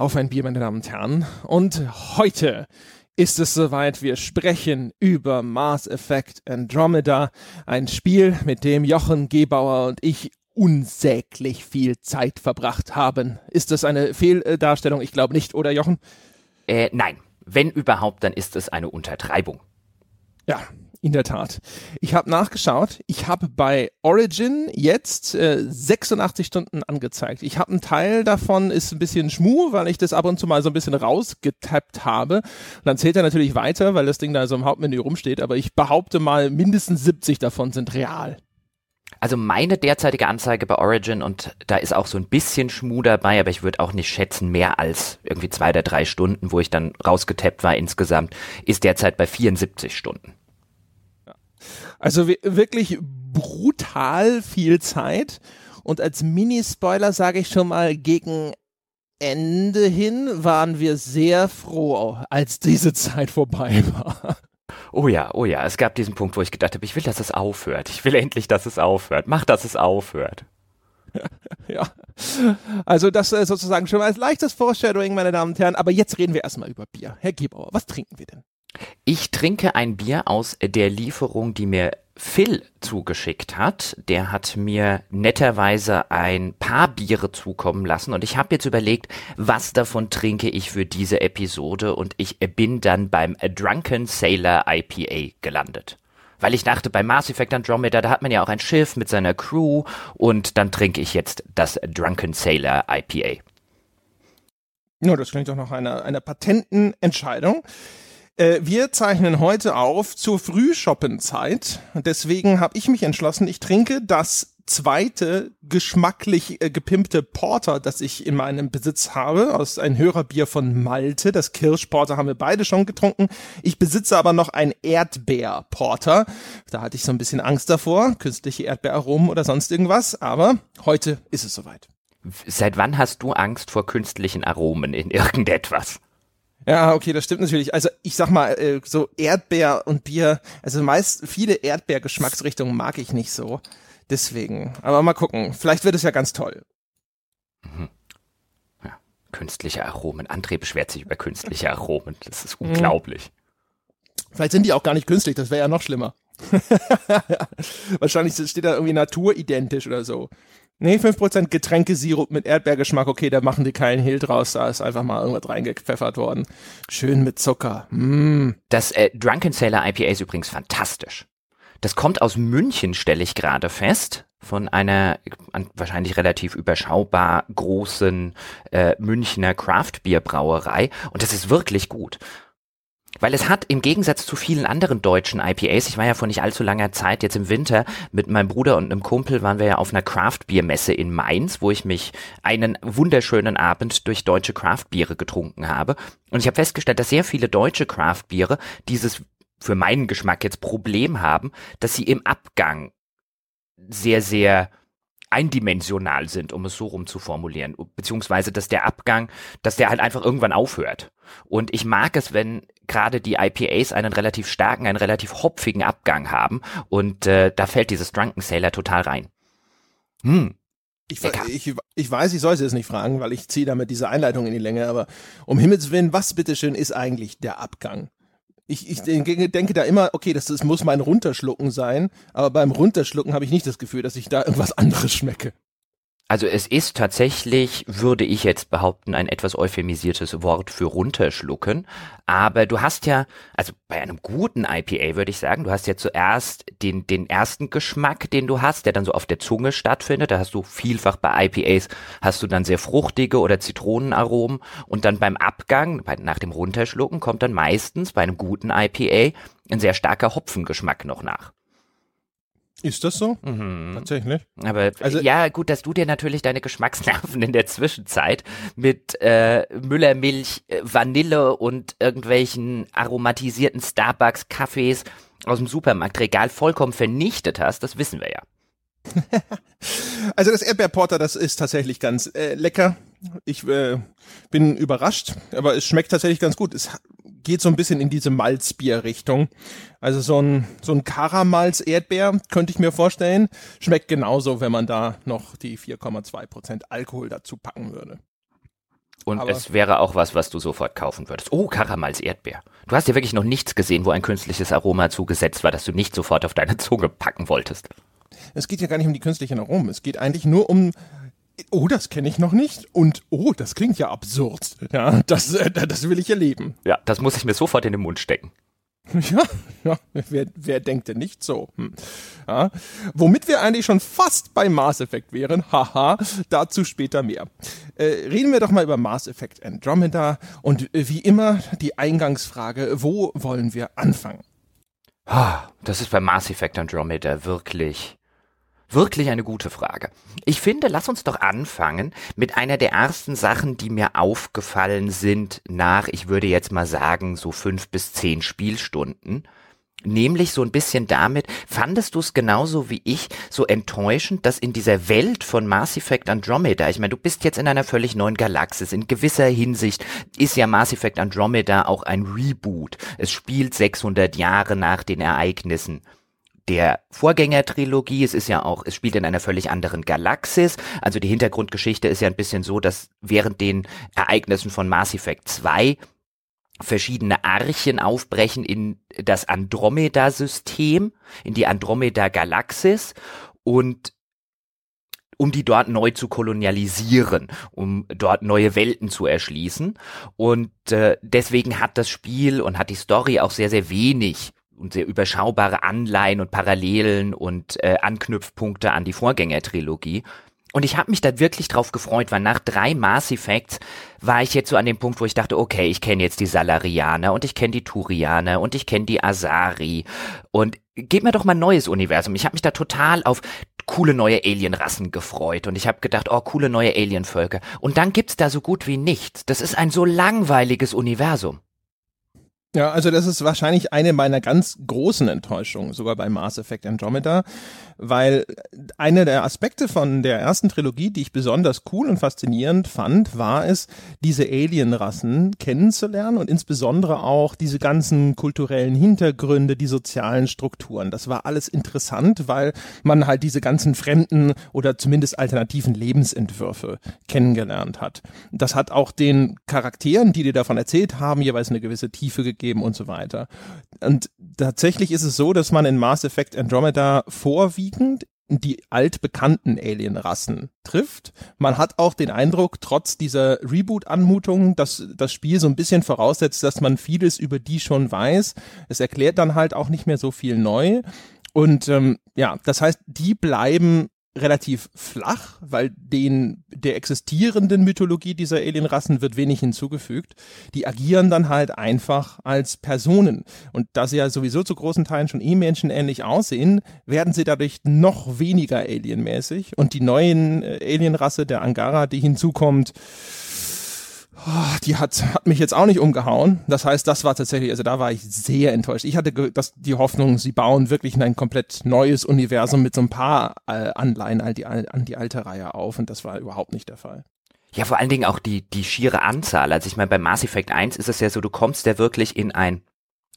auf ein Bier, meine Damen und Herren. Und heute ist es soweit. Wir sprechen über Mass Effect Andromeda, ein Spiel, mit dem Jochen Gebauer und ich unsäglich viel Zeit verbracht haben. Ist das eine Fehldarstellung? Ich glaube nicht, oder Jochen? Äh, nein. Wenn überhaupt, dann ist es eine Untertreibung. Ja, in der Tat. Ich habe nachgeschaut. Ich habe bei Origin jetzt äh, 86 Stunden angezeigt. Ich habe einen Teil davon ist ein bisschen schmu, weil ich das ab und zu mal so ein bisschen rausgetappt habe. Und dann zählt er natürlich weiter, weil das Ding da so im Hauptmenü rumsteht. Aber ich behaupte mal, mindestens 70 davon sind real. Also meine derzeitige Anzeige bei Origin und da ist auch so ein bisschen Schmu dabei, aber ich würde auch nicht schätzen mehr als irgendwie zwei oder drei Stunden, wo ich dann rausgetappt war insgesamt, ist derzeit bei 74 Stunden. Also wirklich brutal viel Zeit. Und als Mini-Spoiler sage ich schon mal, gegen Ende hin waren wir sehr froh, als diese Zeit vorbei war. Oh ja, oh ja, es gab diesen Punkt, wo ich gedacht habe, ich will, dass es aufhört. Ich will endlich, dass es aufhört. Mach, dass es aufhört. ja, also das äh, sozusagen schon mal als leichtes Foreshadowing, meine Damen und Herren. Aber jetzt reden wir erstmal über Bier. Herr Gebauer, was trinken wir denn? Ich trinke ein Bier aus der Lieferung, die mir Phil zugeschickt hat. Der hat mir netterweise ein paar Biere zukommen lassen und ich habe jetzt überlegt, was davon trinke ich für diese Episode und ich bin dann beim Drunken Sailor IPA gelandet. Weil ich dachte, bei Mass Effect Andromeda, da hat man ja auch ein Schiff mit seiner Crew und dann trinke ich jetzt das Drunken Sailor IPA. Ja, das klingt doch nach einer, einer patenten Entscheidung. Äh, wir zeichnen heute auf zur Frühschoppenzeit. Deswegen habe ich mich entschlossen, ich trinke das zweite geschmacklich äh, gepimpte Porter, das ich in meinem Besitz habe, aus ein Hörerbier von Malte. Das Kirschporter haben wir beide schon getrunken. Ich besitze aber noch ein Erdbeerporter. Da hatte ich so ein bisschen Angst davor, künstliche Erdbeeraromen oder sonst irgendwas, aber heute ist es soweit. Seit wann hast du Angst vor künstlichen Aromen in irgendetwas? Ja, okay, das stimmt natürlich. Also ich sag mal, äh, so Erdbeer und Bier, also meist viele Erdbeergeschmacksrichtungen mag ich nicht so. Deswegen. Aber mal gucken. Vielleicht wird es ja ganz toll. Mhm. Ja, künstliche Aromen. André beschwert sich über künstliche Aromen. Das ist mhm. unglaublich. Vielleicht sind die auch gar nicht künstlich, das wäre ja noch schlimmer. Wahrscheinlich steht da irgendwie naturidentisch oder so. Nee, 5% Getränkesirup mit Erdbeergeschmack, okay, da machen die keinen Hehl draus, da ist einfach mal irgendwas reingepfeffert worden. Schön mit Zucker. Mm. Das äh, Drunken Sailor IPA ist übrigens fantastisch. Das kommt aus München, stelle ich gerade fest, von einer wahrscheinlich relativ überschaubar großen äh, Münchner Craft Beer Brauerei und das ist wirklich gut. Weil es hat im Gegensatz zu vielen anderen deutschen IPAs, ich war ja vor nicht allzu langer Zeit jetzt im Winter mit meinem Bruder und einem Kumpel waren wir ja auf einer Craft Beer Messe in Mainz, wo ich mich einen wunderschönen Abend durch deutsche Craft Biere getrunken habe. Und ich habe festgestellt, dass sehr viele deutsche Craft Biere dieses für meinen Geschmack jetzt Problem haben, dass sie im Abgang sehr, sehr eindimensional sind, um es so rum zu formulieren. Beziehungsweise, dass der Abgang, dass der halt einfach irgendwann aufhört. Und ich mag es, wenn gerade die IPAs einen relativ starken, einen relativ hopfigen Abgang haben. Und äh, da fällt dieses Drunken Sailor total rein. Hm. Ich, ich, ich weiß, ich sollte es nicht fragen, weil ich ziehe damit diese Einleitung in die Länge, aber um Himmels Willen, was bitteschön ist eigentlich der Abgang? Ich, ich denke, denke da immer, okay, das, das muss mein Runterschlucken sein, aber beim Runterschlucken habe ich nicht das Gefühl, dass ich da irgendwas anderes schmecke. Also es ist tatsächlich, würde ich jetzt behaupten, ein etwas euphemisiertes Wort für runterschlucken. Aber du hast ja, also bei einem guten IPA würde ich sagen, du hast ja zuerst den, den ersten Geschmack, den du hast, der dann so auf der Zunge stattfindet. Da hast du vielfach bei IPAs, hast du dann sehr fruchtige oder Zitronenaromen. Und dann beim Abgang, bei, nach dem Runterschlucken, kommt dann meistens bei einem guten IPA ein sehr starker Hopfengeschmack noch nach. Ist das so? Mhm. Tatsächlich. Aber also, ja, gut, dass du dir natürlich deine Geschmacksnerven in der Zwischenzeit mit äh, Müllermilch, äh, Vanille und irgendwelchen aromatisierten Starbucks-Kaffees aus dem Supermarktregal vollkommen vernichtet hast, das wissen wir ja. also das Erdbeerporter, das ist tatsächlich ganz äh, lecker. Ich äh, bin überrascht, aber es schmeckt tatsächlich ganz gut. Es geht so ein bisschen in diese Malzbier-Richtung. Also so ein, so ein Karamalz-Erdbeer könnte ich mir vorstellen. Schmeckt genauso, wenn man da noch die 4,2% Alkohol dazu packen würde. Und Aber- es wäre auch was, was du sofort kaufen würdest. Oh, Karamals Erdbeer. Du hast ja wirklich noch nichts gesehen, wo ein künstliches Aroma zugesetzt war, das du nicht sofort auf deine Zunge packen wolltest. Es geht ja gar nicht um die künstlichen Aromen. Es geht eigentlich nur um, oh, das kenne ich noch nicht. Und oh, das klingt ja absurd. Ja, das, äh, das will ich erleben. Ja, das muss ich mir sofort in den Mund stecken. Ja, ja wer, wer denkt denn nicht so? Hm. Ja, womit wir eigentlich schon fast bei Mass Effect wären, haha, dazu später mehr. Äh, reden wir doch mal über Mass Effect Andromeda und äh, wie immer die Eingangsfrage, wo wollen wir anfangen? Ah, Das ist bei Mass Effect Andromeda wirklich, wirklich eine gute Frage. Ich finde, lass uns doch anfangen mit einer der ersten Sachen, die mir aufgefallen sind nach, ich würde jetzt mal sagen, so fünf bis zehn Spielstunden. Nämlich so ein bisschen damit, fandest du es genauso wie ich so enttäuschend, dass in dieser Welt von Mass Effect Andromeda, ich meine, du bist jetzt in einer völlig neuen Galaxis, in gewisser Hinsicht ist ja Mass Effect Andromeda auch ein Reboot. Es spielt 600 Jahre nach den Ereignissen der Vorgängertrilogie. Es ist ja auch, es spielt in einer völlig anderen Galaxis. Also die Hintergrundgeschichte ist ja ein bisschen so, dass während den Ereignissen von Mass Effect 2 verschiedene Archen aufbrechen in das Andromeda-System, in die Andromeda-Galaxis und um die dort neu zu kolonialisieren, um dort neue Welten zu erschließen. Und äh, deswegen hat das Spiel und hat die Story auch sehr, sehr wenig und sehr überschaubare Anleihen und Parallelen und äh, Anknüpfpunkte an die Vorgängertrilogie. Und ich habe mich da wirklich drauf gefreut, weil nach drei Mass Effects war ich jetzt so an dem Punkt, wo ich dachte, okay, ich kenne jetzt die Salarianer und ich kenne die Turianer und ich kenne die Asari und gib mir doch mal ein neues Universum. Ich habe mich da total auf coole neue Alienrassen gefreut und ich habe gedacht, oh, coole neue Alienvölker. Und dann gibt's da so gut wie nichts. Das ist ein so langweiliges Universum. Ja, also das ist wahrscheinlich eine meiner ganz großen Enttäuschungen, sogar bei Mass Effect Andromeda, weil einer der Aspekte von der ersten Trilogie, die ich besonders cool und faszinierend fand, war es, diese Alienrassen kennenzulernen und insbesondere auch diese ganzen kulturellen Hintergründe, die sozialen Strukturen. Das war alles interessant, weil man halt diese ganzen fremden oder zumindest alternativen Lebensentwürfe kennengelernt hat. Das hat auch den Charakteren, die dir davon erzählt haben, jeweils eine gewisse Tiefe gegeben und so weiter. Und tatsächlich ist es so, dass man in Mass Effect Andromeda vorwiegend die altbekannten Alienrassen trifft. Man hat auch den Eindruck, trotz dieser Reboot-Anmutung, dass das Spiel so ein bisschen voraussetzt, dass man vieles über die schon weiß. Es erklärt dann halt auch nicht mehr so viel neu. Und ähm, ja, das heißt, die bleiben relativ flach, weil den der existierenden Mythologie dieser Alienrassen wird wenig hinzugefügt. Die agieren dann halt einfach als Personen und da sie ja sowieso zu großen Teilen schon eh menschenähnlich aussehen, werden sie dadurch noch weniger alienmäßig und die neuen äh, Alienrasse der Angara, die hinzukommt, Oh, die hat, hat mich jetzt auch nicht umgehauen. Das heißt, das war tatsächlich, also da war ich sehr enttäuscht. Ich hatte das, die Hoffnung, sie bauen wirklich ein komplett neues Universum mit so ein paar äh, Anleihen an die, an die alte Reihe auf und das war überhaupt nicht der Fall. Ja, vor allen Dingen auch die, die schiere Anzahl. Also ich meine, bei Mass Effect 1 ist es ja so, du kommst ja wirklich in ein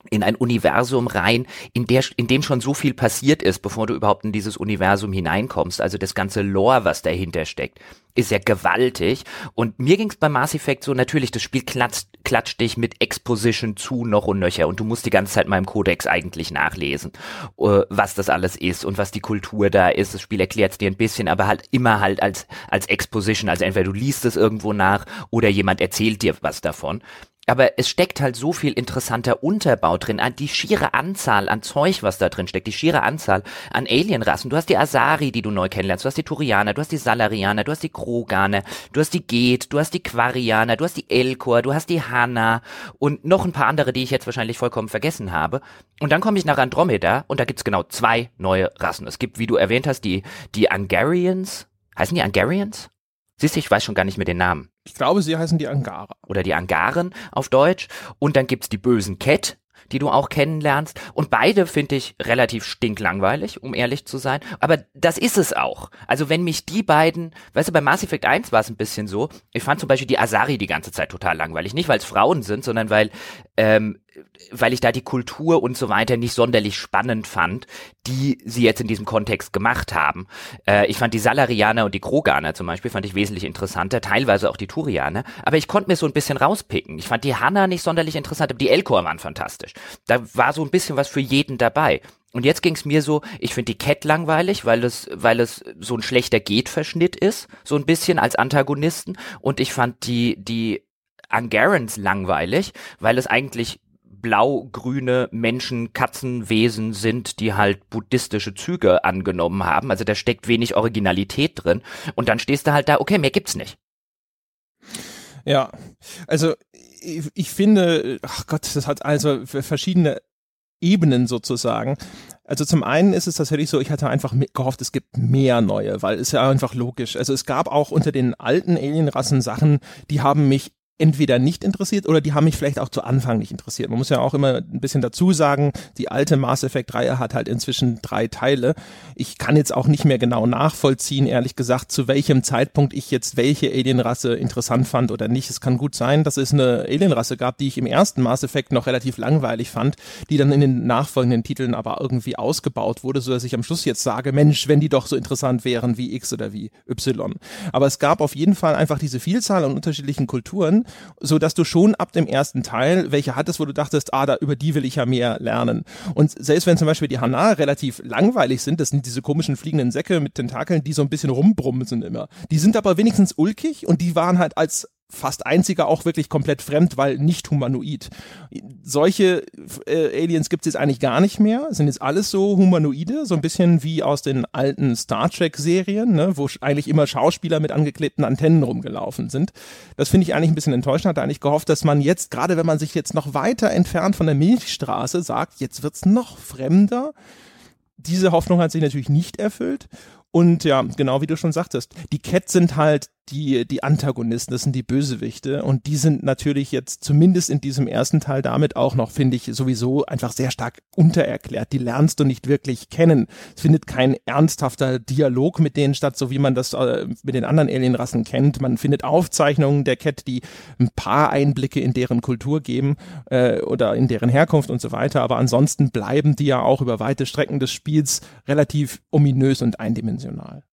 in ein Universum rein, in, der, in dem schon so viel passiert ist, bevor du überhaupt in dieses Universum hineinkommst. Also das ganze Lore, was dahinter steckt, ist ja gewaltig. Und mir ging's bei Mass Effect so, natürlich, das Spiel klatscht, klatscht dich mit Exposition zu noch und nöcher und du musst die ganze Zeit mal im Kodex eigentlich nachlesen, äh, was das alles ist und was die Kultur da ist. Das Spiel erklärt's dir ein bisschen, aber halt immer halt als, als Exposition. Also entweder du liest es irgendwo nach oder jemand erzählt dir was davon. Aber es steckt halt so viel interessanter Unterbau drin, an die schiere Anzahl an Zeug, was da drin steckt, die schiere Anzahl an Alienrassen. Du hast die Asari, die du neu kennenlernst, du hast die Turianer, du hast die Salarianer, du hast die Kroganer, du hast die Geth, du hast die Quarianer, du hast die Elkor, du hast die Hanna und noch ein paar andere, die ich jetzt wahrscheinlich vollkommen vergessen habe. Und dann komme ich nach Andromeda und da gibt's genau zwei neue Rassen. Es gibt, wie du erwähnt hast, die, die Angarians. Heißen die Angarians? Siehst du, ich weiß schon gar nicht mehr den Namen Ich glaube, sie heißen die Angara. oder die Angaren auf Deutsch. Und dann gibt's die bösen Ket, die du auch kennenlernst. Und beide finde ich relativ stinklangweilig, um ehrlich zu sein. Aber das ist es auch. Also wenn mich die beiden, weißt du, bei Mass Effect 1 war es ein bisschen so, ich fand zum Beispiel die Asari die ganze Zeit total langweilig. Nicht, weil es Frauen sind, sondern weil ähm, weil ich da die Kultur und so weiter nicht sonderlich spannend fand, die sie jetzt in diesem Kontext gemacht haben. Äh, ich fand die Salarianer und die Kroganer zum Beispiel fand ich wesentlich interessanter, teilweise auch die Turianer, aber ich konnte mir so ein bisschen rauspicken. Ich fand die Hanna nicht sonderlich interessant, aber die Elkor waren fantastisch. Da war so ein bisschen was für jeden dabei. Und jetzt ging's mir so, ich finde die Cat langweilig, weil es, weil es so ein schlechter Geht-Verschnitt ist, so ein bisschen als Antagonisten. Und ich fand die, die Angarans langweilig, weil es eigentlich blau-grüne Menschen, Katzenwesen sind, die halt buddhistische Züge angenommen haben. Also da steckt wenig Originalität drin. Und dann stehst du halt da, okay, mehr gibt's nicht. Ja, also ich, ich finde, ach Gott, das hat also verschiedene Ebenen sozusagen. Also zum einen ist es tatsächlich so, ich hatte einfach gehofft, es gibt mehr neue, weil es ja einfach logisch. Also es gab auch unter den alten Alienrassen Sachen, die haben mich entweder nicht interessiert oder die haben mich vielleicht auch zu Anfang nicht interessiert. Man muss ja auch immer ein bisschen dazu sagen, die alte Mass Effect Reihe hat halt inzwischen drei Teile. Ich kann jetzt auch nicht mehr genau nachvollziehen, ehrlich gesagt, zu welchem Zeitpunkt ich jetzt welche Alienrasse interessant fand oder nicht. Es kann gut sein, dass es eine Alienrasse gab, die ich im ersten Mass Effect noch relativ langweilig fand, die dann in den nachfolgenden Titeln aber irgendwie ausgebaut wurde, so dass ich am Schluss jetzt sage, Mensch, wenn die doch so interessant wären wie X oder wie Y. Aber es gab auf jeden Fall einfach diese Vielzahl an unterschiedlichen Kulturen, so dass du schon ab dem ersten Teil welche hattest, wo du dachtest, ah, da über die will ich ja mehr lernen. Und selbst wenn zum Beispiel die Hana relativ langweilig sind, das sind diese komischen fliegenden Säcke mit Tentakeln, die so ein bisschen rumbrummen sind immer. Die sind aber wenigstens ulkig und die waren halt als fast einziger auch wirklich komplett fremd, weil nicht humanoid. Solche äh, Aliens gibt es jetzt eigentlich gar nicht mehr, sind jetzt alles so humanoide, so ein bisschen wie aus den alten Star Trek Serien, ne, wo eigentlich immer Schauspieler mit angeklebten Antennen rumgelaufen sind. Das finde ich eigentlich ein bisschen enttäuschend, hatte eigentlich gehofft, dass man jetzt, gerade wenn man sich jetzt noch weiter entfernt von der Milchstraße, sagt, jetzt wird's noch fremder. Diese Hoffnung hat sich natürlich nicht erfüllt. Und ja, genau wie du schon sagtest, die Cat sind halt die, die Antagonisten, das sind die Bösewichte und die sind natürlich jetzt zumindest in diesem ersten Teil damit auch noch, finde ich, sowieso einfach sehr stark untererklärt. Die lernst du nicht wirklich kennen. Es findet kein ernsthafter Dialog mit denen statt, so wie man das äh, mit den anderen Alienrassen kennt. Man findet Aufzeichnungen der Cat, die ein paar Einblicke in deren Kultur geben äh, oder in deren Herkunft und so weiter, aber ansonsten bleiben die ja auch über weite Strecken des Spiels relativ ominös und eindimensional.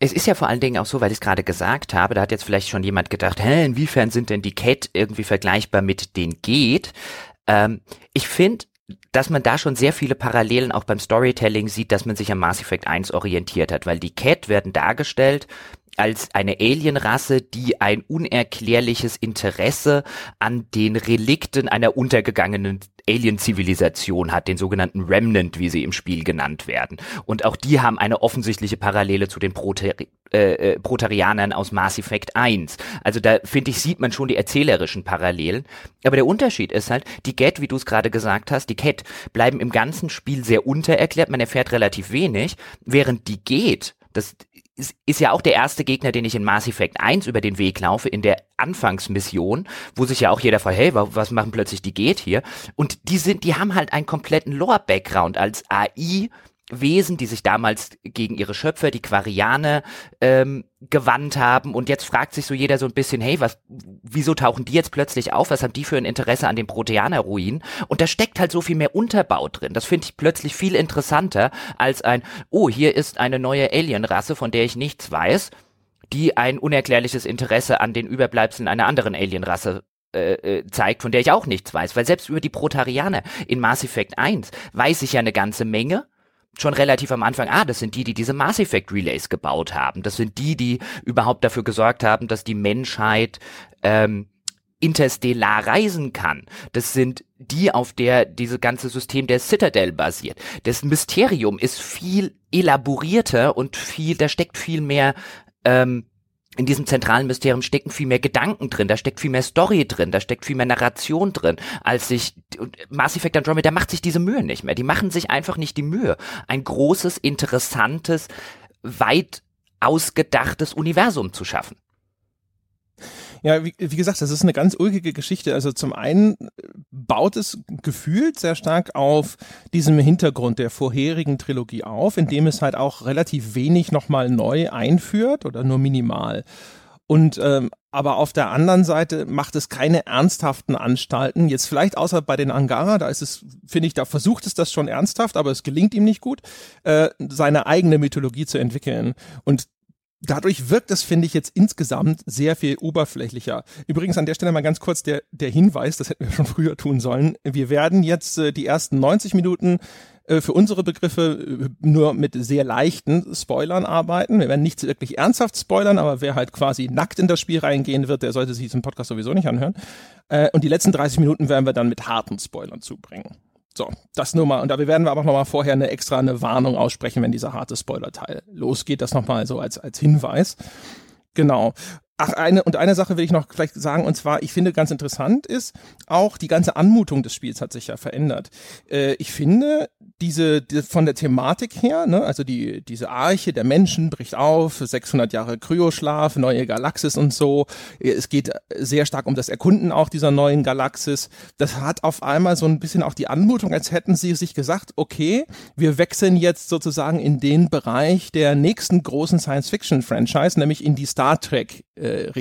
Es ist ja vor allen Dingen auch so, weil ich es gerade gesagt habe, da hat jetzt vielleicht schon jemand gedacht, hä, inwiefern sind denn die Cat irgendwie vergleichbar mit den Geht? Ähm, ich finde, dass man da schon sehr viele Parallelen auch beim Storytelling sieht, dass man sich am Mass Effect 1 orientiert hat, weil die Cat werden dargestellt als eine Alienrasse, die ein unerklärliches Interesse an den Relikten einer untergegangenen Alien-Zivilisation hat, den sogenannten Remnant, wie sie im Spiel genannt werden. Und auch die haben eine offensichtliche Parallele zu den Proter äh, äh, Protarianern aus Mass Effect 1. Also da finde ich, sieht man schon die erzählerischen Parallelen. Aber der Unterschied ist halt, die Get, wie du es gerade gesagt hast, die Cat bleiben im ganzen Spiel sehr untererklärt, man erfährt relativ wenig, während die Geht das ist, ist ja auch der erste Gegner, den ich in Mass Effect 1 über den Weg laufe, in der Anfangsmission, wo sich ja auch jeder fragt, hey, was machen plötzlich die geht hier? Und die sind, die haben halt einen kompletten Lore-Background als AI Wesen, die sich damals gegen ihre Schöpfer, die Quarianer, ähm, gewandt haben. Und jetzt fragt sich so jeder so ein bisschen, hey, was, wieso tauchen die jetzt plötzlich auf? Was haben die für ein Interesse an den Proteaner-Ruinen? Und da steckt halt so viel mehr Unterbau drin. Das finde ich plötzlich viel interessanter als ein, oh, hier ist eine neue Alienrasse, von der ich nichts weiß, die ein unerklärliches Interesse an den Überbleibseln einer anderen Alienrasse äh, äh, zeigt, von der ich auch nichts weiß. Weil selbst über die Protarianer in Mass Effect 1 weiß ich ja eine ganze Menge schon relativ am Anfang, ah, das sind die, die diese Mass Effect Relays gebaut haben. Das sind die, die überhaupt dafür gesorgt haben, dass die Menschheit ähm, interstellar reisen kann. Das sind die, auf der diese ganze System der Citadel basiert. Das Mysterium ist viel elaborierter und viel, da steckt viel mehr ähm, in diesem zentralen Mysterium stecken viel mehr Gedanken drin, da steckt viel mehr Story drin, da steckt viel mehr Narration drin, als sich Mass Effect Andromeda macht sich diese Mühe nicht mehr. Die machen sich einfach nicht die Mühe, ein großes, interessantes, weit ausgedachtes Universum zu schaffen. Ja, wie, wie gesagt, das ist eine ganz ulkige Geschichte. Also zum einen baut es gefühlt sehr stark auf diesem Hintergrund der vorherigen Trilogie auf, indem es halt auch relativ wenig nochmal neu einführt oder nur minimal. Und ähm, aber auf der anderen Seite macht es keine ernsthaften Anstalten. Jetzt vielleicht außer bei den Angara, da ist es, finde ich, da versucht es das schon ernsthaft, aber es gelingt ihm nicht gut, äh, seine eigene Mythologie zu entwickeln. Und dadurch wirkt es, finde ich, jetzt insgesamt sehr viel oberflächlicher. Übrigens an der Stelle mal ganz kurz der, der Hinweis, das hätten wir schon früher tun sollen. Wir werden jetzt äh, die ersten 90 Minuten äh, für unsere Begriffe äh, nur mit sehr leichten Spoilern arbeiten. Wir werden nicht wirklich ernsthaft spoilern, aber wer halt quasi nackt in das Spiel reingehen wird, der sollte sich diesen Podcast sowieso nicht anhören. Äh, und die letzten 30 Minuten werden wir dann mit harten Spoilern zubringen. So, das nur mal. Und da werden wir aber nochmal vorher eine extra eine Warnung aussprechen, wenn dieser harte Spoiler-Teil losgeht. Das nochmal so als, als Hinweis. Genau. Ach, eine, und eine Sache will ich noch vielleicht sagen, und zwar, ich finde ganz interessant ist, auch die ganze Anmutung des Spiels hat sich ja verändert. Äh, ich finde, diese, die, von der Thematik her, ne, also die, diese Arche der Menschen bricht auf, 600 Jahre Kryoschlaf, neue Galaxis und so. Es geht sehr stark um das Erkunden auch dieser neuen Galaxis. Das hat auf einmal so ein bisschen auch die Anmutung, als hätten sie sich gesagt, okay, wir wechseln jetzt sozusagen in den Bereich der nächsten großen Science-Fiction-Franchise, nämlich in die Star Trek äh.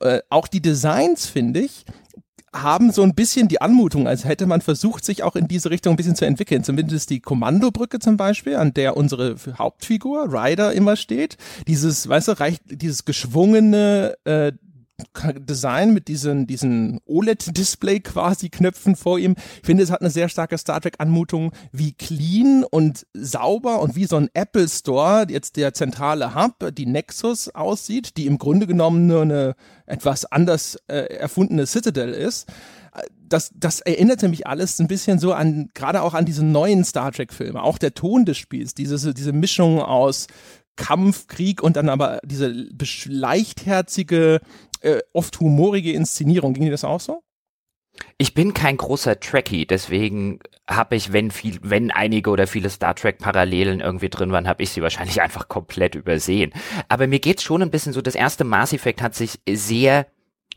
Äh, auch die Designs, finde ich, haben so ein bisschen die Anmutung, als hätte man versucht, sich auch in diese Richtung ein bisschen zu entwickeln. Zumindest die Kommandobrücke zum Beispiel, an der unsere Hauptfigur Ryder immer steht. Dieses, weißt du, reicht, dieses geschwungene, äh, Design mit diesen, diesen OLED-Display quasi Knöpfen vor ihm. Ich finde, es hat eine sehr starke Star Trek-Anmutung, wie clean und sauber und wie so ein Apple Store, jetzt der zentrale Hub, die Nexus aussieht, die im Grunde genommen nur eine etwas anders äh, erfundene Citadel ist. Das, das erinnerte mich alles ein bisschen so an, gerade auch an diese neuen Star Trek-Filme. Auch der Ton des Spiels, diese, diese Mischung aus Kampf, Krieg und dann aber diese leichtherzige, äh, oft humorige Inszenierung. Ging dir das auch so? Ich bin kein großer Trekkie, deswegen habe ich, wenn viel, wenn einige oder viele Star Trek Parallelen irgendwie drin waren, habe ich sie wahrscheinlich einfach komplett übersehen. Aber mir geht's schon ein bisschen so, das erste Mass Effect hat sich sehr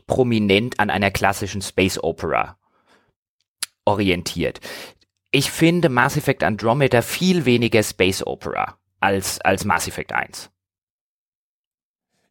prominent an einer klassischen Space Opera orientiert. Ich finde Mass Effect Andromeda viel weniger Space Opera als, als Mass Effect 1.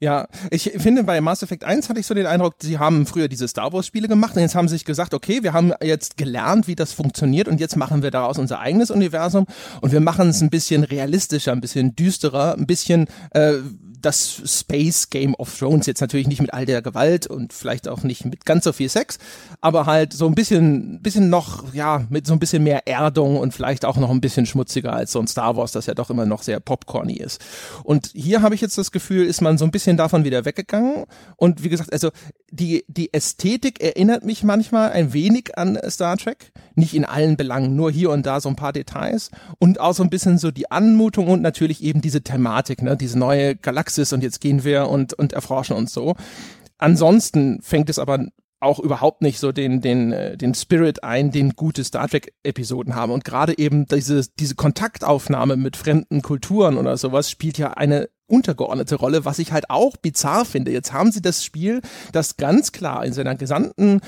Ja, ich finde, bei Mass Effect 1 hatte ich so den Eindruck, sie haben früher diese Star Wars Spiele gemacht und jetzt haben sie sich gesagt, okay, wir haben jetzt gelernt, wie das funktioniert und jetzt machen wir daraus unser eigenes Universum und wir machen es ein bisschen realistischer, ein bisschen düsterer, ein bisschen äh, das Space Game of Thrones jetzt natürlich nicht mit all der Gewalt und vielleicht auch nicht mit ganz so viel Sex, aber halt so ein bisschen, bisschen noch, ja, mit so ein bisschen mehr Erdung und vielleicht auch noch ein bisschen schmutziger als so ein Star Wars, das ja doch immer noch sehr popcorny ist. Und hier habe ich jetzt das Gefühl, ist man so ein bisschen davon wieder weggegangen und wie gesagt, also die, die Ästhetik erinnert mich manchmal ein wenig an Star Trek, nicht in allen Belangen, nur hier und da so ein paar Details. Und auch so ein bisschen so die Anmutung und natürlich eben diese Thematik, ne, diese neue Galaxis und jetzt gehen wir und, und erforschen uns so. Ansonsten fängt es aber auch überhaupt nicht so den, den, äh, den Spirit ein, den gute Star Trek-Episoden haben. Und gerade eben diese, diese Kontaktaufnahme mit fremden Kulturen oder sowas spielt ja eine untergeordnete Rolle, was ich halt auch bizarr finde. Jetzt haben sie das Spiel, das ganz klar in seiner gesamten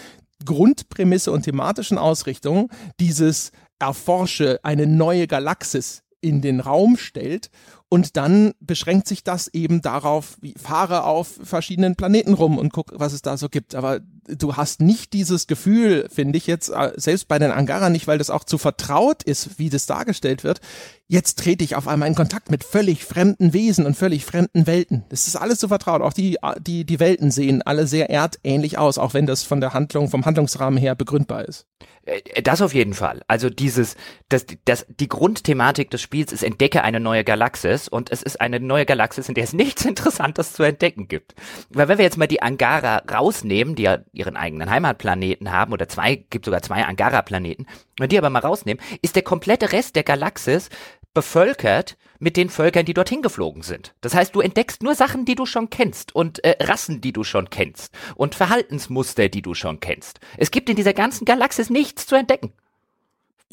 Grundprämisse und thematischen Ausrichtung dieses Erforsche eine neue Galaxis in den Raum stellt und dann beschränkt sich das eben darauf, wie fahre auf verschiedenen Planeten rum und guck, was es da so gibt. Aber du hast nicht dieses Gefühl, finde ich jetzt, äh, selbst bei den Angara nicht, weil das auch zu vertraut ist, wie das dargestellt wird. Jetzt trete ich auf einmal in Kontakt mit völlig fremden Wesen und völlig fremden Welten. Das ist alles so vertraut. Auch die, die, die Welten sehen alle sehr erdähnlich aus, auch wenn das von der Handlung, vom Handlungsrahmen her begründbar ist. Äh, das auf jeden Fall. Also dieses, das, das, die Grundthematik des Spiels ist entdecke eine neue Galaxis und es ist eine neue Galaxis, in der es nichts Interessantes zu entdecken gibt. Weil wenn wir jetzt mal die Angara rausnehmen, die ja ihren eigenen Heimatplaneten haben, oder zwei, gibt sogar zwei Angara-Planeten, wenn die aber mal rausnehmen, ist der komplette Rest der Galaxis bevölkert mit den Völkern, die dorthin geflogen sind. Das heißt, du entdeckst nur Sachen, die du schon kennst und äh, Rassen, die du schon kennst und Verhaltensmuster, die du schon kennst. Es gibt in dieser ganzen Galaxis nichts zu entdecken.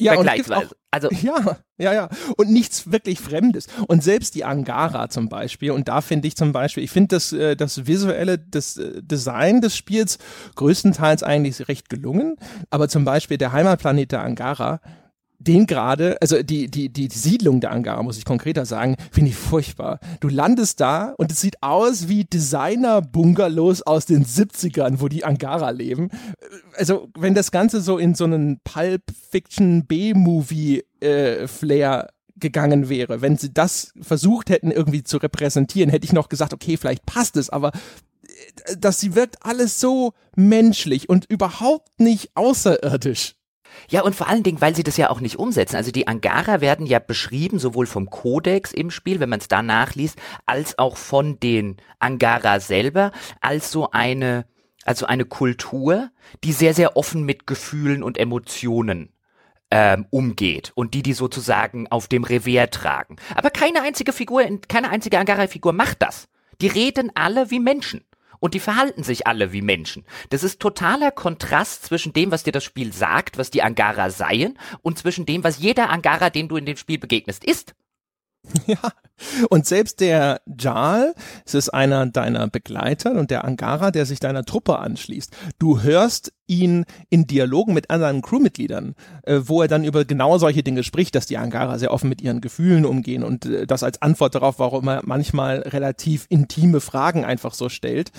Ja, Vergleichsweise. Auch, also ja, ja, ja. Und nichts wirklich Fremdes. Und selbst die Angara zum Beispiel. Und da finde ich zum Beispiel, ich finde das, äh, das visuelle das äh, Design des Spiels größtenteils eigentlich recht gelungen. Aber zum Beispiel der Heimatplanet der Angara den gerade, also die, die, die, die Siedlung der Angara, muss ich konkreter sagen, finde ich furchtbar. Du landest da und es sieht aus wie Designer-Bungalows aus den 70ern, wo die Angara leben. Also, wenn das Ganze so in so einen Pulp-Fiction B-Movie-Flair äh, gegangen wäre, wenn sie das versucht hätten irgendwie zu repräsentieren, hätte ich noch gesagt, okay, vielleicht passt es, aber äh, dass sie wirkt alles so menschlich und überhaupt nicht außerirdisch. Ja, und vor allen Dingen, weil sie das ja auch nicht umsetzen. Also die Angara werden ja beschrieben, sowohl vom Kodex im Spiel, wenn man es da nachliest, als auch von den Angara selber, als so eine, also eine Kultur, die sehr, sehr offen mit Gefühlen und Emotionen ähm, umgeht und die die sozusagen auf dem Revier tragen. Aber keine einzige Figur, keine einzige Angara-Figur macht das. Die reden alle wie Menschen und die verhalten sich alle wie Menschen. Das ist totaler Kontrast zwischen dem, was dir das Spiel sagt, was die Angara seien, und zwischen dem, was jeder Angara, dem du in dem Spiel begegnest, ist. Ja, und selbst der Jal, es ist einer deiner Begleiter und der Angara, der sich deiner Truppe anschließt. Du hörst ihn in Dialogen mit anderen Crewmitgliedern, äh, wo er dann über genau solche Dinge spricht, dass die Angara sehr offen mit ihren Gefühlen umgehen und äh, das als Antwort darauf, warum er manchmal relativ intime Fragen einfach so stellt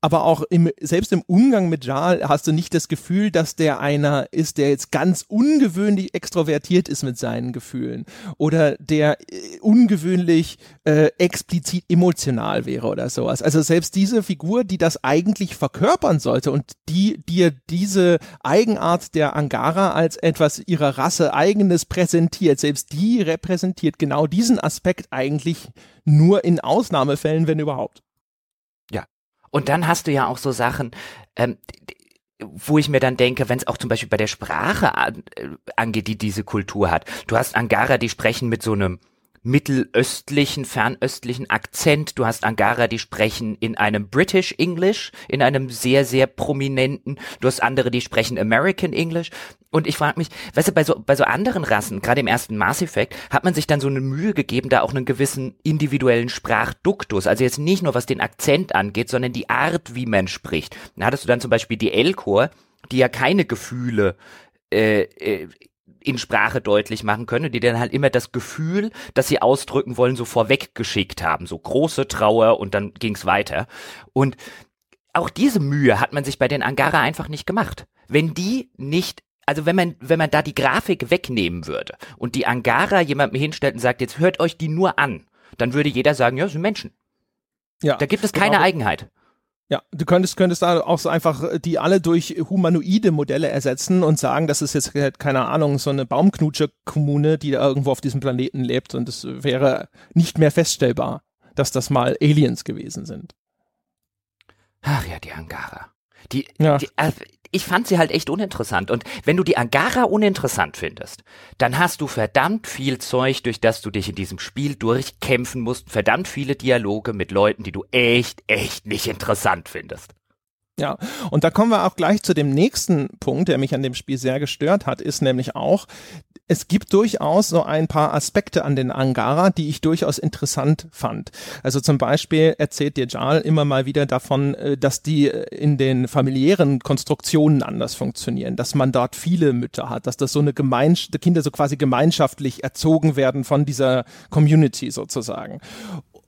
aber auch im, selbst im Umgang mit Jal hast du nicht das Gefühl, dass der einer ist, der jetzt ganz ungewöhnlich extrovertiert ist mit seinen Gefühlen oder der äh, ungewöhnlich äh, explizit emotional wäre oder sowas. Also selbst diese Figur, die das eigentlich verkörpern sollte und die dir diese Eigenart der Angara als etwas ihrer Rasse eigenes präsentiert, selbst die repräsentiert genau diesen Aspekt eigentlich nur in Ausnahmefällen, wenn überhaupt. Und dann hast du ja auch so Sachen, ähm, wo ich mir dann denke, wenn es auch zum Beispiel bei der Sprache an, äh, angeht, die diese Kultur hat. Du hast Angara, die sprechen mit so einem mittelöstlichen, fernöstlichen Akzent. Du hast Angara, die sprechen in einem British English, in einem sehr, sehr prominenten. Du hast andere, die sprechen American English. Und ich frage mich, weißt du, bei so, bei so anderen Rassen, gerade im ersten Mass Effect, hat man sich dann so eine Mühe gegeben, da auch einen gewissen individuellen Sprachduktus, also jetzt nicht nur was den Akzent angeht, sondern die Art, wie man spricht. Da hattest du dann zum Beispiel die Elcor, die ja keine Gefühle äh, äh, in Sprache deutlich machen können, die dann halt immer das Gefühl, das sie ausdrücken wollen, so vorweggeschickt haben. So große Trauer und dann ging's weiter. Und auch diese Mühe hat man sich bei den Angara einfach nicht gemacht. Wenn die nicht also wenn man, wenn man da die Grafik wegnehmen würde und die Angara jemandem hinstellt und sagt, jetzt hört euch die nur an, dann würde jeder sagen, ja, das sind Menschen. Ja. Da gibt es keine genau. Eigenheit. Ja, du könntest, könntest da auch so einfach äh, die alle durch humanoide Modelle ersetzen und sagen, das ist jetzt halt, keine Ahnung, so eine Baumknutsche-Kommune, die da irgendwo auf diesem Planeten lebt und es wäre nicht mehr feststellbar, dass das mal Aliens gewesen sind. Ach ja, die Angara. Die, ja. die äh, ich fand sie halt echt uninteressant. Und wenn du die Angara uninteressant findest, dann hast du verdammt viel Zeug, durch das du dich in diesem Spiel durchkämpfen musst. Verdammt viele Dialoge mit Leuten, die du echt, echt nicht interessant findest. Ja, und da kommen wir auch gleich zu dem nächsten Punkt, der mich an dem Spiel sehr gestört hat, ist nämlich auch, es gibt durchaus so ein paar Aspekte an den Angara, die ich durchaus interessant fand. Also zum Beispiel erzählt dir Jal immer mal wieder davon, äh, dass die äh, in den familiären Konstruktionen anders funktionieren, dass man dort viele Mütter hat, dass das so eine Gemeinschaft, Kinder so quasi gemeinschaftlich erzogen werden von dieser Community sozusagen.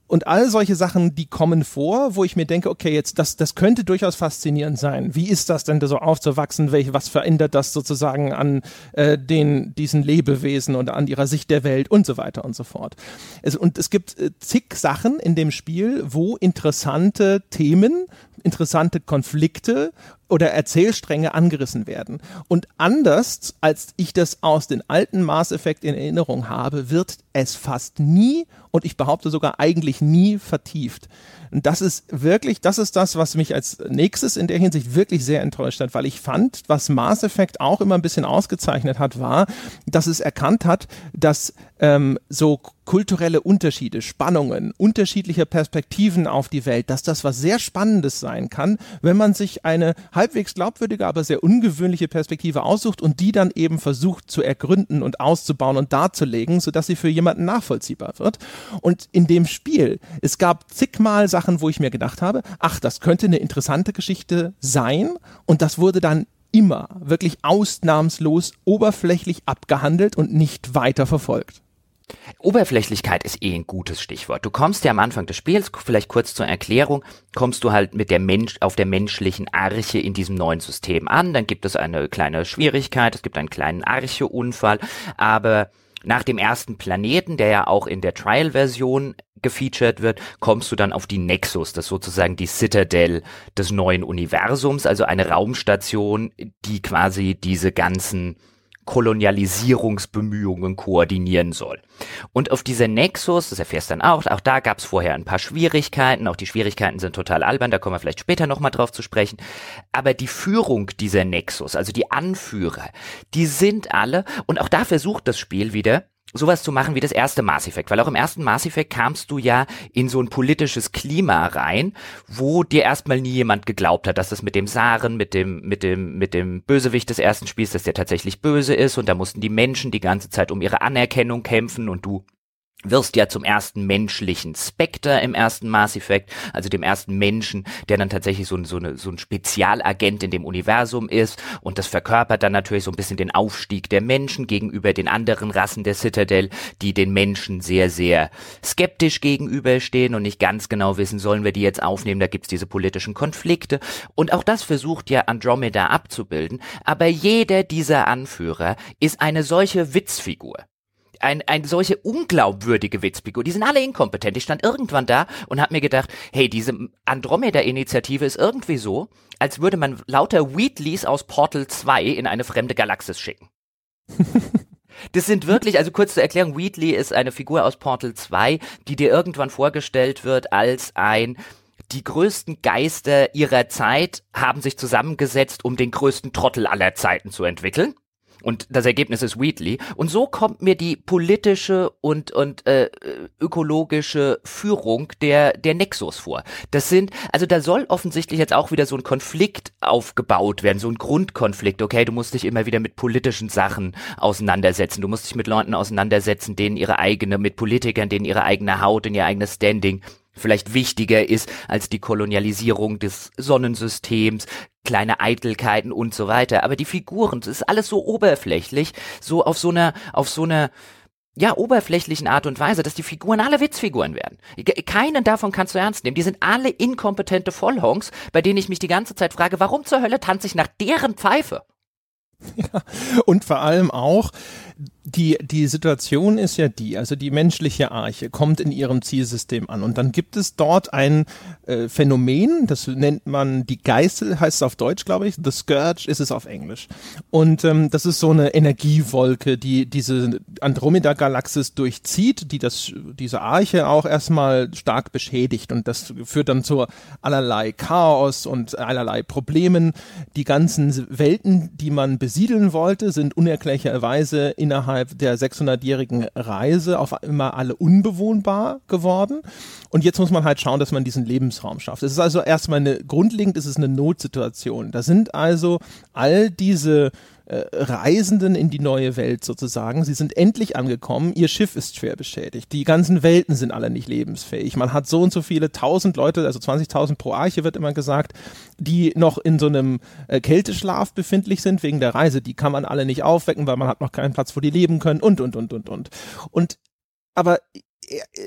Und all solche Sachen, die kommen vor, wo ich mir denke, okay, jetzt das, das könnte durchaus faszinierend sein. Wie ist das denn da so aufzuwachsen? Welche, was verändert das sozusagen an äh, den diesen Lebewesen und an ihrer Sicht der Welt und so weiter und so fort. Es, und es gibt äh, zig Sachen in dem Spiel, wo interessante Themen, interessante Konflikte oder Erzählstränge angerissen werden. Und anders als ich das aus den alten Mass Effect in Erinnerung habe, wird es fast nie und ich behaupte sogar eigentlich nie vertieft. Und das ist wirklich, das ist das, was mich als nächstes in der Hinsicht wirklich sehr enttäuscht hat, weil ich fand, was Mass Effect auch immer ein bisschen ausgezeichnet hat, war, dass es erkannt hat, dass ähm, so kulturelle Unterschiede, Spannungen, unterschiedliche Perspektiven auf die Welt, dass das was sehr Spannendes sein kann, wenn man sich eine halbwegs glaubwürdige, aber sehr ungewöhnliche Perspektive aussucht und die dann eben versucht zu ergründen und auszubauen und darzulegen, sodass sie für jemanden nachvollziehbar wird. Und in dem Spiel, es gab zigmal Sachen, wo ich mir gedacht habe, ach, das könnte eine interessante Geschichte sein und das wurde dann immer wirklich ausnahmslos oberflächlich abgehandelt und nicht weiter verfolgt. Oberflächlichkeit ist eh ein gutes Stichwort. Du kommst ja am Anfang des Spiels, vielleicht kurz zur Erklärung, kommst du halt mit der Mensch, auf der menschlichen Arche in diesem neuen System an, dann gibt es eine kleine Schwierigkeit, es gibt einen kleinen Arche-Unfall, aber nach dem ersten Planeten, der ja auch in der Trial-Version gefeatured wird, kommst du dann auf die Nexus, das ist sozusagen die Citadel des neuen Universums, also eine Raumstation, die quasi diese ganzen Kolonialisierungsbemühungen koordinieren soll. Und auf dieser Nexus, das erfährst dann auch, auch da gab es vorher ein paar Schwierigkeiten, auch die Schwierigkeiten sind total albern, da kommen wir vielleicht später nochmal drauf zu sprechen, aber die Führung dieser Nexus, also die Anführer, die sind alle, und auch da versucht das Spiel wieder, sowas zu machen wie das erste Mass Effect, weil auch im ersten Mass Effect kamst du ja in so ein politisches Klima rein, wo dir erstmal nie jemand geglaubt hat, dass das mit dem Saren, mit dem mit dem mit dem Bösewicht des ersten Spiels, dass der tatsächlich böse ist und da mussten die Menschen die ganze Zeit um ihre Anerkennung kämpfen und du wirst ja zum ersten menschlichen Spectre im ersten Mass Effect, also dem ersten Menschen, der dann tatsächlich so ein, so, eine, so ein Spezialagent in dem Universum ist. Und das verkörpert dann natürlich so ein bisschen den Aufstieg der Menschen gegenüber den anderen Rassen der Citadel, die den Menschen sehr, sehr skeptisch gegenüberstehen und nicht ganz genau wissen, sollen wir die jetzt aufnehmen, da gibt's diese politischen Konflikte. Und auch das versucht ja Andromeda abzubilden, aber jeder dieser Anführer ist eine solche Witzfigur ein, ein solche unglaubwürdige Witzfigur. Die sind alle inkompetent. Ich stand irgendwann da und habe mir gedacht, hey, diese Andromeda-Initiative ist irgendwie so, als würde man lauter Wheatleys aus Portal 2 in eine fremde Galaxis schicken. Das sind wirklich, also kurz zur Erklärung, Wheatley ist eine Figur aus Portal 2, die dir irgendwann vorgestellt wird als ein die größten Geister ihrer Zeit haben sich zusammengesetzt, um den größten Trottel aller Zeiten zu entwickeln. Und das Ergebnis ist Wheatley. Und so kommt mir die politische und, und äh, ökologische Führung der, der Nexus vor. Das sind, also da soll offensichtlich jetzt auch wieder so ein Konflikt aufgebaut werden, so ein Grundkonflikt. Okay, du musst dich immer wieder mit politischen Sachen auseinandersetzen. Du musst dich mit Leuten auseinandersetzen, denen ihre eigene, mit Politikern, denen ihre eigene Haut und ihr eigenes Standing vielleicht wichtiger ist als die Kolonialisierung des Sonnensystems, kleine Eitelkeiten und so weiter. Aber die Figuren, das ist alles so oberflächlich, so auf so einer, auf so einer, ja, oberflächlichen Art und Weise, dass die Figuren alle Witzfiguren werden. Keinen davon kannst du ernst nehmen. Die sind alle inkompetente Vollhongs, bei denen ich mich die ganze Zeit frage, warum zur Hölle tanze ich nach deren Pfeife? Ja, und vor allem auch, die, die Situation ist ja die, also die menschliche Arche kommt in ihrem Zielsystem an und dann gibt es dort ein äh, Phänomen, das nennt man die Geißel, heißt es auf Deutsch, glaube ich, The Scourge ist es auf Englisch. Und ähm, das ist so eine Energiewolke, die diese Andromeda-Galaxis durchzieht, die das, diese Arche auch erstmal stark beschädigt und das führt dann zu allerlei Chaos und allerlei Problemen. Die ganzen Welten, die man besiedeln wollte, sind unerklärlicherweise innerhalb innerhalb der 600-jährigen Reise auf einmal alle unbewohnbar geworden. Und jetzt muss man halt schauen, dass man diesen Lebensraum schafft. Es ist also erstmal eine, grundlegend ist es eine Notsituation. Da sind also all diese äh, Reisenden in die neue Welt sozusagen. Sie sind endlich angekommen. Ihr Schiff ist schwer beschädigt. Die ganzen Welten sind alle nicht lebensfähig. Man hat so und so viele tausend Leute, also 20.000 pro Arche wird immer gesagt, die noch in so einem äh, Kälteschlaf befindlich sind wegen der Reise. Die kann man alle nicht aufwecken, weil man hat noch keinen Platz, wo die leben können und, und, und, und, und. Und aber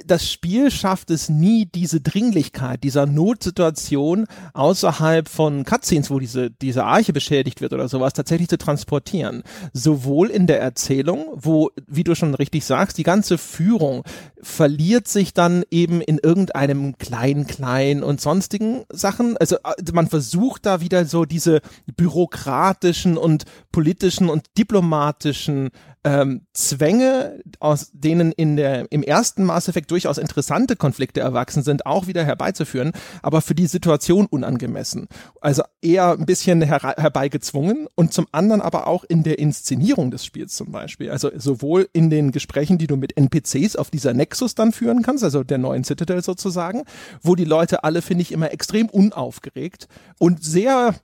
das Spiel schafft es nie, diese Dringlichkeit dieser Notsituation außerhalb von Cutscenes, wo diese, diese Arche beschädigt wird oder sowas, tatsächlich zu transportieren. Sowohl in der Erzählung, wo, wie du schon richtig sagst, die ganze Führung verliert sich dann eben in irgendeinem kleinen und sonstigen Sachen. Also äh, man versucht da wieder so diese bürokratischen und politischen und diplomatischen ähm, Zwänge, aus denen in der, im ersten Mass Effect durchaus interessante Konflikte erwachsen sind, auch wieder herbeizuführen, aber für die Situation unangemessen. Also eher ein bisschen her herbeigezwungen und zum anderen aber auch in der Inszenierung des Spiels zum Beispiel. Also sowohl in den Gesprächen, die du mit NPCs auf dieser Nexus dann führen kannst, also der neuen Citadel sozusagen, wo die Leute alle, finde ich, immer extrem unaufgeregt und sehr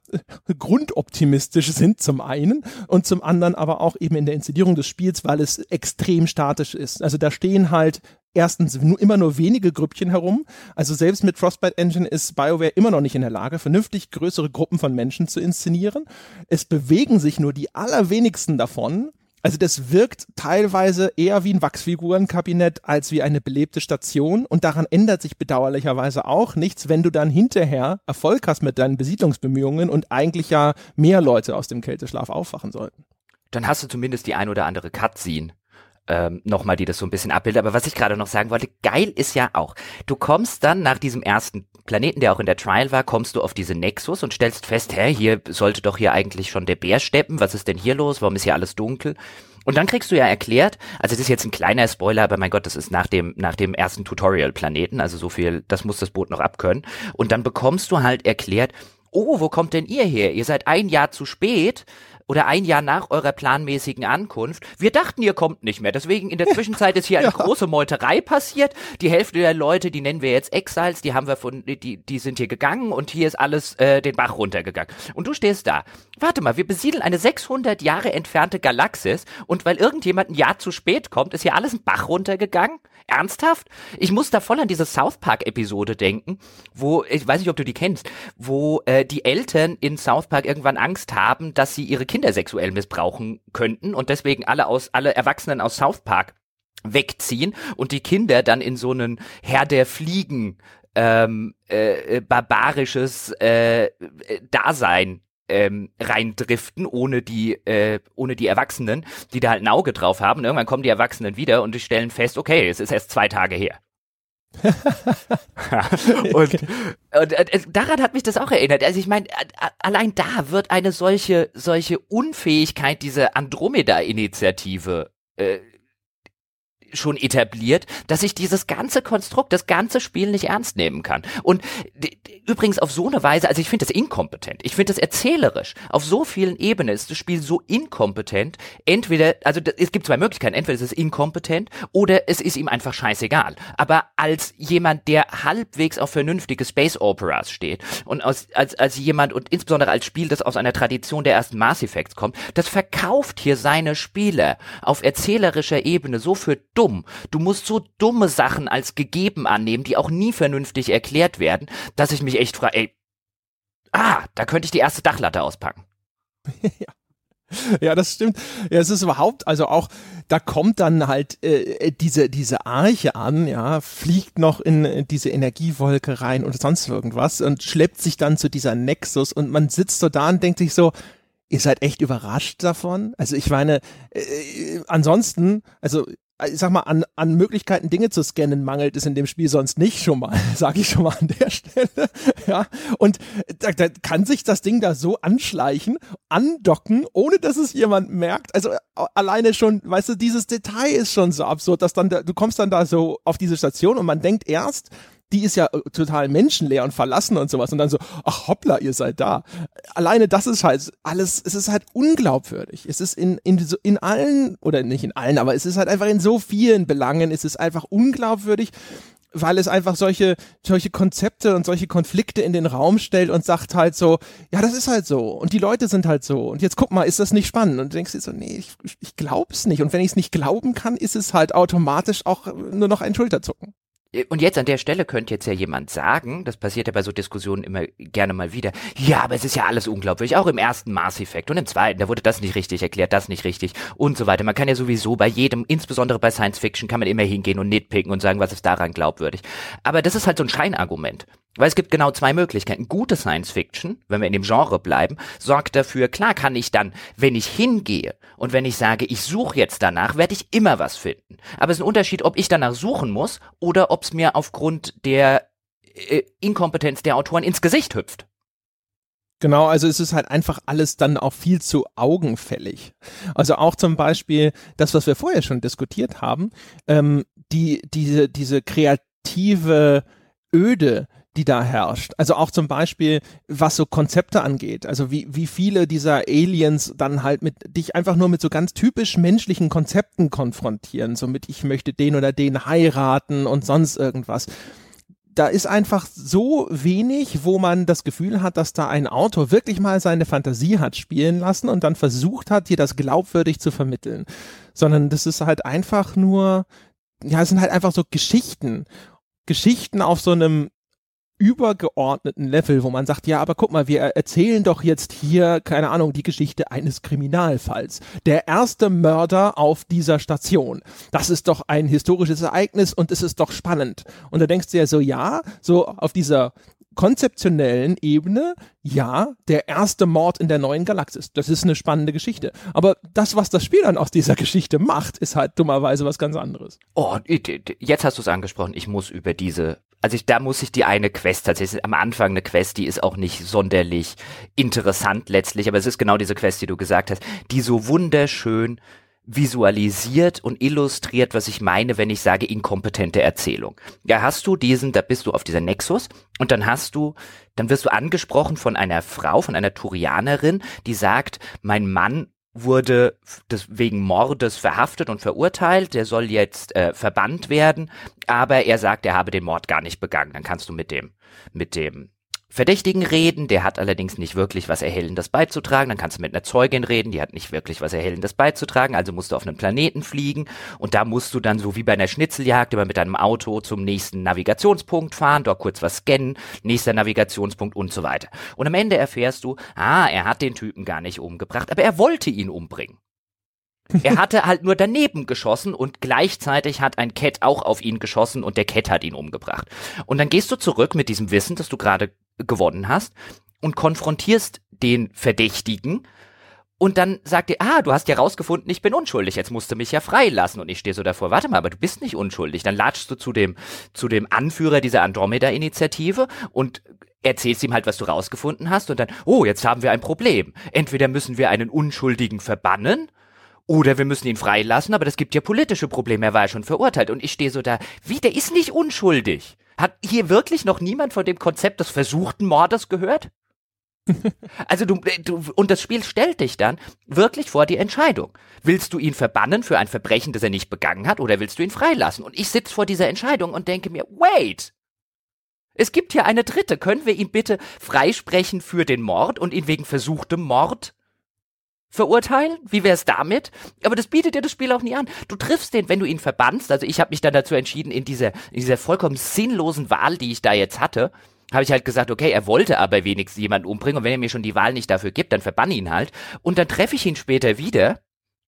grundoptimistisch sind zum einen und zum anderen aber auch eben in der Inszenierung des Spiels, weil es extrem statisch ist. Also da stehen halt erstens nur, immer nur wenige Grüppchen herum. Also selbst mit Frostbite Engine ist BioWare immer noch nicht in der Lage, vernünftig größere Gruppen von Menschen zu inszenieren. Es bewegen sich nur die allerwenigsten davon. Also das wirkt teilweise eher wie ein Wachsfigurenkabinett als wie eine belebte Station und daran ändert sich bedauerlicherweise auch nichts, wenn du dann hinterher Erfolg hast mit deinen Besiedlungsbemühungen und eigentlich ja mehr Leute aus dem Kälteschlaf aufwachen sollten dann hast du zumindest die ein oder andere Cutscene ähm, nochmal, die das so ein bisschen abbildet. Aber was ich gerade noch sagen wollte, geil ist ja auch, du kommst dann nach diesem ersten Planeten, der auch in der Trial war, kommst du auf diese Nexus und stellst fest, hä, hier sollte doch hier eigentlich schon der Bär steppen, was ist denn hier los, warum ist hier alles dunkel? Und dann kriegst du ja erklärt, also das ist jetzt ein kleiner Spoiler, aber mein Gott, das ist nach dem, nach dem ersten Tutorial-Planeten, also so viel, das muss das Boot noch abkönnen. Und dann bekommst du halt erklärt, oh, wo kommt denn ihr her? Ihr seid ein Jahr zu spät, oder ein Jahr nach eurer planmäßigen Ankunft. Wir dachten, ihr kommt nicht mehr. Deswegen in der Zwischenzeit ist hier eine ja. große Meuterei passiert. Die Hälfte der Leute, die nennen wir jetzt Exiles, die haben wir von, die, die sind hier gegangen und hier ist alles äh, den Bach runtergegangen. Und du stehst da. Warte mal, wir besiedeln eine 600 Jahre entfernte Galaxis und weil irgendjemand ein Jahr zu spät kommt, ist hier alles ein Bach runtergegangen? Ernsthaft? Ich muss da voll an diese South Park Episode denken, wo, ich weiß nicht, ob du die kennst, wo äh, die Eltern in South Park irgendwann Angst haben, dass sie ihre Kinder sexuell missbrauchen könnten und deswegen alle aus, alle Erwachsenen aus South Park wegziehen und die Kinder dann in so einen Herr der Fliegen ähm, äh, barbarisches äh, Dasein ähm, reindriften, ohne die, äh, ohne die Erwachsenen, die da halt ein Auge drauf haben. Irgendwann kommen die Erwachsenen wieder und die stellen fest, okay, es ist erst zwei Tage her. und, und äh, daran hat mich das auch erinnert. Also ich meine, allein da wird eine solche solche Unfähigkeit diese Andromeda-Initiative äh, schon etabliert, dass ich dieses ganze Konstrukt, das ganze Spiel nicht ernst nehmen kann. Und übrigens auf so eine Weise, also ich finde das inkompetent. Ich finde das erzählerisch. Auf so vielen Ebenen ist das Spiel so inkompetent. Entweder, also es gibt zwei Möglichkeiten. Entweder es ist inkompetent oder es ist ihm einfach scheißegal. Aber als jemand, der halbwegs auf vernünftige Space Operas steht und als, als, als jemand und insbesondere als Spiel, das aus einer Tradition der ersten Mass Effects kommt, das verkauft hier seine Spiele auf erzählerischer Ebene so für dumm. Du musst so dumme Sachen als gegeben annehmen, die auch nie vernünftig erklärt werden, dass ich mich echt frage, ey, ah, da könnte ich die erste Dachlatte auspacken. ja. Ja, das stimmt. Ja, es ist überhaupt, also auch, da kommt dann halt äh, diese, diese Arche an, ja, fliegt noch in diese Energiewolke rein und sonst irgendwas und schleppt sich dann zu dieser Nexus und man sitzt so da und denkt sich so, ihr seid echt überrascht davon? Also ich meine, äh, äh ansonsten, also äh, ich sag mal, an, an Möglichkeiten Dinge zu scannen mangelt es in dem Spiel sonst nicht schon mal, sage ich schon mal an der Stelle. Ja, und da, da kann sich das Ding da so anschleichen, andocken, ohne dass es jemand merkt. Also äh, alleine schon, weißt du, dieses Detail ist schon so absurd, dass dann da, du kommst dann da so auf diese Station und man denkt erst, die ist ja äh, total menschenleer und verlassen und sowas und dann so, ach hoppla, ihr seid da. Alleine das ist halt alles, es ist halt unglaubwürdig. Es ist in, in, in allen, oder nicht in allen, aber es ist halt einfach in so vielen Belangen, es ist einfach unglaubwürdig weil es einfach solche, solche Konzepte und solche Konflikte in den Raum stellt und sagt halt so, ja, das ist halt so und die Leute sind halt so und jetzt guck mal, ist das nicht spannend? Und du denkst dir so, nee, ich, ich glaub's nicht und wenn ich es nicht glauben kann, ist es halt automatisch auch nur noch ein Schulterzucken. Und jetzt an der Stelle könnte jetzt ja jemand sagen, das passiert ja bei so Diskussionen immer gerne mal wieder, ja, aber es ist ja alles unglaublich, auch im ersten Mass Effect und im zweiten, da wurde das nicht richtig erklärt, das nicht richtig und so weiter. Man kann ja sowieso bei jedem, insbesondere bei Science Fiction, kann man immer hingehen und nitpicken und sagen, was ist daran glaubwürdig. Aber das ist halt so ein Scheinargument. Weil es gibt genau zwei Möglichkeiten. Gute Science Fiction, wenn wir in dem Genre bleiben, sorgt dafür, klar kann ich dann, wenn ich hingehe und wenn ich sage, ich suche jetzt danach, werde ich immer was finden. Aber es ist ein Unterschied, ob ich danach suchen muss oder ob es mir aufgrund der äh, Inkompetenz der Autoren ins Gesicht hüpft. Genau, also es ist halt einfach alles dann auch viel zu augenfällig. Also auch zum Beispiel das, was wir vorher schon diskutiert haben, ähm, die, diese, diese kreative Öde, die da herrscht. Also auch zum Beispiel, was so Konzepte angeht. Also wie, wie viele dieser Aliens dann halt mit dich einfach nur mit so ganz typisch menschlichen Konzepten konfrontieren. So mit ich möchte den oder den heiraten und sonst irgendwas da ist einfach so wenig, wo man das Gefühl hat, dass da ein Autor wirklich mal seine Fantasie hat spielen lassen und dann versucht hat, dir das glaubwürdig zu vermitteln. Sondern das ist halt einfach nur, ja, es sind halt einfach so Geschichten. Geschichten auf so einem übergeordneten Level, wo man sagt, ja, aber guck mal, wir erzählen doch jetzt hier, keine Ahnung, die Geschichte eines Kriminalfalls. Der erste Mörder auf dieser Station. Das ist doch ein historisches Ereignis und es ist doch spannend. Und da denkst du ja so, ja, so auf dieser konzeptionellen Ebene, ja, der erste Mord in der neuen Galaxis. Das ist eine spannende Geschichte. Aber das, was das Spiel dann aus dieser Geschichte macht, ist halt dummerweise was ganz anderes. Oh, jetzt hast du es angesprochen. Ich muss über diese also ich, da muss ich die eine Quest tatsächlich, am Anfang eine Quest, die ist auch nicht sonderlich interessant letztlich, aber es ist genau diese Quest, die du gesagt hast, die so wunderschön visualisiert und illustriert, was ich meine, wenn ich sage inkompetente Erzählung. Ja, hast du diesen, da bist du auf dieser Nexus und dann hast du, dann wirst du angesprochen von einer Frau, von einer Turianerin, die sagt, mein Mann wurde wegen Mordes verhaftet und verurteilt. Der soll jetzt äh, verbannt werden, aber er sagt, er habe den Mord gar nicht begangen. Dann kannst du mit dem mit dem Verdächtigen reden, der hat allerdings nicht wirklich was Erhellendes beizutragen. Dann kannst du mit einer Zeugin reden, die hat nicht wirklich was Erhellendes beizutragen, also musst du auf einen Planeten fliegen und da musst du dann so wie bei einer Schnitzeljagd immer mit deinem Auto zum nächsten Navigationspunkt fahren, dort kurz was scannen, nächster Navigationspunkt und so weiter. Und am Ende erfährst du, ah, er hat den Typen gar nicht umgebracht, aber er wollte ihn umbringen. er hatte halt nur daneben geschossen und gleichzeitig hat ein Cat auch auf ihn geschossen und der Cat hat ihn umgebracht. Und dann gehst du zurück mit diesem Wissen, das du gerade gewonnen hast und konfrontierst den Verdächtigen und dann sagt er, ah, du hast ja rausgefunden, ich bin unschuldig, jetzt musst du mich ja freilassen. Und ich stehe so davor, warte mal, aber du bist nicht unschuldig. Dann latschst du zu dem, zu dem Anführer dieser Andromeda-Initiative und erzählst ihm halt, was du rausgefunden hast und dann, oh, jetzt haben wir ein Problem. Entweder müssen wir einen Unschuldigen verbannen oder wir müssen ihn freilassen, aber das gibt ja politische Probleme, er war ja schon verurteilt. Und ich stehe so da, wie, der ist nicht unschuldig. Hat hier wirklich noch niemand von dem Konzept des versuchten Mordes gehört? also du, du, und das Spiel stellt dich dann wirklich vor die Entscheidung. Willst du ihn verbannen für ein Verbrechen, das er nicht begangen hat, oder willst du ihn freilassen? Und ich sitze vor dieser Entscheidung und denke mir, wait! Es gibt hier eine dritte. Können wir ihn bitte freisprechen für den Mord und ihn wegen versuchtem Mord verurteilen? Wie wär's damit? Aber das bietet dir das Spiel auch nie an. Du triffst den, wenn du ihn verbannst. Also ich habe mich dann dazu entschieden, in dieser, in dieser vollkommen sinnlosen Wahl, die ich da jetzt hatte, habe ich halt gesagt, okay, er wollte aber wenigstens jemanden umbringen und wenn er mir schon die Wahl nicht dafür gibt, dann verbann ihn halt. Und dann treffe ich ihn später wieder,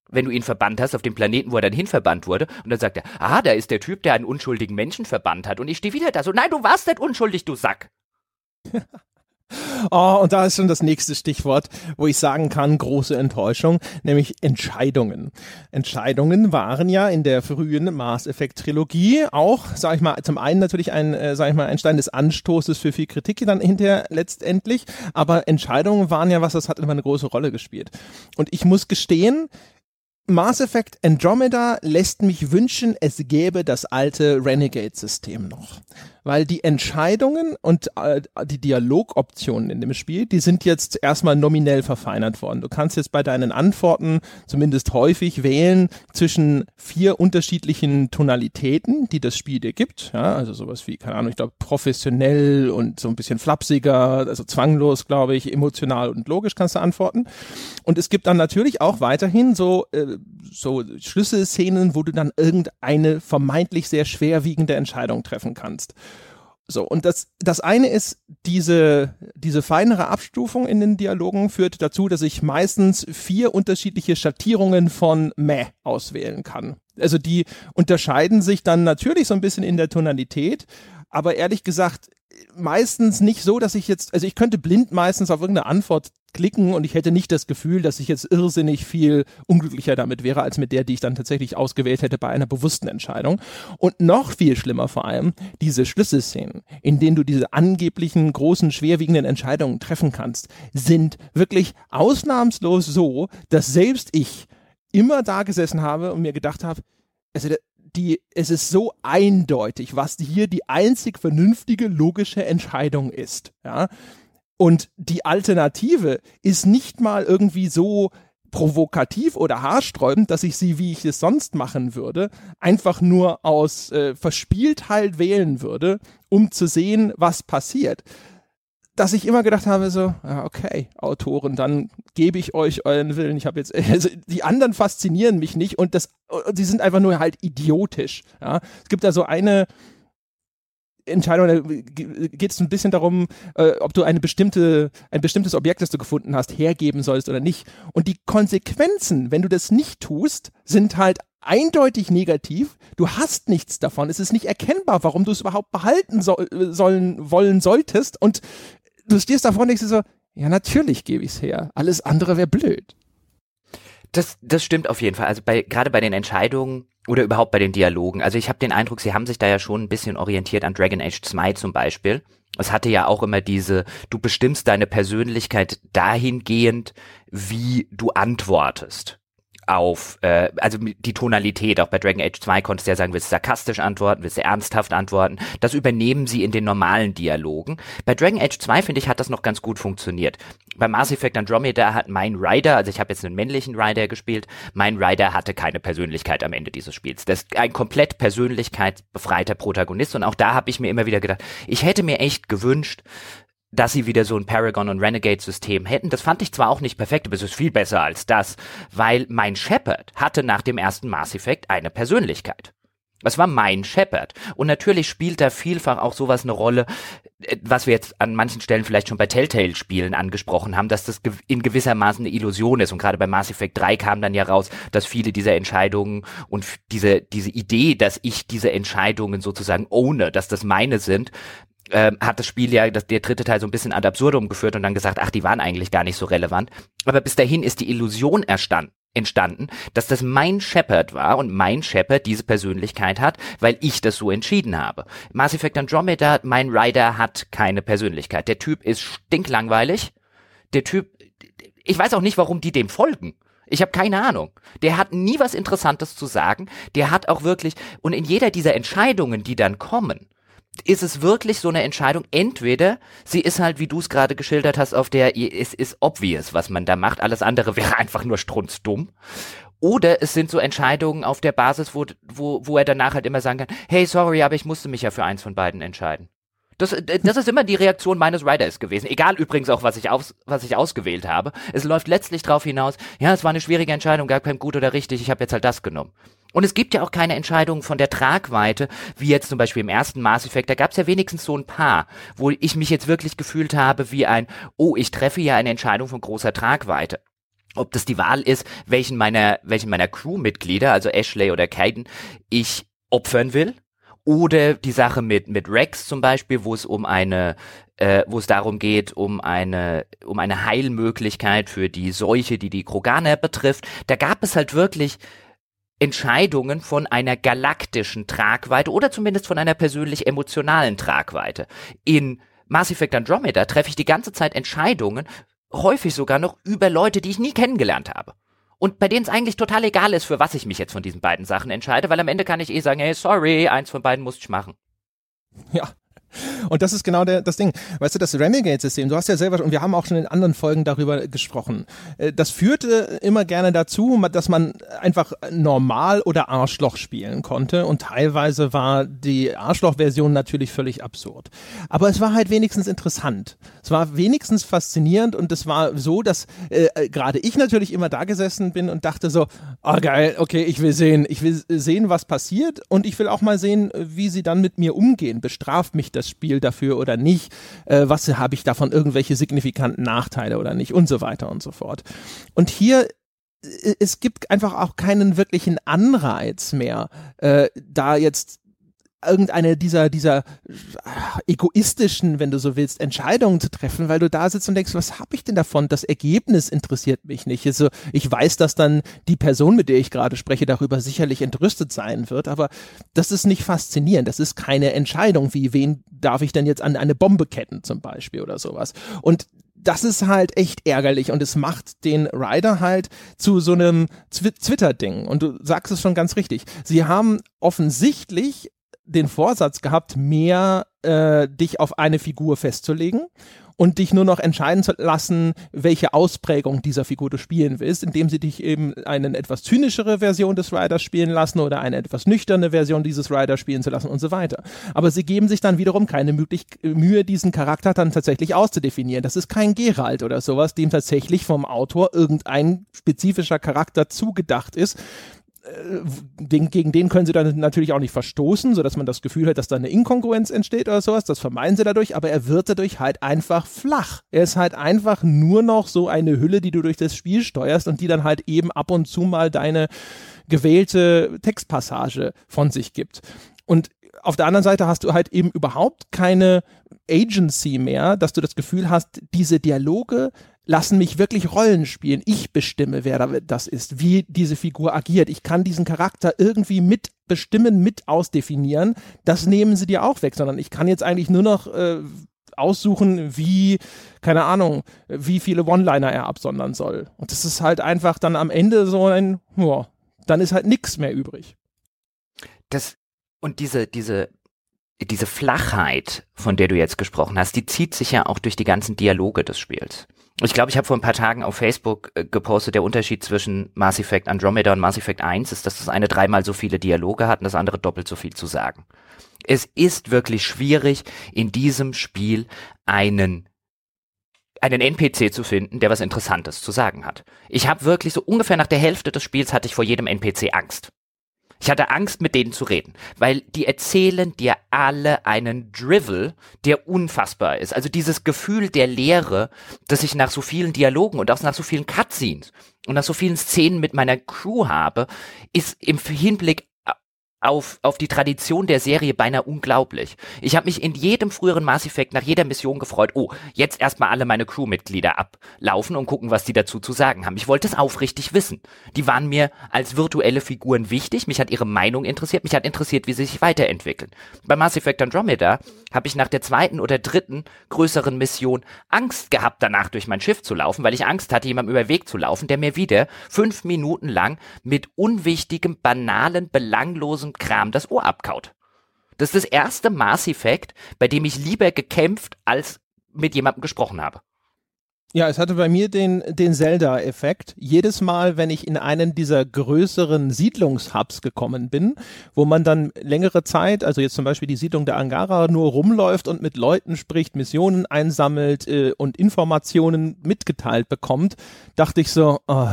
wenn du ihn verbannt hast auf dem Planeten, wo er dann hinverbannt wurde. Und dann sagt er, ah, da ist der Typ, der einen unschuldigen Menschen verbannt hat. Und ich stehe wieder da so, nein, du warst nicht unschuldig, du Sack. Oh, und da ist schon das nächste Stichwort, wo ich sagen kann, große Enttäuschung, nämlich Entscheidungen. Entscheidungen waren ja in der frühen Mass Effect Trilogie auch, sag ich mal, zum einen natürlich ein, äh, sag ich mal, ein Stein des Anstoßes für viel Kritik dann hinterher letztendlich, aber Entscheidungen waren ja was, das hat immer eine große Rolle gespielt. Und ich muss gestehen, Mass Effect Andromeda lässt mich wünschen, es gäbe das alte Renegade-System noch weil die Entscheidungen und äh, die Dialogoptionen in dem Spiel, die sind jetzt erstmal nominell verfeinert worden. Du kannst jetzt bei deinen Antworten zumindest häufig wählen zwischen vier unterschiedlichen Tonalitäten, die das Spiel dir gibt. Ja, also sowas wie, keine Ahnung, ich glaube, professionell und so ein bisschen flapsiger, also zwanglos, glaube ich, emotional und logisch kannst du antworten. Und es gibt dann natürlich auch weiterhin so, äh, so Schlüsselszenen, wo du dann irgendeine vermeintlich sehr schwerwiegende Entscheidung treffen kannst. So, und das, das eine ist, diese, diese feinere Abstufung in den Dialogen führt dazu, dass ich meistens vier unterschiedliche Schattierungen von meh auswählen kann. Also die unterscheiden sich dann natürlich so ein bisschen in der Tonalität, aber ehrlich gesagt, meistens nicht so, dass ich jetzt, also ich könnte blind meistens auf irgendeine Antwort klicken und ich hätte nicht das Gefühl, dass ich jetzt irrsinnig viel unglücklicher damit wäre, als mit der, die ich dann tatsächlich ausgewählt hätte bei einer bewussten Entscheidung. Und noch viel schlimmer vor allem, diese Schlüsselszenen, in denen du diese angeblichen großen, schwerwiegenden Entscheidungen treffen kannst, sind wirklich ausnahmslos so, dass selbst ich immer da gesessen habe und mir gedacht habe, also die, es ist so eindeutig, was hier die einzig vernünftige, logische Entscheidung ist. Ja? Und die Alternative ist nicht mal irgendwie so provokativ oder haarsträubend, dass ich sie, wie ich es sonst machen würde, einfach nur aus äh, Verspieltheit wählen würde, um zu sehen, was passiert. Dass ich immer gedacht habe, so, okay, Autoren, dann gebe ich euch euren Willen. Ich habe jetzt, also die anderen faszinieren mich nicht und das, sie sind einfach nur halt idiotisch. Ja. Es gibt da so eine, Entscheidung, da geht es ein bisschen darum, äh, ob du eine bestimmte, ein bestimmtes Objekt, das du gefunden hast, hergeben sollst oder nicht. Und die Konsequenzen, wenn du das nicht tust, sind halt eindeutig negativ. Du hast nichts davon. Es ist nicht erkennbar, warum du es überhaupt behalten so sollen, wollen solltest. Und du stehst davor und denkst so, ja, natürlich gebe ich es her. Alles andere wäre blöd. Das, das stimmt auf jeden Fall. Also bei, gerade bei den Entscheidungen, oder überhaupt bei den Dialogen. Also ich habe den Eindruck, sie haben sich da ja schon ein bisschen orientiert an Dragon Age 2 zum Beispiel. Es hatte ja auch immer diese, du bestimmst deine Persönlichkeit dahingehend, wie du antwortest auf, äh, also die Tonalität, auch bei Dragon Age 2 konntest du ja sagen, willst du sarkastisch antworten, willst du ernsthaft antworten. Das übernehmen sie in den normalen Dialogen. Bei Dragon Age 2, finde ich, hat das noch ganz gut funktioniert. Bei Mass Effect Andromeda hat mein Rider, also ich habe jetzt einen männlichen Rider gespielt, mein Rider hatte keine Persönlichkeit am Ende dieses Spiels. Das ist ein komplett persönlichkeitsbefreiter Protagonist und auch da habe ich mir immer wieder gedacht, ich hätte mir echt gewünscht, dass sie wieder so ein Paragon und Renegade System hätten. Das fand ich zwar auch nicht perfekt, aber es ist viel besser als das, weil mein Shepard hatte nach dem ersten Mass Effect eine Persönlichkeit. Das war mein Shepard. Und natürlich spielt da vielfach auch sowas eine Rolle, äh, was wir jetzt an manchen Stellen vielleicht schon bei Telltale-Spielen angesprochen haben, dass das in gewisser Maße eine Illusion ist. Und gerade bei Mass Effect 3 kam dann ja raus, dass viele dieser Entscheidungen und diese, diese Idee, dass ich diese Entscheidungen sozusagen ohne, dass das meine sind, ähm, hat das Spiel ja, das, der dritte Teil so ein bisschen ad absurdum geführt und dann gesagt, ach, die waren eigentlich gar nicht so relevant. Aber bis dahin ist die Illusion erstanden entstanden, dass das mein Shepard war und mein Shepard diese Persönlichkeit hat, weil ich das so entschieden habe. Mass Effect Andromeda, mein Rider hat keine Persönlichkeit. Der Typ ist stinklangweilig. Der Typ, ich weiß auch nicht, warum die dem folgen. Ich habe keine Ahnung. Der hat nie was Interessantes zu sagen. Der hat auch wirklich, und in jeder dieser Entscheidungen, die dann kommen, ist es wirklich so eine Entscheidung? Entweder sie ist halt, wie du es gerade geschildert hast, auf der es ist obvious, was man da macht. Alles andere wäre einfach nur strunzdumm. Oder es sind so Entscheidungen auf der Basis, wo, wo, wo er danach halt immer sagen kann, hey, sorry, aber ich musste mich ja für eins von beiden entscheiden. Das, äh, das ist immer die Reaktion meines Riders gewesen. Egal übrigens auch, was ich, aus, was ich ausgewählt habe. Es läuft letztlich drauf hinaus, ja, es war eine schwierige Entscheidung, gab kein gut oder richtig, ich habe jetzt halt das genommen. Und es gibt ja auch keine Entscheidungen von der Tragweite, wie jetzt zum Beispiel im ersten Mass Effect. Da gab es ja wenigstens so ein paar, wo ich mich jetzt wirklich gefühlt habe wie ein, oh, ich treffe ja eine Entscheidung von großer Tragweite. Ob das die Wahl ist, welchen meiner, welchen meiner Crewmitglieder, also Ashley oder Caden, ich opfern will. Oder die Sache mit, mit Rex zum Beispiel, wo es um eine äh, wo es darum geht, um eine, um eine Heilmöglichkeit für die Seuche, die die Kroganer betrifft. Da gab es halt wirklich Entscheidungen von einer galaktischen Tragweite oder zumindest von einer persönlich emotionalen Tragweite. In Mass Effect Andromeda treffe ich die ganze Zeit Entscheidungen, häufig sogar noch über Leute, die ich nie kennengelernt habe. Und bei denen es eigentlich total egal ist, für was ich mich jetzt von diesen beiden Sachen entscheide, weil am Ende kann ich eh sagen, hey, sorry, eins von beiden muss ich machen. Ja, und das ist genau der, das Ding. Weißt du, das Renegade-System, du hast ja selber, und wir haben auch schon in anderen Folgen darüber gesprochen, äh, das führte immer gerne dazu, dass man einfach normal oder Arschloch spielen konnte und teilweise war die Arschloch-Version natürlich völlig absurd. Aber es war halt wenigstens interessant. Es war wenigstens faszinierend und es war so, dass äh, äh gerade ich natürlich immer da gesessen bin und dachte so, oh geil, okay, ich will sehen, ich will sehen, was passiert und ich will auch mal sehen, wie sie dann mit mir umgehen. Bestraft mich das das Spiel dafür oder nicht, äh, was habe ich davon, irgendwelche signifikanten Nachteile oder nicht und so weiter und so fort. Und hier äh, es gibt einfach auch keinen wirklichen Anreiz mehr, äh, da jetzt irgendeine dieser, dieser egoistischen, wenn du so willst, Entscheidungen zu treffen, weil du da sitzt und denkst, was habe ich denn davon? Das Ergebnis interessiert mich nicht. Also ich weiß, dass dann die Person, mit der ich gerade spreche, darüber sicherlich entrüstet sein wird, aber das ist nicht faszinierend. Das ist keine Entscheidung, wie wen darf ich denn jetzt an eine Bombe ketten zum Beispiel oder sowas. Und das ist halt echt ärgerlich und es macht den Rider halt zu so einem Twitter-Ding. Und du sagst es schon ganz richtig. Sie haben offensichtlich den Vorsatz gehabt, mehr äh, dich auf eine Figur festzulegen und dich nur noch entscheiden zu lassen, welche Ausprägung dieser Figur du spielen willst, indem sie dich eben eine etwas zynischere Version des Riders spielen lassen oder eine etwas nüchterne Version dieses Riders spielen zu lassen und so weiter. Aber sie geben sich dann wiederum keine möglich Mühe, diesen Charakter dann tatsächlich auszudefinieren. Das ist kein Geralt oder sowas, dem tatsächlich vom Autor irgendein spezifischer Charakter zugedacht ist, den, gegen den können sie dann natürlich auch nicht verstoßen, sodass man das Gefühl hat, dass da eine Inkongruenz entsteht oder sowas. Das vermeiden sie dadurch, aber er wird dadurch halt einfach flach. Er ist halt einfach nur noch so eine Hülle, die du durch das Spiel steuerst und die dann halt eben ab und zu mal deine gewählte Textpassage von sich gibt. Und auf der anderen Seite hast du halt eben überhaupt keine Agency mehr, dass du das Gefühl hast, diese Dialoge lassen mich wirklich Rollen spielen. Ich bestimme, wer das ist, wie diese Figur agiert. Ich kann diesen Charakter irgendwie mitbestimmen, mit ausdefinieren. Das nehmen sie dir auch weg, sondern ich kann jetzt eigentlich nur noch äh, aussuchen, wie, keine Ahnung, wie viele One-Liner er absondern soll. Und das ist halt einfach dann am Ende so ein, ja, dann ist halt nichts mehr übrig. Das, und diese, diese diese Flachheit, von der du jetzt gesprochen hast, die zieht sich ja auch durch die ganzen Dialoge des Spiels. Ich glaube, ich habe vor ein paar Tagen auf Facebook äh, gepostet, der Unterschied zwischen Mass Effect Andromeda und Mass Effect 1 ist, dass das eine dreimal so viele Dialoge hat und das andere doppelt so viel zu sagen. Es ist wirklich schwierig, in diesem Spiel einen einen NPC zu finden, der was Interessantes zu sagen hat. Ich habe wirklich so ungefähr nach der Hälfte des Spiels hatte ich vor jedem NPC Angst. Ich hatte Angst, mit denen zu reden, weil die erzählen dir alle einen Drivel, der unfassbar ist. Also dieses Gefühl der Leere, das ich nach so vielen Dialogen und auch nach so vielen Cutscenes und nach so vielen Szenen mit meiner Crew habe, ist im Hinblick auf, auf die Tradition der Serie beinahe unglaublich. Ich habe mich in jedem früheren Mass Effect nach jeder Mission gefreut, oh, jetzt erstmal alle meine Crewmitglieder ablaufen und gucken, was die dazu zu sagen haben. Ich wollte es aufrichtig wissen. Die waren mir als virtuelle Figuren wichtig, mich hat ihre Meinung interessiert, mich hat interessiert, wie sie sich weiterentwickeln. Bei Mass Effect Andromeda habe ich nach der zweiten oder dritten größeren Mission Angst gehabt, danach durch mein Schiff zu laufen, weil ich Angst hatte, jemandem über den Weg zu laufen, der mir wieder fünf Minuten lang mit unwichtigem, banalen, belanglosen Kram das Ohr abkaut. Das ist das erste Mass Effect, bei dem ich lieber gekämpft als mit jemandem gesprochen habe. Ja, es hatte bei mir den, den Zelda-Effekt. Jedes Mal, wenn ich in einen dieser größeren Siedlungshubs gekommen bin, wo man dann längere Zeit, also jetzt zum Beispiel die Siedlung der Angara, nur rumläuft und mit Leuten spricht, Missionen einsammelt äh, und Informationen mitgeteilt bekommt, dachte ich so, oh,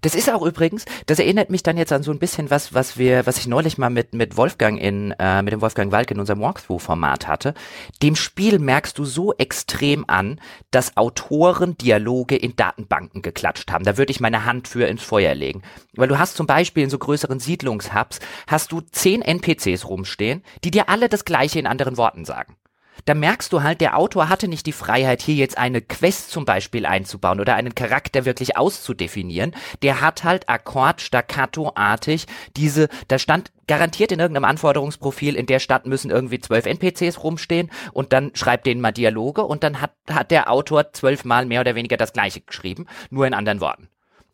das ist auch übrigens, das erinnert mich dann jetzt an so ein bisschen was, was wir, was ich neulich mal mit, mit Wolfgang in, äh, mit dem Wolfgang Walk in unserem Walkthrough-Format hatte. Dem Spiel merkst du so extrem an, dass Autoren Dialoge in Datenbanken geklatscht haben. Da würde ich meine Hand für ins Feuer legen. Weil du hast zum Beispiel in so größeren Siedlungshubs, hast du zehn NPCs rumstehen, die dir alle das Gleiche in anderen Worten sagen da merkst du halt, der Autor hatte nicht die Freiheit, hier jetzt eine Quest zum Beispiel einzubauen oder einen Charakter wirklich auszudefinieren. Der hat halt Akkord staccato-artig diese, da stand garantiert in irgendeinem Anforderungsprofil, in der Stadt müssen irgendwie zwölf NPCs rumstehen und dann schreibt denen mal Dialoge und dann hat, hat der Autor zwölfmal mehr oder weniger das gleiche geschrieben, nur in anderen Worten.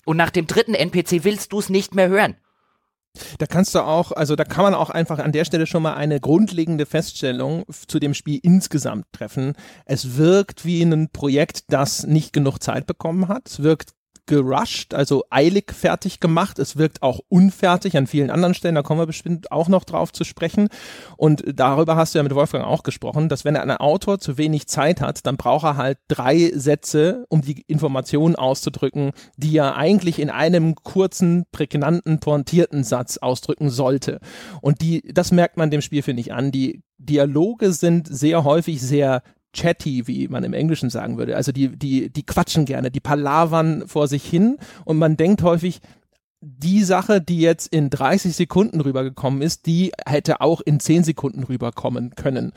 Und nach dem dritten NPC willst du es nicht mehr hören. Da kannst du auch, also da kann man auch einfach an der Stelle schon mal eine grundlegende Feststellung zu dem Spiel insgesamt treffen. Es wirkt wie ein Projekt, das nicht genug Zeit bekommen hat. Es wirkt gerusht, also eilig fertig gemacht. Es wirkt auch unfertig an vielen anderen Stellen. Da kommen wir bestimmt auch noch drauf zu sprechen. Und darüber hast du ja mit Wolfgang auch gesprochen, dass wenn ein Autor zu wenig Zeit hat, dann braucht er halt drei Sätze, um die Informationen auszudrücken, die er eigentlich in einem kurzen, prägnanten, pointierten Satz ausdrücken sollte. Und die, das merkt man dem Spiel, finde ich, an. Die Dialoge sind sehr häufig sehr chatty, wie man im Englischen sagen würde. Also die, die, die quatschen gerne, die palavern vor sich hin und man denkt häufig, die Sache, die jetzt in 30 Sekunden rübergekommen ist, die hätte auch in 10 Sekunden rüberkommen können.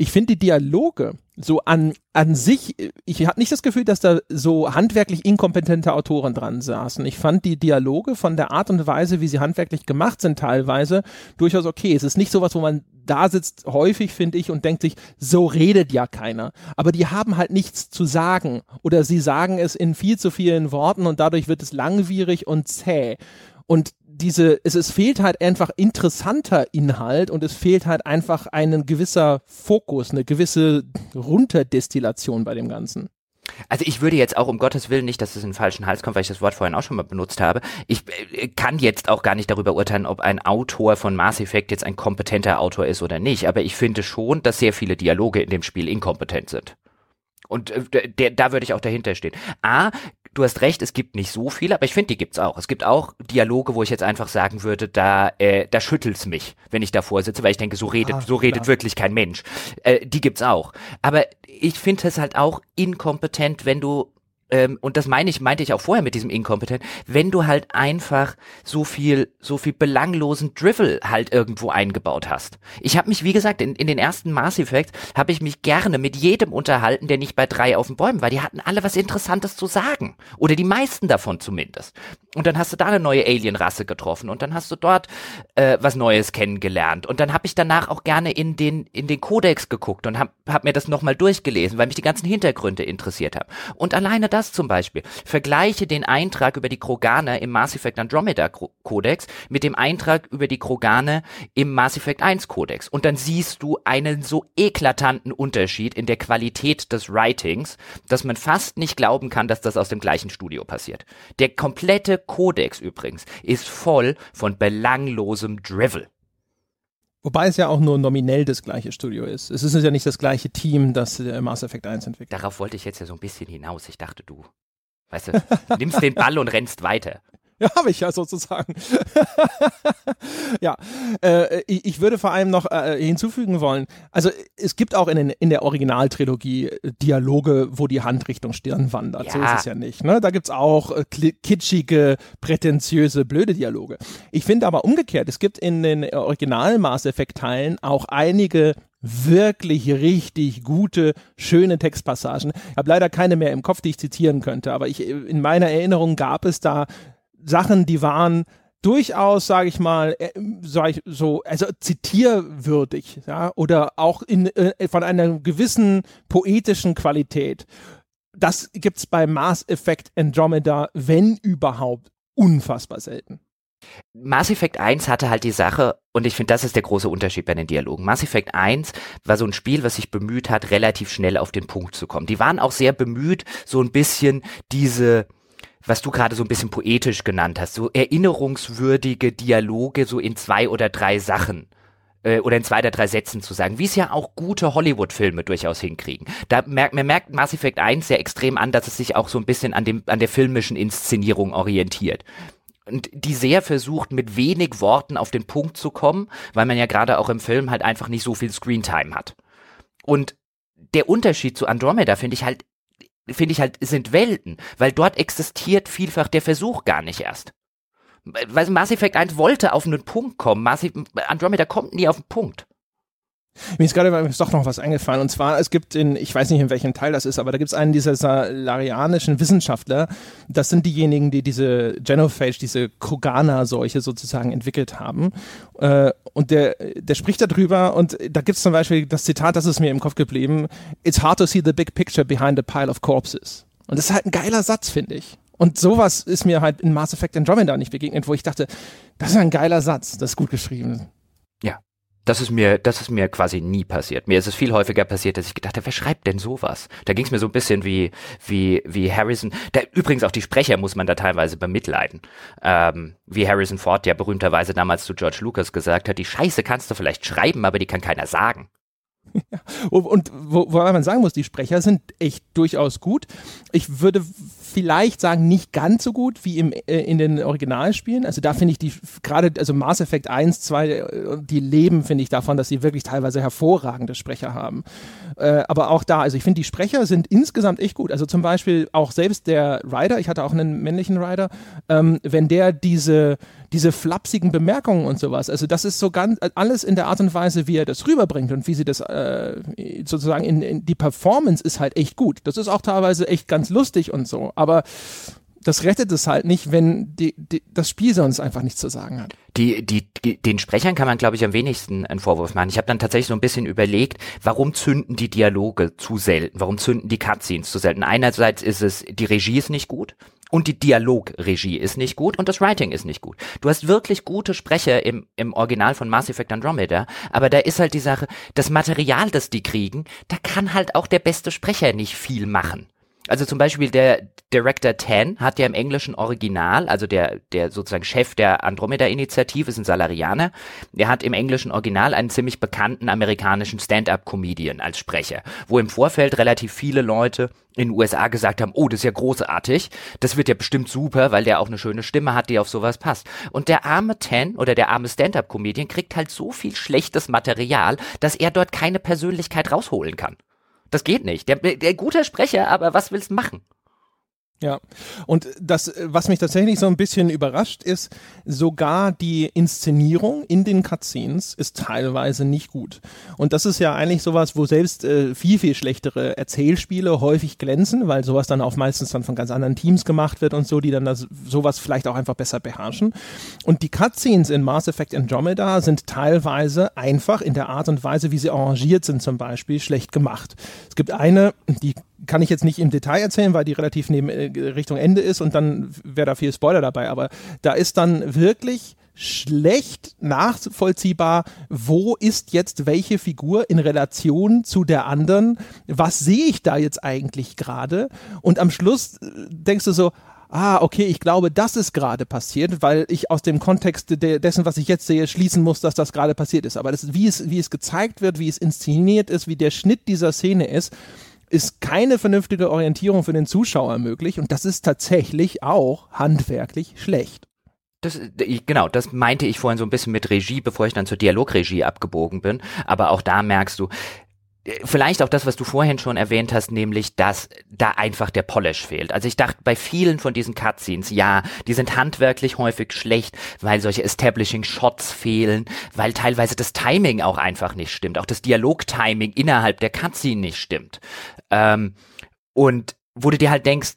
Ich finde die Dialoge so an, an sich, ich hatte nicht das Gefühl, dass da so handwerklich inkompetente Autoren dran saßen. Ich fand die Dialoge von der Art und Weise, wie sie handwerklich gemacht sind, teilweise durchaus okay. Es ist nicht sowas, wo man da sitzt, häufig finde ich, und denkt sich, so redet ja keiner. Aber die haben halt nichts zu sagen. Oder sie sagen es in viel zu vielen Worten und dadurch wird es langwierig und zäh. Und diese, es, es fehlt halt einfach interessanter Inhalt und es fehlt halt einfach ein gewisser Fokus, eine gewisse Runterdestillation bei dem Ganzen. Also ich würde jetzt auch um Gottes Willen nicht, dass es in den falschen Hals kommt, weil ich das Wort vorhin auch schon mal benutzt habe. Ich äh, kann jetzt auch gar nicht darüber urteilen, ob ein Autor von Mass Effect jetzt ein kompetenter Autor ist oder nicht. Aber ich finde schon, dass sehr viele Dialoge in dem Spiel inkompetent sind. Und äh, der, da würde ich auch dahinter stehen. A, du hast recht, es gibt nicht so viele, aber ich finde, die gibt's auch. Es gibt auch Dialoge, wo ich jetzt einfach sagen würde, da, äh, da schüttelt's mich, wenn ich davor sitze, weil ich denke, so redet, ah, so redet wirklich kein Mensch. Äh, die gibt's auch. Aber ich finde es halt auch inkompetent, wenn du ähm, und das meine ich, meinte ich auch vorher mit diesem Inkompetent, wenn du halt einfach so viel, so viel belanglosen Drivel halt irgendwo eingebaut hast. Ich habe mich, wie gesagt, in, in den ersten Mass Effect habe ich mich gerne mit jedem unterhalten, der nicht bei drei auf den Bäumen war. Die hatten alle was Interessantes zu sagen. Oder die meisten davon zumindest. Und dann hast du da eine neue Alien-Rasse getroffen und dann hast du dort äh, was Neues kennengelernt. Und dann habe ich danach auch gerne in den, in den Kodex geguckt und habe hab mir das nochmal durchgelesen, weil mich die ganzen Hintergründe interessiert haben. Und alleine das zum Beispiel. Vergleiche den Eintrag über die Kroganer im Mass Effect Andromeda Kodex mit dem Eintrag über die Kroganer im Mass Effect 1 Kodex. Und dann siehst du einen so eklatanten Unterschied in der Qualität des Writings, dass man fast nicht glauben kann, dass das aus dem gleichen Studio passiert. Der komplette Kodex übrigens ist voll von belanglosem Drivel. Wobei es ja auch nur nominell das gleiche Studio ist. Es ist ja nicht das gleiche Team, das äh, Mass Effect 1 entwickelt. Darauf wollte ich jetzt ja so ein bisschen hinaus. Ich dachte, du, weißt du, nimmst den Ball und rennst weiter. Ja, habe ich ja sozusagen. ja, äh, ich, ich, würde vor allem noch äh, hinzufügen wollen, also es gibt auch in, den, in der Originaltrilogie äh, Dialoge, wo die Handrichtung Stirn wandert. Ja. So ist es ja nicht. Ne? Da gibt's auch äh, kitschige, prätentiöse, blöde Dialoge. Ich finde aber umgekehrt, es gibt in den Original Mass Effect Teilen auch einige wirklich richtig gute, schöne Textpassagen. Ich habe leider keine mehr im Kopf, die ich zitieren könnte, aber ich, in meiner Erinnerung gab es da Sachen, die waren durchaus, sage ich mal, äh, sag ich so, also zitierwürdig, ja, oder auch in, äh, von einer gewissen poetischen Qualität. Das gibt's bei Mass Effect Andromeda, wenn überhaupt, unfassbar selten. Mass Effect 1 hatte halt die Sache, und ich finde, das ist der große Unterschied bei den Dialogen. Mass Effect 1 war so ein Spiel, was sich bemüht hat, relativ schnell auf den Punkt zu kommen. Die waren auch sehr bemüht, so ein bisschen diese, was du gerade so ein bisschen poetisch genannt hast, so erinnerungswürdige Dialoge so in zwei oder drei Sachen äh, oder in zwei oder drei Sätzen zu sagen, wie es ja auch gute Hollywood-Filme durchaus hinkriegen. Da merkt man merkt Mass Effect 1 sehr extrem an, dass es sich auch so ein bisschen an dem an der filmischen Inszenierung orientiert und die sehr versucht, mit wenig Worten auf den Punkt zu kommen, weil man ja gerade auch im Film halt einfach nicht so viel Screentime hat. Und der Unterschied zu Andromeda finde ich halt finde ich halt, sind Welten, weil dort existiert vielfach der Versuch gar nicht erst. Weil Mass Effect 1 wollte auf einen Punkt kommen, Mass Andromeda kommt nie auf den Punkt. Mir ist gerade ist doch noch was eingefallen. Und zwar, es gibt in, ich weiß nicht in welchem Teil das ist, aber da gibt es einen dieser salarianischen Wissenschaftler. Das sind diejenigen, die diese Genophage, diese Krogana-Seuche sozusagen entwickelt haben. Äh, und der, der spricht darüber und da gibt es zum Beispiel das Zitat, das ist mir im Kopf geblieben. It's hard to see the big picture behind a pile of corpses. Und das ist halt ein geiler Satz, finde ich. Und sowas ist mir halt in Mass Effect Andromeda nicht begegnet, wo ich dachte, das ist ein geiler Satz, das ist gut geschrieben. Das ist mir, das ist mir quasi nie passiert. Mir ist es viel häufiger passiert, dass ich gedacht habe, wer schreibt denn sowas? Da ging es mir so ein bisschen wie, wie, wie Harrison. Da, übrigens auch die Sprecher muss man da teilweise bemitleiden. Ähm, wie Harrison Ford ja berühmterweise damals zu George Lucas gesagt hat, die Scheiße kannst du vielleicht schreiben, aber die kann keiner sagen. und wo, wo man sagen muss, die Sprecher sind echt durchaus gut. Ich würde vielleicht sagen, nicht ganz so gut wie im, äh, in den Originalspielen. Also da finde ich die, gerade, also Mass Effect 1, 2, äh, die leben, finde ich, davon, dass sie wirklich teilweise hervorragende Sprecher haben. Äh, aber auch da, also ich finde, die Sprecher sind insgesamt echt gut. Also zum Beispiel auch selbst der Rider, ich hatte auch einen männlichen Rider, ähm, wenn der diese, diese flapsigen Bemerkungen und sowas, also das ist so ganz, alles in der Art und Weise, wie er das rüberbringt und wie sie das äh, sozusagen in, in die Performance ist halt echt gut. Das ist auch teilweise echt ganz lustig und so aber das rettet es halt nicht, wenn die, die, das Spiel sonst einfach nichts zu sagen hat. Die, die, die, den Sprechern kann man, glaube ich, am wenigsten einen Vorwurf machen. Ich habe dann tatsächlich so ein bisschen überlegt, warum zünden die Dialoge zu selten? Warum zünden die Cutscenes zu selten? Einerseits ist es, die Regie ist nicht gut. Und die Dialogregie ist nicht gut und das Writing ist nicht gut. Du hast wirklich gute Sprecher im, im Original von Mass Effect Andromeda, aber da ist halt die Sache, das Material, das die kriegen, da kann halt auch der beste Sprecher nicht viel machen. Also zum Beispiel der Director Ten hat ja im englischen Original, also der, der sozusagen Chef der Andromeda-Initiative, ist ein Salarianer, der hat im englischen Original einen ziemlich bekannten amerikanischen Stand-up-Comedian als Sprecher, wo im Vorfeld relativ viele Leute in den USA gesagt haben, oh, das ist ja großartig, das wird ja bestimmt super, weil der auch eine schöne Stimme hat, die auf sowas passt. Und der arme Ten oder der arme Stand-up-Comedian kriegt halt so viel schlechtes Material, dass er dort keine Persönlichkeit rausholen kann. Das geht nicht. Der, der guter Sprecher, aber was willst du machen? Ja, und das, was mich tatsächlich so ein bisschen überrascht, ist, sogar die Inszenierung in den Cutscenes ist teilweise nicht gut. Und das ist ja eigentlich sowas, wo selbst äh, viel, viel schlechtere Erzählspiele häufig glänzen, weil sowas dann auch meistens dann von ganz anderen Teams gemacht wird und so, die dann das, sowas vielleicht auch einfach besser beherrschen. Und die Cutscenes in Mass Effect Andromeda sind teilweise einfach in der Art und Weise, wie sie arrangiert sind zum Beispiel, schlecht gemacht. Es gibt eine, die kann ich jetzt nicht im Detail erzählen, weil die relativ neben äh, Richtung Ende ist und dann wäre da viel Spoiler dabei. Aber da ist dann wirklich schlecht nachvollziehbar, wo ist jetzt welche Figur in Relation zu der anderen, was sehe ich da jetzt eigentlich gerade und am Schluss äh, denkst du so, ah, okay, ich glaube, das ist gerade passiert, weil ich aus dem Kontext de dessen, was ich jetzt sehe, schließen muss, dass das gerade passiert ist. Aber das, wie, es, wie es gezeigt wird, wie es inszeniert ist, wie der Schnitt dieser Szene ist, ist keine vernünftige Orientierung für den Zuschauer möglich und das ist tatsächlich auch handwerklich schlecht. Das, genau, das meinte ich vorhin so ein bisschen mit Regie, bevor ich dann zur Dialogregie abgebogen bin. Aber auch da merkst du, Vielleicht auch das, was du vorhin schon erwähnt hast, nämlich, dass da einfach der Polish fehlt. Also ich dachte bei vielen von diesen Cutscenes, ja, die sind handwerklich häufig schlecht, weil solche Establishing Shots fehlen, weil teilweise das Timing auch einfach nicht stimmt, auch das Dialogtiming innerhalb der Cutscene nicht stimmt. Ähm, und wo du dir halt denkst,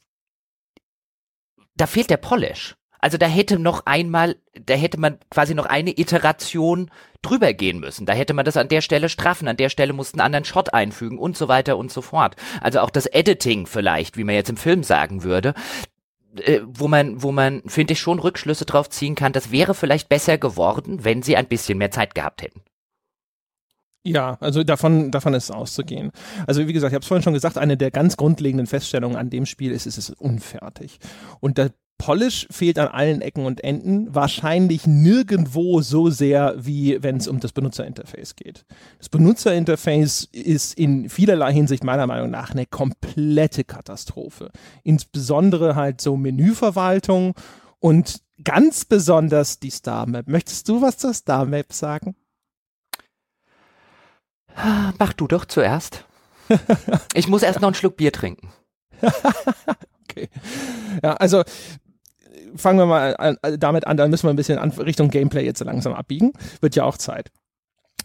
da fehlt der Polish. Also da hätte noch einmal, da hätte man quasi noch eine Iteration drüber gehen müssen. Da hätte man das an der Stelle straffen, an der Stelle mussten einen anderen Shot einfügen und so weiter und so fort. Also auch das Editing vielleicht, wie man jetzt im Film sagen würde, äh, wo man, wo man, finde ich, schon Rückschlüsse drauf ziehen kann, das wäre vielleicht besser geworden, wenn sie ein bisschen mehr Zeit gehabt hätten. Ja, also davon, davon ist auszugehen. Also wie gesagt, ich habe es vorhin schon gesagt, eine der ganz grundlegenden Feststellungen an dem Spiel ist, es ist unfertig. Und da Polish fehlt an allen Ecken und Enden, wahrscheinlich nirgendwo so sehr, wie wenn es um das Benutzerinterface geht. Das Benutzerinterface ist in vielerlei Hinsicht meiner Meinung nach eine komplette Katastrophe. Insbesondere halt so Menüverwaltung und ganz besonders die Star Map. Möchtest du was zur Star Map sagen? Mach du doch zuerst. Ich muss erst noch einen Schluck Bier trinken. okay. Ja, also fangen wir mal an, damit an, dann müssen wir ein bisschen an, Richtung Gameplay jetzt langsam abbiegen. Wird ja auch Zeit.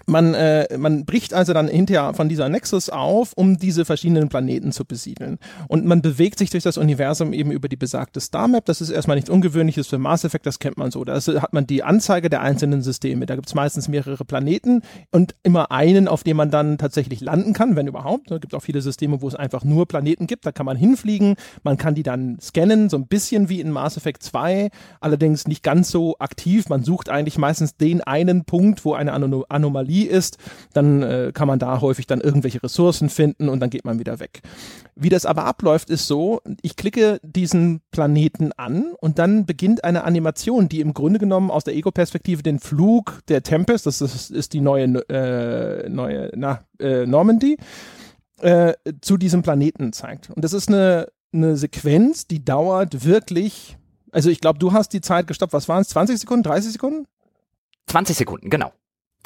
Man, äh, man bricht also dann hinterher von dieser Nexus auf, um diese verschiedenen Planeten zu besiedeln. Und man bewegt sich durch das Universum eben über die besagte Star Map. Das ist erstmal nichts Ungewöhnliches für Mass Effect, das kennt man so. Da hat man die Anzeige der einzelnen Systeme. Da gibt es meistens mehrere Planeten und immer einen, auf dem man dann tatsächlich landen kann, wenn überhaupt. Es gibt auch viele Systeme, wo es einfach nur Planeten gibt. Da kann man hinfliegen. Man kann die dann scannen, so ein bisschen wie in Mass Effect 2, allerdings nicht ganz so aktiv. Man sucht eigentlich meistens den einen Punkt, wo eine Anomalie Technologie ist, dann äh, kann man da häufig dann irgendwelche Ressourcen finden und dann geht man wieder weg. Wie das aber abläuft, ist so, ich klicke diesen Planeten an und dann beginnt eine Animation, die im Grunde genommen aus der Ego-Perspektive den Flug der Tempest, das ist, ist die neue, äh, neue na, äh, Normandy, äh, zu diesem Planeten zeigt. Und das ist eine, eine Sequenz, die dauert wirklich, also ich glaube, du hast die Zeit gestoppt, was waren es, 20 Sekunden, 30 Sekunden? 20 Sekunden, genau.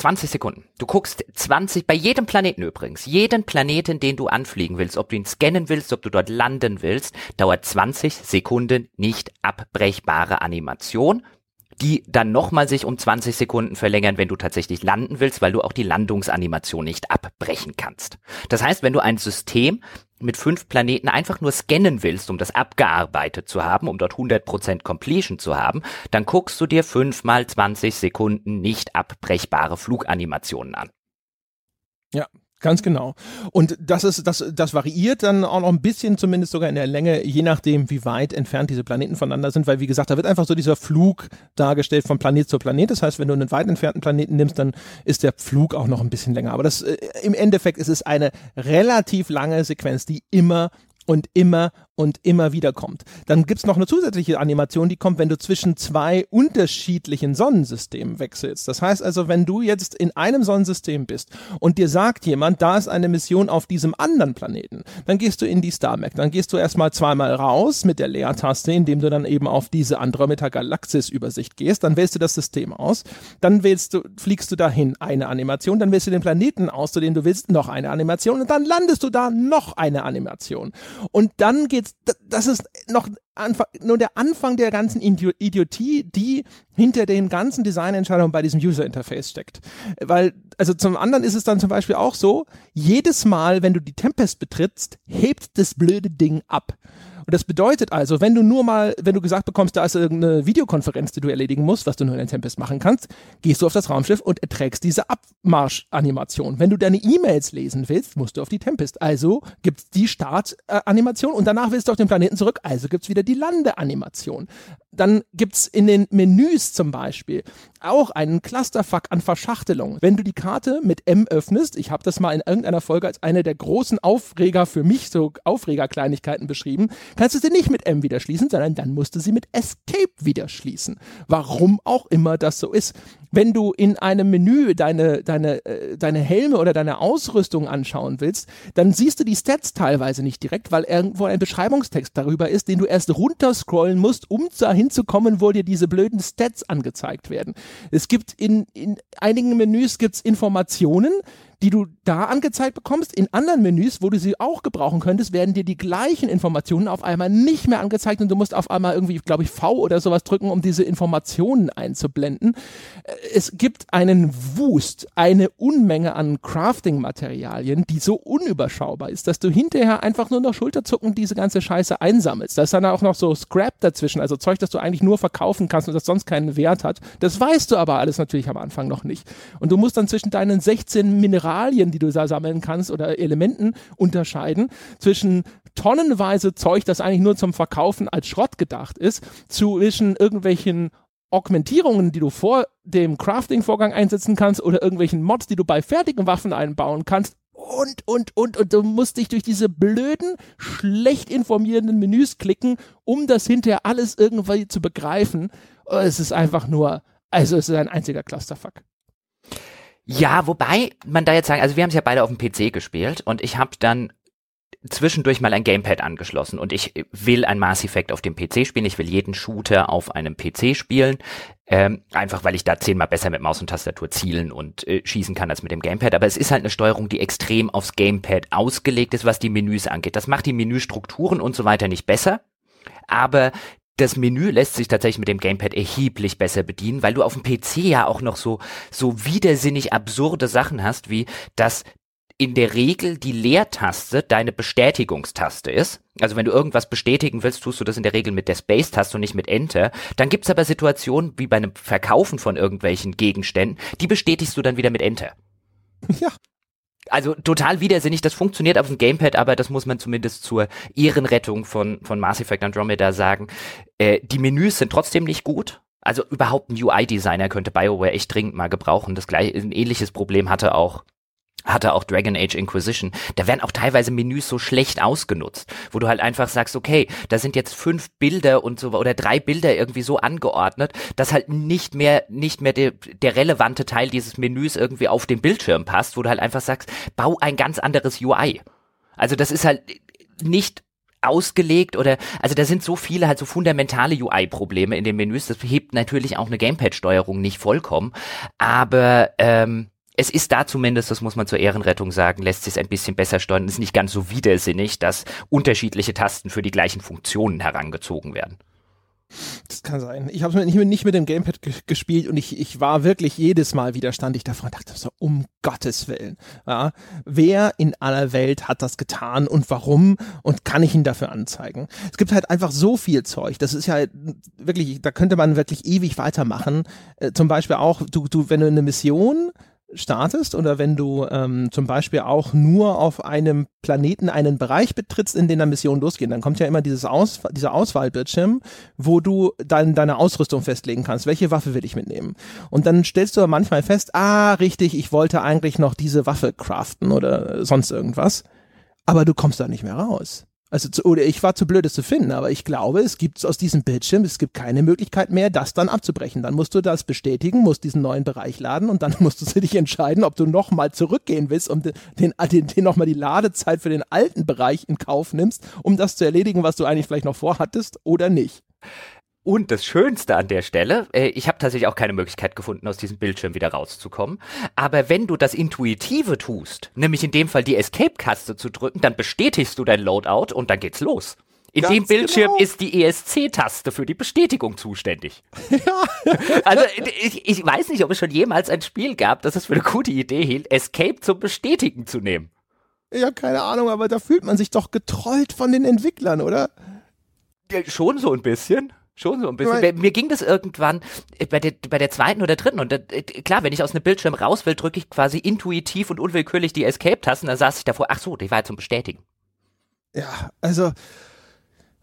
20 Sekunden. Du guckst 20, bei jedem Planeten übrigens, jeden Planeten, den du anfliegen willst, ob du ihn scannen willst, ob du dort landen willst, dauert 20 Sekunden nicht abbrechbare Animation die dann nochmal sich um 20 Sekunden verlängern, wenn du tatsächlich landen willst, weil du auch die Landungsanimation nicht abbrechen kannst. Das heißt, wenn du ein System mit fünf Planeten einfach nur scannen willst, um das abgearbeitet zu haben, um dort 100% Completion zu haben, dann guckst du dir fünf mal 20 Sekunden nicht abbrechbare Fluganimationen an. Ja, Ganz genau. Und das ist, das, das variiert dann auch noch ein bisschen, zumindest sogar in der Länge, je nachdem, wie weit entfernt diese Planeten voneinander sind, weil wie gesagt, da wird einfach so dieser Flug dargestellt von Planet zu Planet. Das heißt, wenn du einen weit entfernten Planeten nimmst, dann ist der Flug auch noch ein bisschen länger. Aber das, äh, im Endeffekt ist es eine relativ lange Sequenz, die immer und immer und immer wieder kommt. Dann gibt's noch eine zusätzliche Animation, die kommt, wenn du zwischen zwei unterschiedlichen Sonnensystemen wechselst. Das heißt also, wenn du jetzt in einem Sonnensystem bist und dir sagt jemand, da ist eine Mission auf diesem anderen Planeten, dann gehst du in die Star. Dann gehst du erstmal zweimal raus mit der Leertaste, indem du dann eben auf diese Andromeda-Galaxis-Übersicht gehst. Dann wählst du das System aus. Dann wählst du, fliegst du dahin eine Animation. Dann wählst du den Planeten aus, zu dem du willst, noch eine Animation. Und dann landest du da noch eine Animation. Und dann geht's das ist noch nur der Anfang der ganzen Idiotie, die hinter den ganzen Designentscheidungen bei diesem User Interface steckt. Weil, also zum anderen ist es dann zum Beispiel auch so, jedes Mal, wenn du die Tempest betrittst, hebt das blöde Ding ab. Und das bedeutet also, wenn du nur mal, wenn du gesagt bekommst, da ist irgendeine Videokonferenz, die du erledigen musst, was du nur in der Tempest machen kannst, gehst du auf das Raumschiff und erträgst diese Abmarschanimation. Wenn du deine E-Mails lesen willst, musst du auf die Tempest. Also gibt's die Startanimation und danach willst du auf den Planeten zurück, also gibt's wieder die Landeanimation. Dann gibt's in den Menüs zum Beispiel auch einen Clusterfuck an Verschachtelung. Wenn du die Karte mit M öffnest, ich habe das mal in irgendeiner Folge als eine der großen Aufreger für mich, so Aufregerkleinigkeiten beschrieben, kannst du sie nicht mit M wieder schließen, sondern dann musst du sie mit Escape wieder schließen. Warum auch immer das so ist wenn du in einem Menü deine, deine, äh, deine Helme oder deine Ausrüstung anschauen willst, dann siehst du die Stats teilweise nicht direkt, weil irgendwo ein Beschreibungstext darüber ist, den du erst runterscrollen musst, um dahin zu kommen, wo dir diese blöden Stats angezeigt werden. Es gibt in, in einigen Menüs gibt's Informationen, die du da angezeigt bekommst. In anderen Menüs, wo du sie auch gebrauchen könntest, werden dir die gleichen Informationen auf einmal nicht mehr angezeigt und du musst auf einmal irgendwie, glaube ich, V oder sowas drücken, um diese Informationen einzublenden. Äh, es gibt einen Wust, eine Unmenge an Crafting-Materialien, die so unüberschaubar ist, dass du hinterher einfach nur noch Schulterzucken diese ganze Scheiße einsammelst. Da ist dann auch noch so Scrap dazwischen, also Zeug, das du eigentlich nur verkaufen kannst und das sonst keinen Wert hat. Das weißt du aber alles natürlich am Anfang noch nicht. Und du musst dann zwischen deinen 16 Mineralien Mineralien, die du da sammeln kannst oder Elementen unterscheiden zwischen tonnenweise Zeug, das eigentlich nur zum Verkaufen als Schrott gedacht ist, zwischen irgendwelchen Augmentierungen, die du vor dem Crafting-Vorgang einsetzen kannst oder irgendwelchen Mods, die du bei fertigen Waffen einbauen kannst und, und, und, und du musst dich durch diese blöden, schlecht informierenden Menüs klicken, um das hinterher alles irgendwie zu begreifen. Es ist einfach nur, also es ist ein einziger Clusterfuck. Ja, wobei man da jetzt sagen, also wir haben es ja beide auf dem PC gespielt und ich habe dann zwischendurch mal ein Gamepad angeschlossen und ich will ein Mass Effect auf dem PC spielen. Ich will jeden Shooter auf einem PC spielen. Ähm, einfach weil ich da zehnmal besser mit Maus und Tastatur zielen und äh, schießen kann als mit dem Gamepad. Aber es ist halt eine Steuerung, die extrem aufs Gamepad ausgelegt ist, was die Menüs angeht. Das macht die Menüstrukturen und so weiter nicht besser. Aber das Menü lässt sich tatsächlich mit dem Gamepad erheblich besser bedienen, weil du auf dem PC ja auch noch so, so widersinnig absurde Sachen hast, wie dass in der Regel die Leertaste deine Bestätigungstaste ist. Also wenn du irgendwas bestätigen willst, tust du das in der Regel mit der Space-Taste und nicht mit Enter. Dann gibt's aber Situationen wie bei einem Verkaufen von irgendwelchen Gegenständen, die bestätigst du dann wieder mit Enter. Ja also total widersinnig, das funktioniert auf dem Gamepad, aber das muss man zumindest zur Ehrenrettung von, von Mass Effect Andromeda sagen. Äh, die Menüs sind trotzdem nicht gut. Also überhaupt ein UI-Designer könnte BioWare echt dringend mal gebrauchen. Das gleiche, ein ähnliches Problem hatte auch hatte auch Dragon Age Inquisition. Da werden auch teilweise Menüs so schlecht ausgenutzt, wo du halt einfach sagst, okay, da sind jetzt fünf Bilder und so oder drei Bilder irgendwie so angeordnet, dass halt nicht mehr nicht mehr der, der relevante Teil dieses Menüs irgendwie auf den Bildschirm passt, wo du halt einfach sagst, bau ein ganz anderes UI. Also das ist halt nicht ausgelegt oder also da sind so viele halt so fundamentale UI-Probleme in den Menüs. Das hebt natürlich auch eine Gamepad-Steuerung nicht vollkommen, aber ähm, es ist da zumindest, das muss man zur Ehrenrettung sagen, lässt sich ein bisschen besser steuern. Es ist nicht ganz so widersinnig, dass unterschiedliche Tasten für die gleichen Funktionen herangezogen werden. Das kann sein. Ich habe nicht, nicht mit dem Gamepad gespielt und ich, ich war wirklich jedes Mal wieder stand ich davor und dachte so, um Gottes Willen. Ja, wer in aller Welt hat das getan und warum und kann ich ihn dafür anzeigen? Es gibt halt einfach so viel Zeug. Das ist ja wirklich, da könnte man wirklich ewig weitermachen. Äh, zum Beispiel auch, du, du, wenn du eine Mission startest oder wenn du ähm, zum Beispiel auch nur auf einem Planeten einen Bereich betrittst, in den der Mission losgeht, dann kommt ja immer dieses Aus, dieser Auswahlbildschirm, wo du dann deine Ausrüstung festlegen kannst. Welche Waffe will ich mitnehmen? Und dann stellst du manchmal fest, ah, richtig, ich wollte eigentlich noch diese Waffe craften oder sonst irgendwas. Aber du kommst da nicht mehr raus. Also, zu, oder ich war zu blöd, es zu finden, aber ich glaube, es gibt aus diesem Bildschirm, es gibt keine Möglichkeit mehr, das dann abzubrechen. Dann musst du das bestätigen, musst diesen neuen Bereich laden und dann musst du dich entscheiden, ob du nochmal zurückgehen willst und den, den, den nochmal die Ladezeit für den alten Bereich in Kauf nimmst, um das zu erledigen, was du eigentlich vielleicht noch vorhattest oder nicht. Und das Schönste an der Stelle, äh, ich habe tatsächlich auch keine Möglichkeit gefunden, aus diesem Bildschirm wieder rauszukommen. Aber wenn du das Intuitive tust, nämlich in dem Fall die Escape-Taste zu drücken, dann bestätigst du dein Loadout und dann geht's los. In Ganz dem Bildschirm genau. ist die ESC-Taste für die Bestätigung zuständig. Ja. also ich, ich weiß nicht, ob es schon jemals ein Spiel gab, das es für eine gute Idee hielt, Escape zum Bestätigen zu nehmen. Ich habe keine Ahnung, aber da fühlt man sich doch getrollt von den Entwicklern, oder? Ja, schon so ein bisschen. Schon so ein bisschen. Right. Mir ging das irgendwann äh, bei der, bei der zweiten oder dritten und äh, klar, wenn ich aus einem Bildschirm raus will, drücke ich quasi intuitiv und unwillkürlich die Escape-Tasten, dann saß ich davor, ach so, die war zum Bestätigen. Ja, also.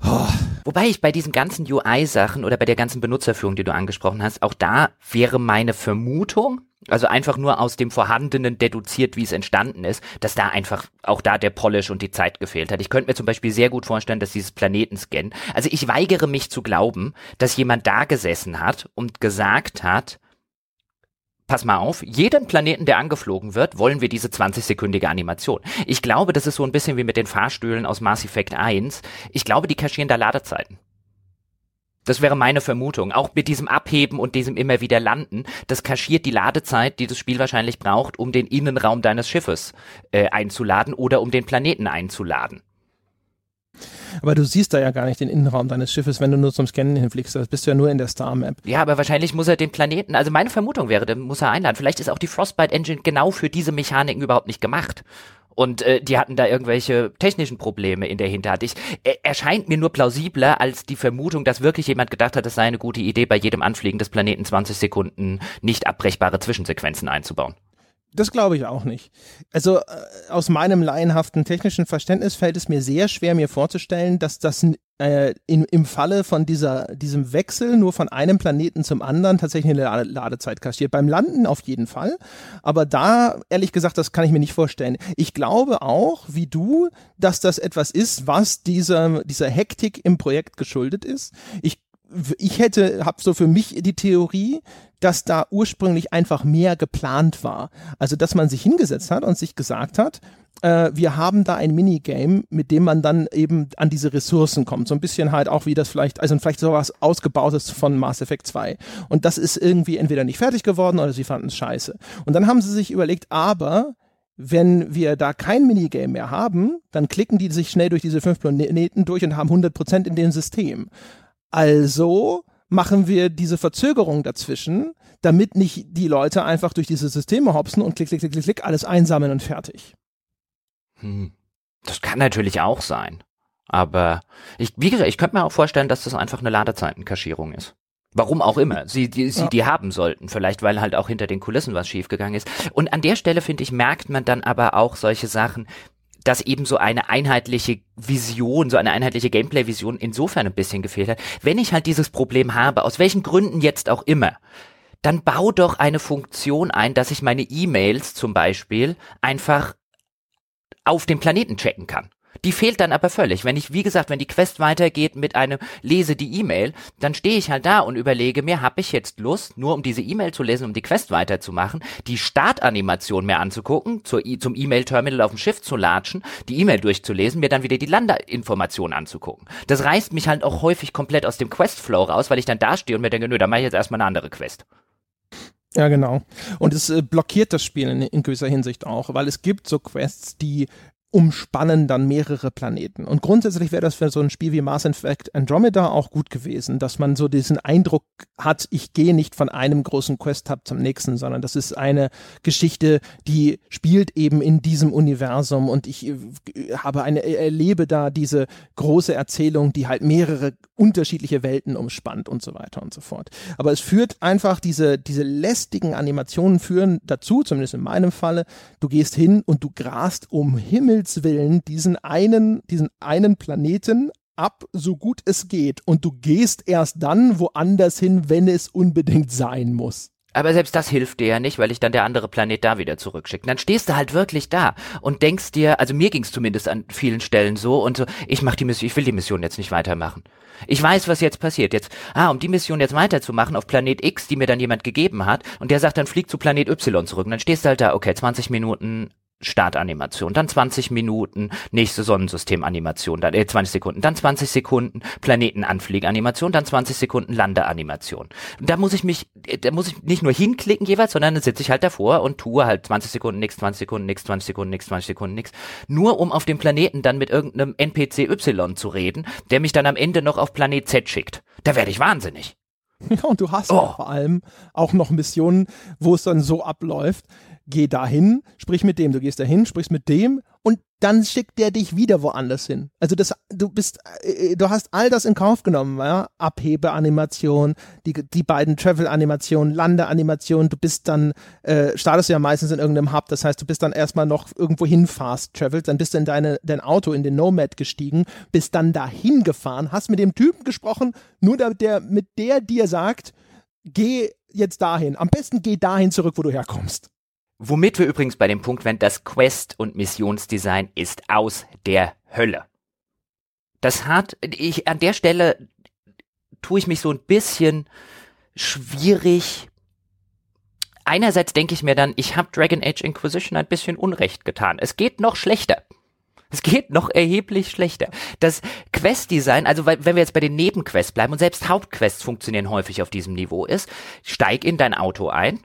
Oh. Wobei ich bei diesen ganzen UI-Sachen oder bei der ganzen Benutzerführung, die du angesprochen hast, auch da wäre meine Vermutung, also einfach nur aus dem Vorhandenen deduziert, wie es entstanden ist, dass da einfach auch da der Polish und die Zeit gefehlt hat. Ich könnte mir zum Beispiel sehr gut vorstellen, dass dieses Planetenscan, also ich weigere mich zu glauben, dass jemand da gesessen hat und gesagt hat, pass mal auf, jeden Planeten, der angeflogen wird, wollen wir diese 20-sekündige Animation. Ich glaube, das ist so ein bisschen wie mit den Fahrstühlen aus Mass Effect 1. Ich glaube, die kaschieren da Ladezeiten. Das wäre meine Vermutung. Auch mit diesem Abheben und diesem immer wieder Landen, das kaschiert die Ladezeit, die das Spiel wahrscheinlich braucht, um den Innenraum deines Schiffes äh, einzuladen oder um den Planeten einzuladen. Aber du siehst da ja gar nicht den Innenraum deines Schiffes, wenn du nur zum Scannen hinfliegst. Das bist du ja nur in der Star Map. Ja, aber wahrscheinlich muss er den Planeten, also meine Vermutung wäre, den muss er einladen. Vielleicht ist auch die Frostbite Engine genau für diese Mechaniken überhaupt nicht gemacht. Und äh, die hatten da irgendwelche technischen Probleme in der Hinterhand. Ich, er, erscheint mir nur plausibler als die Vermutung, dass wirklich jemand gedacht hat, es sei eine gute Idee, bei jedem Anfliegen des Planeten 20 Sekunden nicht abbrechbare Zwischensequenzen einzubauen. Das glaube ich auch nicht. Also äh, aus meinem laienhaften technischen Verständnis fällt es mir sehr schwer, mir vorzustellen, dass das äh, in, im Falle von dieser, diesem Wechsel nur von einem Planeten zum anderen tatsächlich eine Lade Ladezeit kaschiert. Beim Landen auf jeden Fall. Aber da, ehrlich gesagt, das kann ich mir nicht vorstellen. Ich glaube auch, wie du, dass das etwas ist, was dieser, dieser Hektik im Projekt geschuldet ist. Ich ich hätte, habe so für mich die Theorie, dass da ursprünglich einfach mehr geplant war. Also, dass man sich hingesetzt hat und sich gesagt hat, äh, wir haben da ein Minigame, mit dem man dann eben an diese Ressourcen kommt. So ein bisschen halt auch wie das vielleicht, also vielleicht sowas ausgebautes von Mass Effect 2. Und das ist irgendwie entweder nicht fertig geworden oder sie fanden es scheiße. Und dann haben sie sich überlegt, aber wenn wir da kein Minigame mehr haben, dann klicken die sich schnell durch diese fünf Planeten durch und haben 100% in dem System. Also machen wir diese Verzögerung dazwischen, damit nicht die Leute einfach durch diese Systeme hopsen und klick, klick, klick, klick, klick alles einsammeln und fertig. Hm. Das kann natürlich auch sein. Aber ich, wie gesagt, ich könnte mir auch vorstellen, dass das einfach eine Ladezeitenkaschierung ist. Warum auch immer. Sie, die, sie ja. die haben sollten. Vielleicht, weil halt auch hinter den Kulissen was schiefgegangen ist. Und an der Stelle, finde ich, merkt man dann aber auch solche Sachen, dass eben so eine einheitliche Vision, so eine einheitliche Gameplay-Vision insofern ein bisschen gefehlt hat. Wenn ich halt dieses Problem habe, aus welchen Gründen jetzt auch immer, dann bau doch eine Funktion ein, dass ich meine E-Mails zum Beispiel einfach auf dem Planeten checken kann. Die fehlt dann aber völlig. Wenn ich, wie gesagt, wenn die Quest weitergeht mit einem lese die E-Mail, dann stehe ich halt da und überlege mir, habe ich jetzt Lust, nur um diese E-Mail zu lesen, um die Quest weiterzumachen, die Startanimation mir anzugucken, zur, zum E-Mail-Terminal auf dem Schiff zu latschen, die E-Mail durchzulesen, mir dann wieder die Landeinformation anzugucken. Das reißt mich halt auch häufig komplett aus dem Quest-Flow raus, weil ich dann da stehe und mir denke, nö, dann mache ich jetzt erstmal eine andere Quest. Ja, genau. Und es äh, blockiert das Spiel in, gewisser Hinsicht auch, weil es gibt so Quests, die umspannen dann mehrere Planeten. Und grundsätzlich wäre das für so ein Spiel wie Mass Effect Andromeda auch gut gewesen, dass man so diesen Eindruck hat, ich gehe nicht von einem großen Quest-Hub zum nächsten, sondern das ist eine Geschichte, die spielt eben in diesem Universum und ich äh, habe eine, erlebe da diese große Erzählung, die halt mehrere unterschiedliche Welten umspannt und so weiter und so fort. Aber es führt einfach diese, diese lästigen Animationen führen dazu, zumindest in meinem Falle, du gehst hin und du grast um Himmel Himmels Willen diesen einen, diesen einen Planeten ab, so gut es geht. Und du gehst erst dann woanders hin, wenn es unbedingt sein muss. Aber selbst das hilft dir ja nicht, weil ich dann der andere Planet da wieder zurückschicke. Dann stehst du halt wirklich da und denkst dir, also mir ging es zumindest an vielen Stellen so und so, ich mach die Mission, ich will die Mission jetzt nicht weitermachen. Ich weiß, was jetzt passiert. Jetzt, ah, um die Mission jetzt weiterzumachen auf Planet X, die mir dann jemand gegeben hat, und der sagt dann, flieg zu Planet Y zurück. Und dann stehst du halt da, okay, 20 Minuten Startanimation, dann 20 Minuten nächste Sonnensystemanimation, dann äh, 20 Sekunden, dann 20 Sekunden Planetenanflieganimation, dann 20 Sekunden Landeanimation. Da muss ich mich, äh, da muss ich nicht nur hinklicken jeweils, sondern dann sitze ich halt davor und tue halt 20 Sekunden nix, 20 Sekunden nix, 20 Sekunden nix, 20 Sekunden nix, nur um auf dem Planeten dann mit irgendeinem NPC Y zu reden, der mich dann am Ende noch auf Planet Z schickt. Da werde ich wahnsinnig. Ja, und du hast oh. vor allem auch noch Missionen, wo es dann so abläuft, geh dahin, sprich mit dem, du gehst dahin, sprichst mit dem und dann schickt der dich wieder woanders hin. Also das, du bist, äh, du hast all das in Kauf genommen, ja? Abhebeanimation, die, die beiden Travel-Animationen, Landeanimationen, du bist dann, äh, startest ja meistens in irgendeinem Hub, das heißt, du bist dann erstmal noch irgendwo hin fast traveled, dann bist du in deine, dein Auto, in den Nomad gestiegen, bist dann dahin gefahren, hast mit dem Typen gesprochen, nur damit der, mit der dir sagt, geh jetzt dahin. Am besten geh dahin zurück, wo du herkommst. Womit wir übrigens bei dem Punkt werden, das Quest- und Missionsdesign ist aus der Hölle. Das hat, ich, an der Stelle tue ich mich so ein bisschen schwierig. Einerseits denke ich mir dann, ich habe Dragon Age Inquisition ein bisschen Unrecht getan. Es geht noch schlechter. Es geht noch erheblich schlechter. Das Quest-Design, also wenn wir jetzt bei den Nebenquests bleiben und selbst Hauptquests funktionieren häufig auf diesem Niveau ist, steig in dein Auto ein,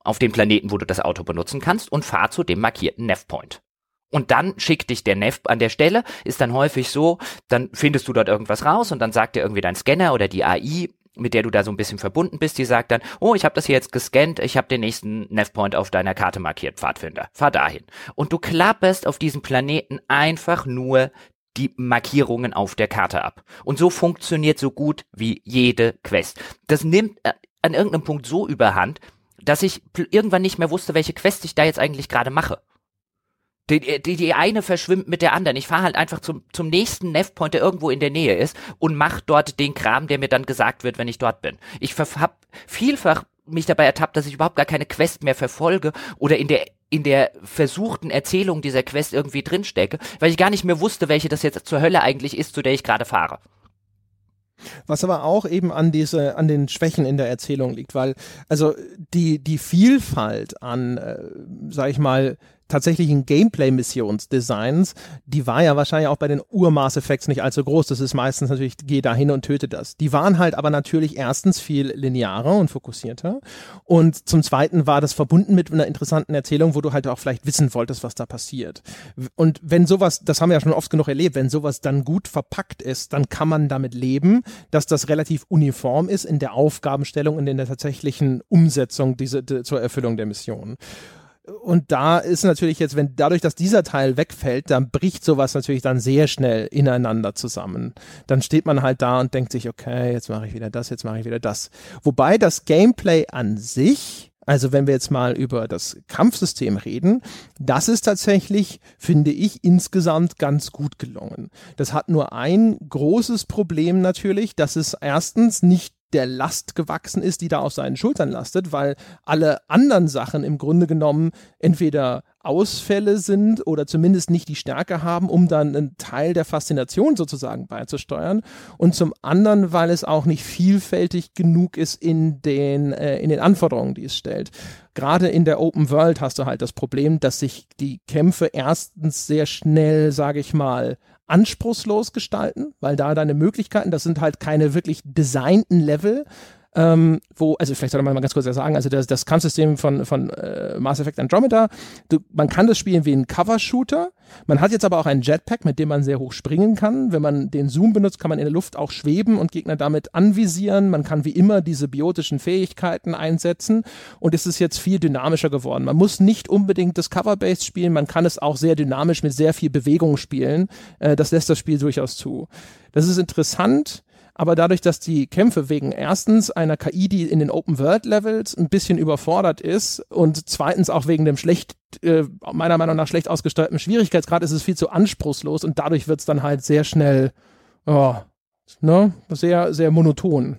auf dem Planeten, wo du das Auto benutzen kannst und fahr zu dem markierten Nevpoint. Und dann schickt dich der Nev an der Stelle, ist dann häufig so, dann findest du dort irgendwas raus und dann sagt dir irgendwie dein Scanner oder die AI, mit der du da so ein bisschen verbunden bist, die sagt dann, oh, ich habe das hier jetzt gescannt, ich habe den nächsten Nevpoint auf deiner Karte markiert, Pfadfinder, fahr dahin. Und du klapperst auf diesem Planeten einfach nur die Markierungen auf der Karte ab. Und so funktioniert so gut wie jede Quest. Das nimmt äh, an irgendeinem Punkt so überhand, dass ich irgendwann nicht mehr wusste, welche Quest ich da jetzt eigentlich gerade mache. Die, die, die eine verschwimmt mit der anderen. Ich fahre halt einfach zum, zum nächsten Nevpoint, der irgendwo in der Nähe ist und mach dort den Kram, der mir dann gesagt wird, wenn ich dort bin. Ich hab vielfach mich dabei ertappt, dass ich überhaupt gar keine Quest mehr verfolge oder in der in der versuchten Erzählung dieser Quest irgendwie drinstecke, weil ich gar nicht mehr wusste, welche das jetzt zur Hölle eigentlich ist, zu der ich gerade fahre. Was aber auch eben an diese, an den Schwächen in der Erzählung liegt, weil also die die Vielfalt an, äh, sag ich mal, tatsächlichen Gameplay-Missionsdesigns, die war ja wahrscheinlich auch bei den Ur-Mass Effects nicht allzu groß. Das ist meistens natürlich, geh da hin und töte das. Die waren halt aber natürlich erstens viel linearer und fokussierter. Und zum Zweiten war das verbunden mit einer interessanten Erzählung, wo du halt auch vielleicht wissen wolltest, was da passiert. Und wenn sowas, das haben wir ja schon oft genug erlebt, wenn sowas dann gut verpackt ist, dann kann man damit leben, dass das relativ uniform ist in der Aufgabenstellung und in der tatsächlichen Umsetzung diese, die, zur Erfüllung der Mission und da ist natürlich jetzt, wenn dadurch, dass dieser Teil wegfällt, dann bricht sowas natürlich dann sehr schnell ineinander zusammen. Dann steht man halt da und denkt sich, okay, jetzt mache ich wieder das, jetzt mache ich wieder das. Wobei das Gameplay an sich also wenn wir jetzt mal über das Kampfsystem reden, das ist tatsächlich, finde ich, insgesamt ganz gut gelungen. Das hat nur ein großes Problem natürlich, dass es erstens nicht der Last gewachsen ist, die da auf seinen Schultern lastet, weil alle anderen Sachen im Grunde genommen entweder Ausfälle sind oder zumindest nicht die Stärke haben, um dann einen Teil der Faszination sozusagen beizusteuern. Und zum anderen, weil es auch nicht vielfältig genug ist in den, äh, in den Anforderungen, die es stellt. Gerade in der Open World hast du halt das Problem, dass sich die Kämpfe erstens sehr schnell, sage ich mal, anspruchslos gestalten, weil da deine Möglichkeiten, das sind halt keine wirklich designten Level, ähm, wo, also vielleicht sollte man mal ganz kurz sagen, also das, das Kampfsystem von, von äh, Mass Effect Andromeda, du, man kann das spielen wie ein Cover-Shooter, man hat jetzt aber auch einen Jetpack, mit dem man sehr hoch springen kann. Wenn man den Zoom benutzt, kann man in der Luft auch schweben und Gegner damit anvisieren. Man kann wie immer diese biotischen Fähigkeiten einsetzen und es ist jetzt viel dynamischer geworden. Man muss nicht unbedingt das Cover-Based spielen, man kann es auch sehr dynamisch mit sehr viel Bewegung spielen. Äh, das lässt das Spiel durchaus zu. Das ist interessant aber dadurch, dass die Kämpfe wegen erstens einer KI, die in den Open World Levels ein bisschen überfordert ist und zweitens auch wegen dem schlecht, äh, meiner Meinung nach schlecht ausgesteuerten Schwierigkeitsgrad ist es viel zu anspruchslos und dadurch wird es dann halt sehr schnell, oh, ne, sehr, sehr monoton.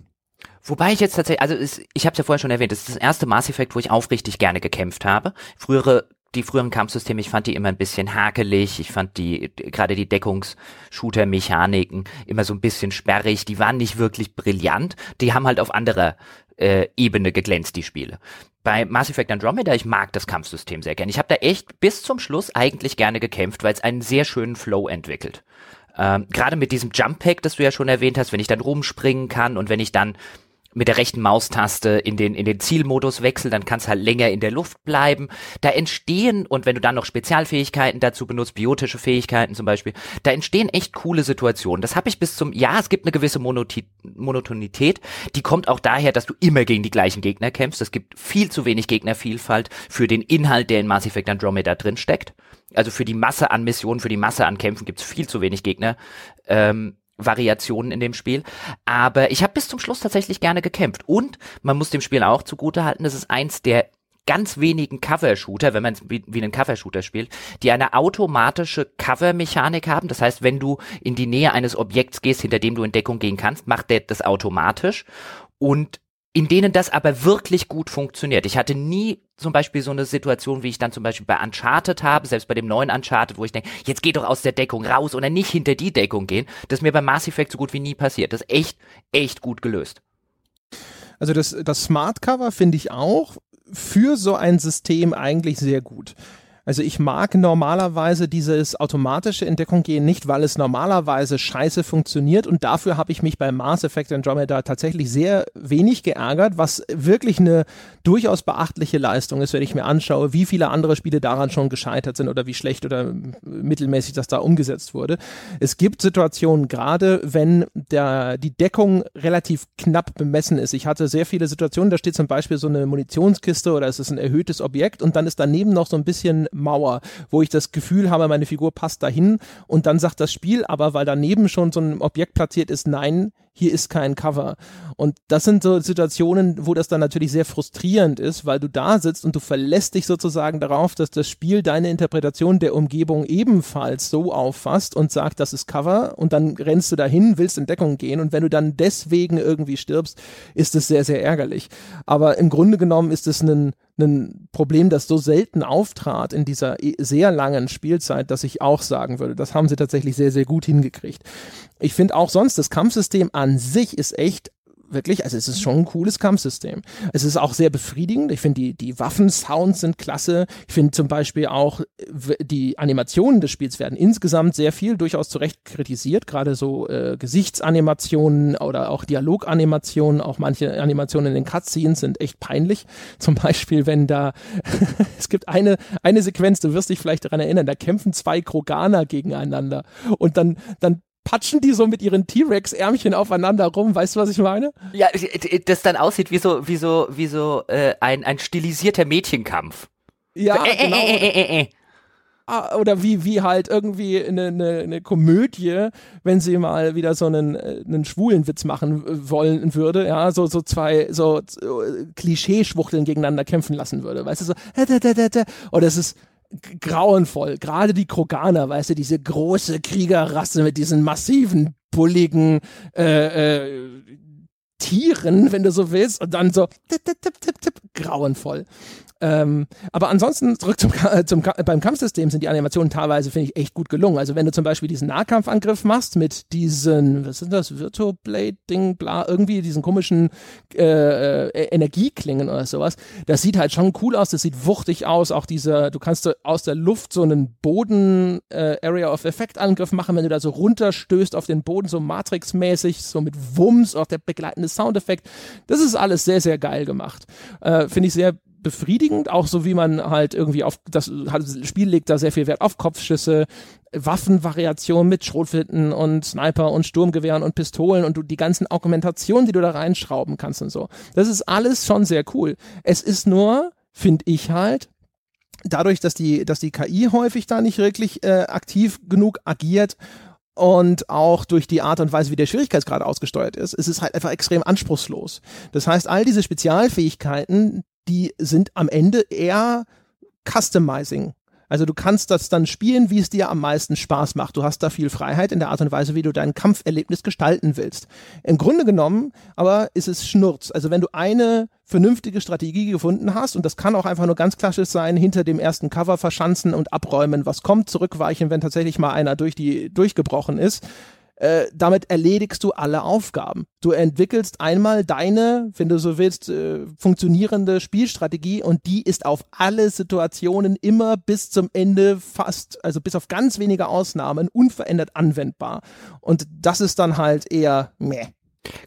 Wobei ich jetzt tatsächlich, also es, ich habe es ja vorher schon erwähnt, das ist das erste Mass Effect, wo ich aufrichtig gerne gekämpft habe. Frühere die früheren Kampfsysteme, ich fand die immer ein bisschen hakelig, ich fand die, gerade die Deckungs-Shooter-Mechaniken immer so ein bisschen sperrig, die waren nicht wirklich brillant, die haben halt auf anderer äh, Ebene geglänzt, die Spiele. Bei Mass Effect Andromeda, ich mag das Kampfsystem sehr gern. Ich habe da echt bis zum Schluss eigentlich gerne gekämpft, weil es einen sehr schönen Flow entwickelt. Ähm, gerade mit diesem Jump Pack, das du ja schon erwähnt hast, wenn ich dann rumspringen kann und wenn ich dann mit der rechten Maustaste in den, in den Zielmodus wechseln, dann kannst halt länger in der Luft bleiben. Da entstehen, und wenn du dann noch Spezialfähigkeiten dazu benutzt, biotische Fähigkeiten zum Beispiel, da entstehen echt coole Situationen. Das habe ich bis zum, ja, es gibt eine gewisse Monoti Monotonität, die kommt auch daher, dass du immer gegen die gleichen Gegner kämpfst. Es gibt viel zu wenig Gegnervielfalt für den Inhalt, der in Mass Effect Andromeda drin steckt. Also für die Masse an Missionen, für die Masse an Kämpfen gibt es viel zu wenig Gegner. Ähm, Variationen in dem Spiel. Aber ich habe bis zum Schluss tatsächlich gerne gekämpft. Und man muss dem Spiel auch zugute halten, es ist eins der ganz wenigen Cover-Shooter, wenn man es wie, wie einen Cover-Shooter spielt, die eine automatische Cover-Mechanik haben. Das heißt, wenn du in die Nähe eines Objekts gehst, hinter dem du in Deckung gehen kannst, macht der das automatisch. Und in denen das aber wirklich gut funktioniert. Ich hatte nie zum Beispiel so eine Situation, wie ich dann zum Beispiel bei Uncharted habe, selbst bei dem neuen Uncharted, wo ich denke, jetzt geh doch aus der Deckung raus oder nicht hinter die Deckung gehen. Das ist mir bei Mass Effect so gut wie nie passiert. Das ist echt, echt gut gelöst. Also das, das Smart Cover finde ich auch für so ein System eigentlich sehr gut. Also ich mag normalerweise dieses automatische Entdeckung gehen nicht, weil es normalerweise scheiße funktioniert und dafür habe ich mich bei Mass Effect Andromeda tatsächlich sehr wenig geärgert, was wirklich eine durchaus beachtliche Leistung ist, wenn ich mir anschaue, wie viele andere Spiele daran schon gescheitert sind oder wie schlecht oder mittelmäßig das da umgesetzt wurde. Es gibt Situationen, gerade wenn der, die Deckung relativ knapp bemessen ist. Ich hatte sehr viele Situationen, da steht zum Beispiel so eine Munitionskiste oder es ist ein erhöhtes Objekt und dann ist daneben noch so ein bisschen Mauer, wo ich das Gefühl habe, meine Figur passt dahin und dann sagt das Spiel aber, weil daneben schon so ein Objekt platziert ist, nein, hier ist kein Cover. Und das sind so Situationen, wo das dann natürlich sehr frustrierend ist, weil du da sitzt und du verlässt dich sozusagen darauf, dass das Spiel deine Interpretation der Umgebung ebenfalls so auffasst und sagt, das ist Cover und dann rennst du dahin, willst in Deckung gehen und wenn du dann deswegen irgendwie stirbst, ist es sehr, sehr ärgerlich. Aber im Grunde genommen ist es ein, ein Problem, das so selten auftrat in dieser sehr langen Spielzeit, dass ich auch sagen würde, das haben sie tatsächlich sehr, sehr gut hingekriegt. Ich finde auch sonst, das Kampfsystem an sich ist echt wirklich, also es ist schon ein cooles Kampfsystem. Es ist auch sehr befriedigend. Ich finde, die, die Waffensounds sind klasse. Ich finde zum Beispiel auch, die Animationen des Spiels werden insgesamt sehr viel durchaus zu Recht kritisiert. Gerade so äh, Gesichtsanimationen oder auch Dialoganimationen, auch manche Animationen in den Cutscenes sind echt peinlich. Zum Beispiel, wenn da, es gibt eine, eine Sequenz, du wirst dich vielleicht daran erinnern, da kämpfen zwei Kroganer gegeneinander und dann, dann patschen die so mit ihren T-Rex-Ärmchen aufeinander rum. Weißt du, was ich meine? Ja, das dann aussieht wie so, wie so, wie so äh, ein, ein stilisierter Mädchenkampf. Ja, so, äh, genau. Äh, äh, ah, oder wie, wie halt irgendwie eine, eine, eine Komödie, wenn sie mal wieder so einen, äh, einen schwulen Witz machen wollen würde, ja, so, so zwei, so, so Klischeeschwuchteln gegeneinander kämpfen lassen würde, weißt du, so, oder es ist, grauenvoll. Gerade die Kroganer, weißt du, diese große Kriegerrasse mit diesen massiven, bulligen äh, äh, Tieren, wenn du so willst, und dann so tipp, tipp, tipp, tipp, grauenvoll. Ähm, aber ansonsten zurück zum, zum, beim Kampfsystem sind die Animationen teilweise, finde ich, echt gut gelungen. Also wenn du zum Beispiel diesen Nahkampfangriff machst mit diesen, was ist das, Virtuoblade-Ding, bla, irgendwie diesen komischen äh, äh, Energieklingen oder sowas, das sieht halt schon cool aus, das sieht wuchtig aus. Auch dieser, du kannst aus der Luft so einen Boden-Area äh, of Effect-Angriff machen, wenn du da so runterstößt auf den Boden, so Matrix-mäßig, so mit Wumms, auch der begleitende Soundeffekt. Das ist alles sehr, sehr geil gemacht. Äh, finde ich sehr befriedigend, auch so wie man halt irgendwie auf das, Spiel legt da sehr viel Wert auf Kopfschüsse, Waffenvariationen mit Schrotflinten und Sniper und Sturmgewehren und Pistolen und du, die ganzen Augmentationen, die du da reinschrauben kannst und so. Das ist alles schon sehr cool. Es ist nur, finde ich halt, dadurch, dass die, dass die KI häufig da nicht wirklich äh, aktiv genug agiert und auch durch die Art und Weise, wie der Schwierigkeitsgrad ausgesteuert ist, ist es halt einfach extrem anspruchslos. Das heißt, all diese Spezialfähigkeiten, die sind am Ende eher Customizing. Also du kannst das dann spielen, wie es dir am meisten Spaß macht. Du hast da viel Freiheit in der Art und Weise, wie du dein Kampferlebnis gestalten willst. Im Grunde genommen aber ist es Schnurz. Also wenn du eine vernünftige Strategie gefunden hast, und das kann auch einfach nur ganz klassisch sein, hinter dem ersten Cover verschanzen und abräumen, was kommt, zurückweichen, wenn tatsächlich mal einer durch die durchgebrochen ist, äh, damit erledigst du alle Aufgaben. Du entwickelst einmal deine, wenn du so willst, äh, funktionierende Spielstrategie und die ist auf alle Situationen immer bis zum Ende fast, also bis auf ganz wenige Ausnahmen, unverändert anwendbar. Und das ist dann halt eher meh.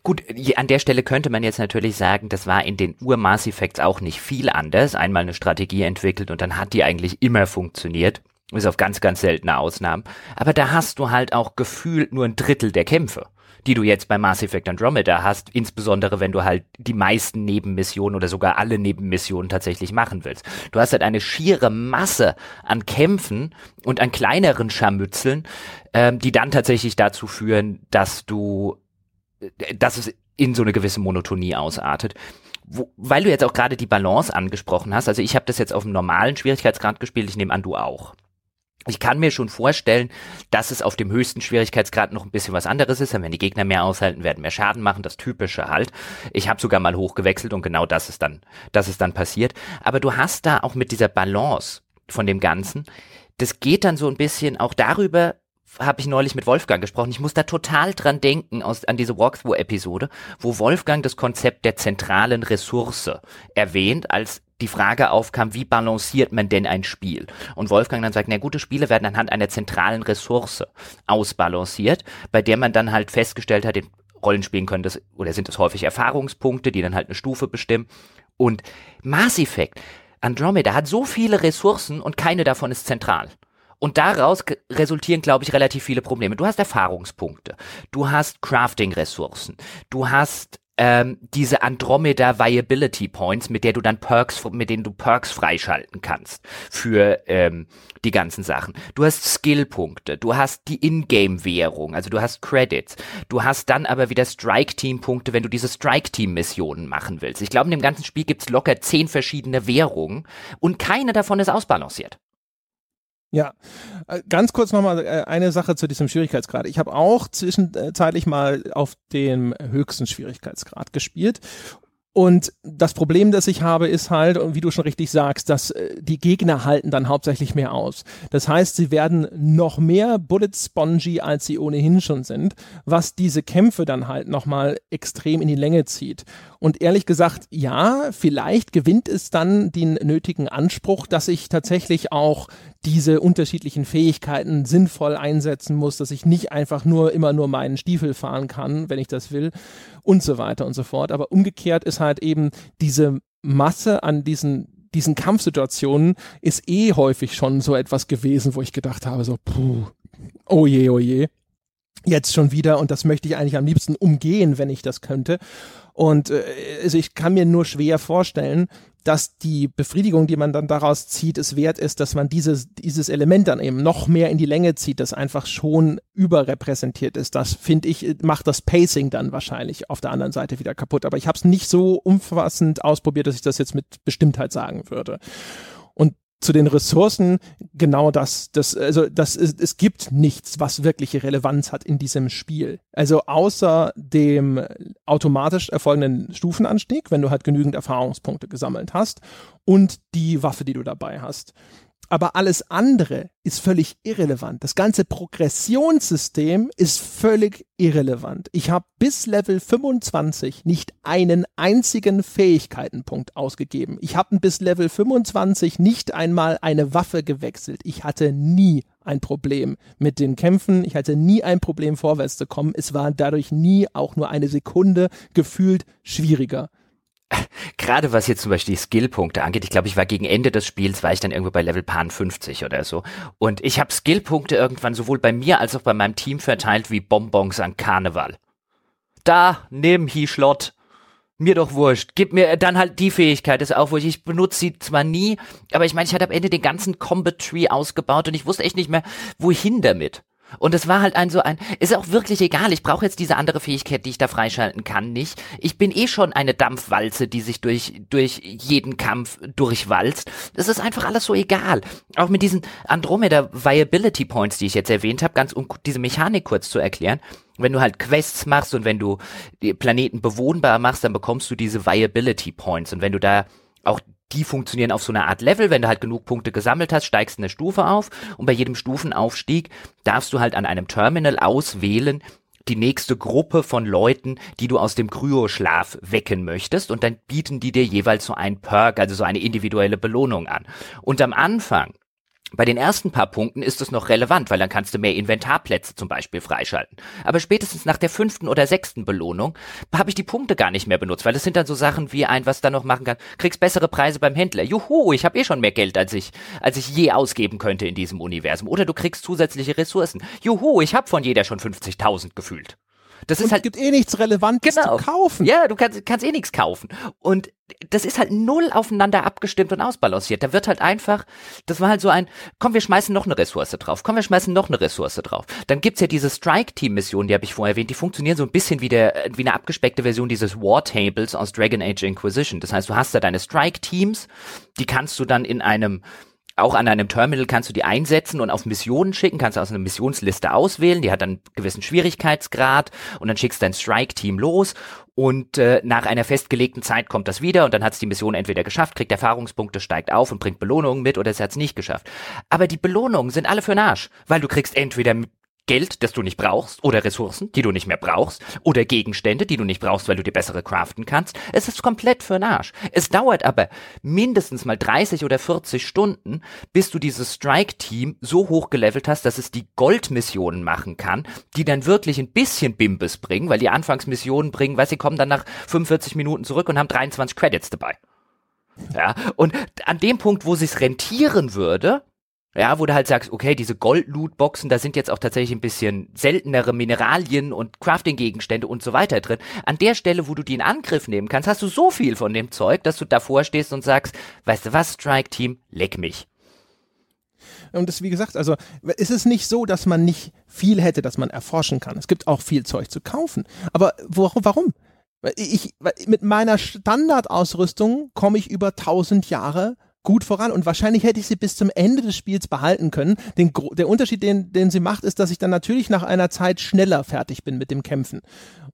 Gut, an der Stelle könnte man jetzt natürlich sagen, das war in den Ur-Mass Effects auch nicht viel anders. Einmal eine Strategie entwickelt und dann hat die eigentlich immer funktioniert. Bis auf ganz, ganz seltene Ausnahmen. Aber da hast du halt auch gefühlt nur ein Drittel der Kämpfe, die du jetzt bei Mass Effect Andromeda hast, insbesondere wenn du halt die meisten Nebenmissionen oder sogar alle Nebenmissionen tatsächlich machen willst. Du hast halt eine schiere Masse an Kämpfen und an kleineren Scharmützeln, ähm, die dann tatsächlich dazu führen, dass du, äh, dass es in so eine gewisse Monotonie ausartet. Wo, weil du jetzt auch gerade die Balance angesprochen hast, also ich habe das jetzt auf dem normalen Schwierigkeitsgrad gespielt, ich nehme an, du auch. Ich kann mir schon vorstellen, dass es auf dem höchsten Schwierigkeitsgrad noch ein bisschen was anderes ist. Wenn die Gegner mehr aushalten, werden mehr Schaden machen, das Typische halt. Ich habe sogar mal hochgewechselt und genau das ist dann, das ist dann passiert. Aber du hast da auch mit dieser Balance von dem Ganzen, das geht dann so ein bisschen auch darüber, habe ich neulich mit Wolfgang gesprochen. Ich muss da total dran denken aus, an diese Walkthrough-Episode, wo Wolfgang das Konzept der zentralen Ressource erwähnt als die Frage aufkam, wie balanciert man denn ein Spiel? Und Wolfgang dann sagt, na gute Spiele werden anhand einer zentralen Ressource ausbalanciert, bei der man dann halt festgestellt hat, in Rollenspielen können das, oder sind es häufig Erfahrungspunkte, die dann halt eine Stufe bestimmen. Und Mass Effect, Andromeda hat so viele Ressourcen und keine davon ist zentral. Und daraus resultieren, glaube ich, relativ viele Probleme. Du hast Erfahrungspunkte, du hast Crafting-Ressourcen, du hast ähm, diese Andromeda Viability Points, mit der du dann Perks, mit denen du Perks freischalten kannst für ähm, die ganzen Sachen. Du hast Skillpunkte, du hast die Ingame-Währung, also du hast Credits, du hast dann aber wieder Strike-Team-Punkte, wenn du diese Strike-Team-Missionen machen willst. Ich glaube, in dem ganzen Spiel gibt's locker zehn verschiedene Währungen und keine davon ist ausbalanciert. Ja, äh, ganz kurz nochmal äh, eine Sache zu diesem Schwierigkeitsgrad. Ich habe auch zwischenzeitlich mal auf dem höchsten Schwierigkeitsgrad gespielt und das Problem, das ich habe, ist halt, wie du schon richtig sagst, dass äh, die Gegner halten dann hauptsächlich mehr aus. Das heißt, sie werden noch mehr Bullet Spongy, als sie ohnehin schon sind, was diese Kämpfe dann halt nochmal extrem in die Länge zieht. Und ehrlich gesagt, ja, vielleicht gewinnt es dann den nötigen Anspruch, dass ich tatsächlich auch diese unterschiedlichen Fähigkeiten sinnvoll einsetzen muss, dass ich nicht einfach nur immer nur meinen Stiefel fahren kann, wenn ich das will und so weiter und so fort. Aber umgekehrt ist halt eben diese Masse an diesen diesen Kampfsituationen ist eh häufig schon so etwas gewesen, wo ich gedacht habe, so, puh, oh je, oh je. jetzt schon wieder und das möchte ich eigentlich am liebsten umgehen, wenn ich das könnte. Und äh, also ich kann mir nur schwer vorstellen, dass die Befriedigung, die man dann daraus zieht, es wert ist, dass man dieses, dieses Element dann eben noch mehr in die Länge zieht, das einfach schon überrepräsentiert ist. Das finde ich, macht das Pacing dann wahrscheinlich auf der anderen Seite wieder kaputt. Aber ich habe es nicht so umfassend ausprobiert, dass ich das jetzt mit Bestimmtheit sagen würde. Zu den Ressourcen genau das, das also das ist, es gibt nichts, was wirkliche Relevanz hat in diesem Spiel. Also außer dem automatisch erfolgenden Stufenanstieg, wenn du halt genügend Erfahrungspunkte gesammelt hast und die Waffe, die du dabei hast aber alles andere ist völlig irrelevant. Das ganze Progressionssystem ist völlig irrelevant. Ich habe bis Level 25 nicht einen einzigen Fähigkeitenpunkt ausgegeben. Ich habe bis Level 25 nicht einmal eine Waffe gewechselt. Ich hatte nie ein Problem mit den Kämpfen. Ich hatte nie ein Problem vorwärts zu kommen. Es war dadurch nie auch nur eine Sekunde gefühlt schwieriger gerade was jetzt zum Beispiel die Skillpunkte angeht, ich glaube, ich war gegen Ende des Spiels, war ich dann irgendwo bei Level Pan 50 oder so. Und ich habe Skillpunkte irgendwann sowohl bei mir als auch bei meinem Team verteilt wie Bonbons an Karneval. Da, nimm Hischlott. Mir doch wurscht. Gib mir dann halt die Fähigkeit, das ist auch wurscht. Ich benutze sie zwar nie, aber ich meine, ich hatte am Ende den ganzen Combat Tree ausgebaut und ich wusste echt nicht mehr, wohin damit. Und es war halt ein so ein, ist auch wirklich egal, ich brauche jetzt diese andere Fähigkeit, die ich da freischalten kann, nicht. Ich bin eh schon eine Dampfwalze, die sich durch, durch jeden Kampf durchwalzt. Das ist einfach alles so egal. Auch mit diesen Andromeda Viability Points, die ich jetzt erwähnt habe, ganz um diese Mechanik kurz zu erklären. Wenn du halt Quests machst und wenn du die Planeten bewohnbar machst, dann bekommst du diese Viability Points. Und wenn du da auch die funktionieren auf so einer Art Level. Wenn du halt genug Punkte gesammelt hast, steigst eine Stufe auf und bei jedem Stufenaufstieg darfst du halt an einem Terminal auswählen, die nächste Gruppe von Leuten, die du aus dem Kryoschlaf wecken möchtest und dann bieten die dir jeweils so ein Perk, also so eine individuelle Belohnung an. Und am Anfang bei den ersten paar Punkten ist es noch relevant, weil dann kannst du mehr Inventarplätze zum Beispiel freischalten. Aber spätestens nach der fünften oder sechsten Belohnung habe ich die Punkte gar nicht mehr benutzt, weil das sind dann so Sachen wie ein, was da noch machen kann, kriegst bessere Preise beim Händler. Juhu, ich habe eh schon mehr Geld, als ich, als ich je ausgeben könnte in diesem Universum. Oder du kriegst zusätzliche Ressourcen. Juhu, ich habe von jeder schon 50.000 gefühlt. Das und ist halt. Es gibt eh nichts Relevantes genau. zu kaufen. Ja, du kannst, kannst eh nichts kaufen. Und das ist halt null aufeinander abgestimmt und ausbalanciert. Da wird halt einfach, das war halt so ein, komm, wir schmeißen noch eine Ressource drauf, komm, wir schmeißen noch eine Ressource drauf. Dann gibt's ja diese Strike-Team-Mission, die habe ich vorher erwähnt, die funktionieren so ein bisschen wie, der, wie eine abgespeckte Version dieses War-Tables aus Dragon Age Inquisition. Das heißt, du hast da deine Strike-Teams, die kannst du dann in einem auch an einem Terminal kannst du die einsetzen und auf Missionen schicken, kannst du aus einer Missionsliste auswählen, die hat dann einen gewissen Schwierigkeitsgrad und dann schickst dein Strike-Team los und äh, nach einer festgelegten Zeit kommt das wieder und dann hat es die Mission entweder geschafft, kriegt Erfahrungspunkte, steigt auf und bringt Belohnungen mit oder es hat es nicht geschafft. Aber die Belohnungen sind alle für den Arsch, weil du kriegst entweder Geld, das du nicht brauchst, oder Ressourcen, die du nicht mehr brauchst, oder Gegenstände, die du nicht brauchst, weil du dir bessere craften kannst. Es ist komplett für Arsch. Es dauert aber mindestens mal 30 oder 40 Stunden, bis du dieses Strike-Team so hoch gelevelt hast, dass es die Goldmissionen machen kann, die dann wirklich ein bisschen Bimbes bringen, weil die Anfangsmissionen bringen, weil sie kommen dann nach 45 Minuten zurück und haben 23 Credits dabei. Ja, und an dem Punkt, wo sich's rentieren würde, ja, wo du halt sagst, okay, diese Gold-Loot-Boxen, da sind jetzt auch tatsächlich ein bisschen seltenere Mineralien und Crafting-Gegenstände und so weiter drin. An der Stelle, wo du die in Angriff nehmen kannst, hast du so viel von dem Zeug, dass du davor stehst und sagst, weißt du was, Strike-Team, leck mich. Und das, wie gesagt, also ist es nicht so, dass man nicht viel hätte, dass man erforschen kann. Es gibt auch viel Zeug zu kaufen. Aber warum? Ich, mit meiner Standardausrüstung komme ich über 1000 Jahre gut voran und wahrscheinlich hätte ich sie bis zum Ende des Spiels behalten können. Den, der Unterschied, den, den sie macht, ist, dass ich dann natürlich nach einer Zeit schneller fertig bin mit dem Kämpfen.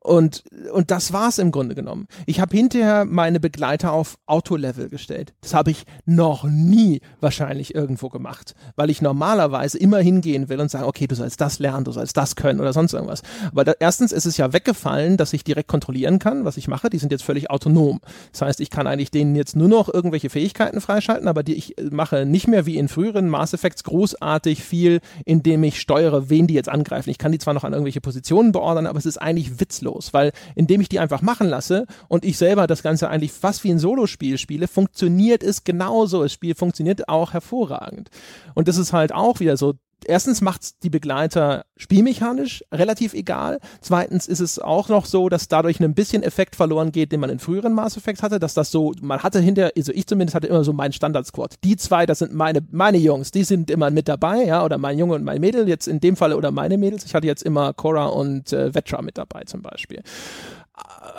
Und, und das war's im Grunde genommen. Ich habe hinterher meine Begleiter auf Autolevel gestellt. Das habe ich noch nie wahrscheinlich irgendwo gemacht, weil ich normalerweise immer hingehen will und sagen, okay, du sollst das lernen, du sollst das können oder sonst irgendwas. Weil da, erstens ist es ja weggefallen, dass ich direkt kontrollieren kann, was ich mache. Die sind jetzt völlig autonom. Das heißt, ich kann eigentlich denen jetzt nur noch irgendwelche Fähigkeiten freischalten, aber die ich mache nicht mehr wie in früheren Mass Effects großartig viel, indem ich steuere, wen die jetzt angreifen. Ich kann die zwar noch an irgendwelche Positionen beordern, aber es ist eigentlich witzlos los, weil indem ich die einfach machen lasse und ich selber das Ganze eigentlich fast wie ein Solospiel spiele, funktioniert es genauso. Das Spiel funktioniert auch hervorragend. Und das ist halt auch wieder so erstens macht die Begleiter spielmechanisch relativ egal. Zweitens ist es auch noch so, dass dadurch ein bisschen Effekt verloren geht, den man in früheren Mass Effects hatte, dass das so, man hatte hinter, also ich zumindest hatte immer so meinen Standard-Squad. Die zwei, das sind meine, meine Jungs, die sind immer mit dabei, ja, oder mein Junge und mein Mädel, jetzt in dem Fall oder meine Mädels. Ich hatte jetzt immer Cora und äh, Vetra mit dabei zum Beispiel.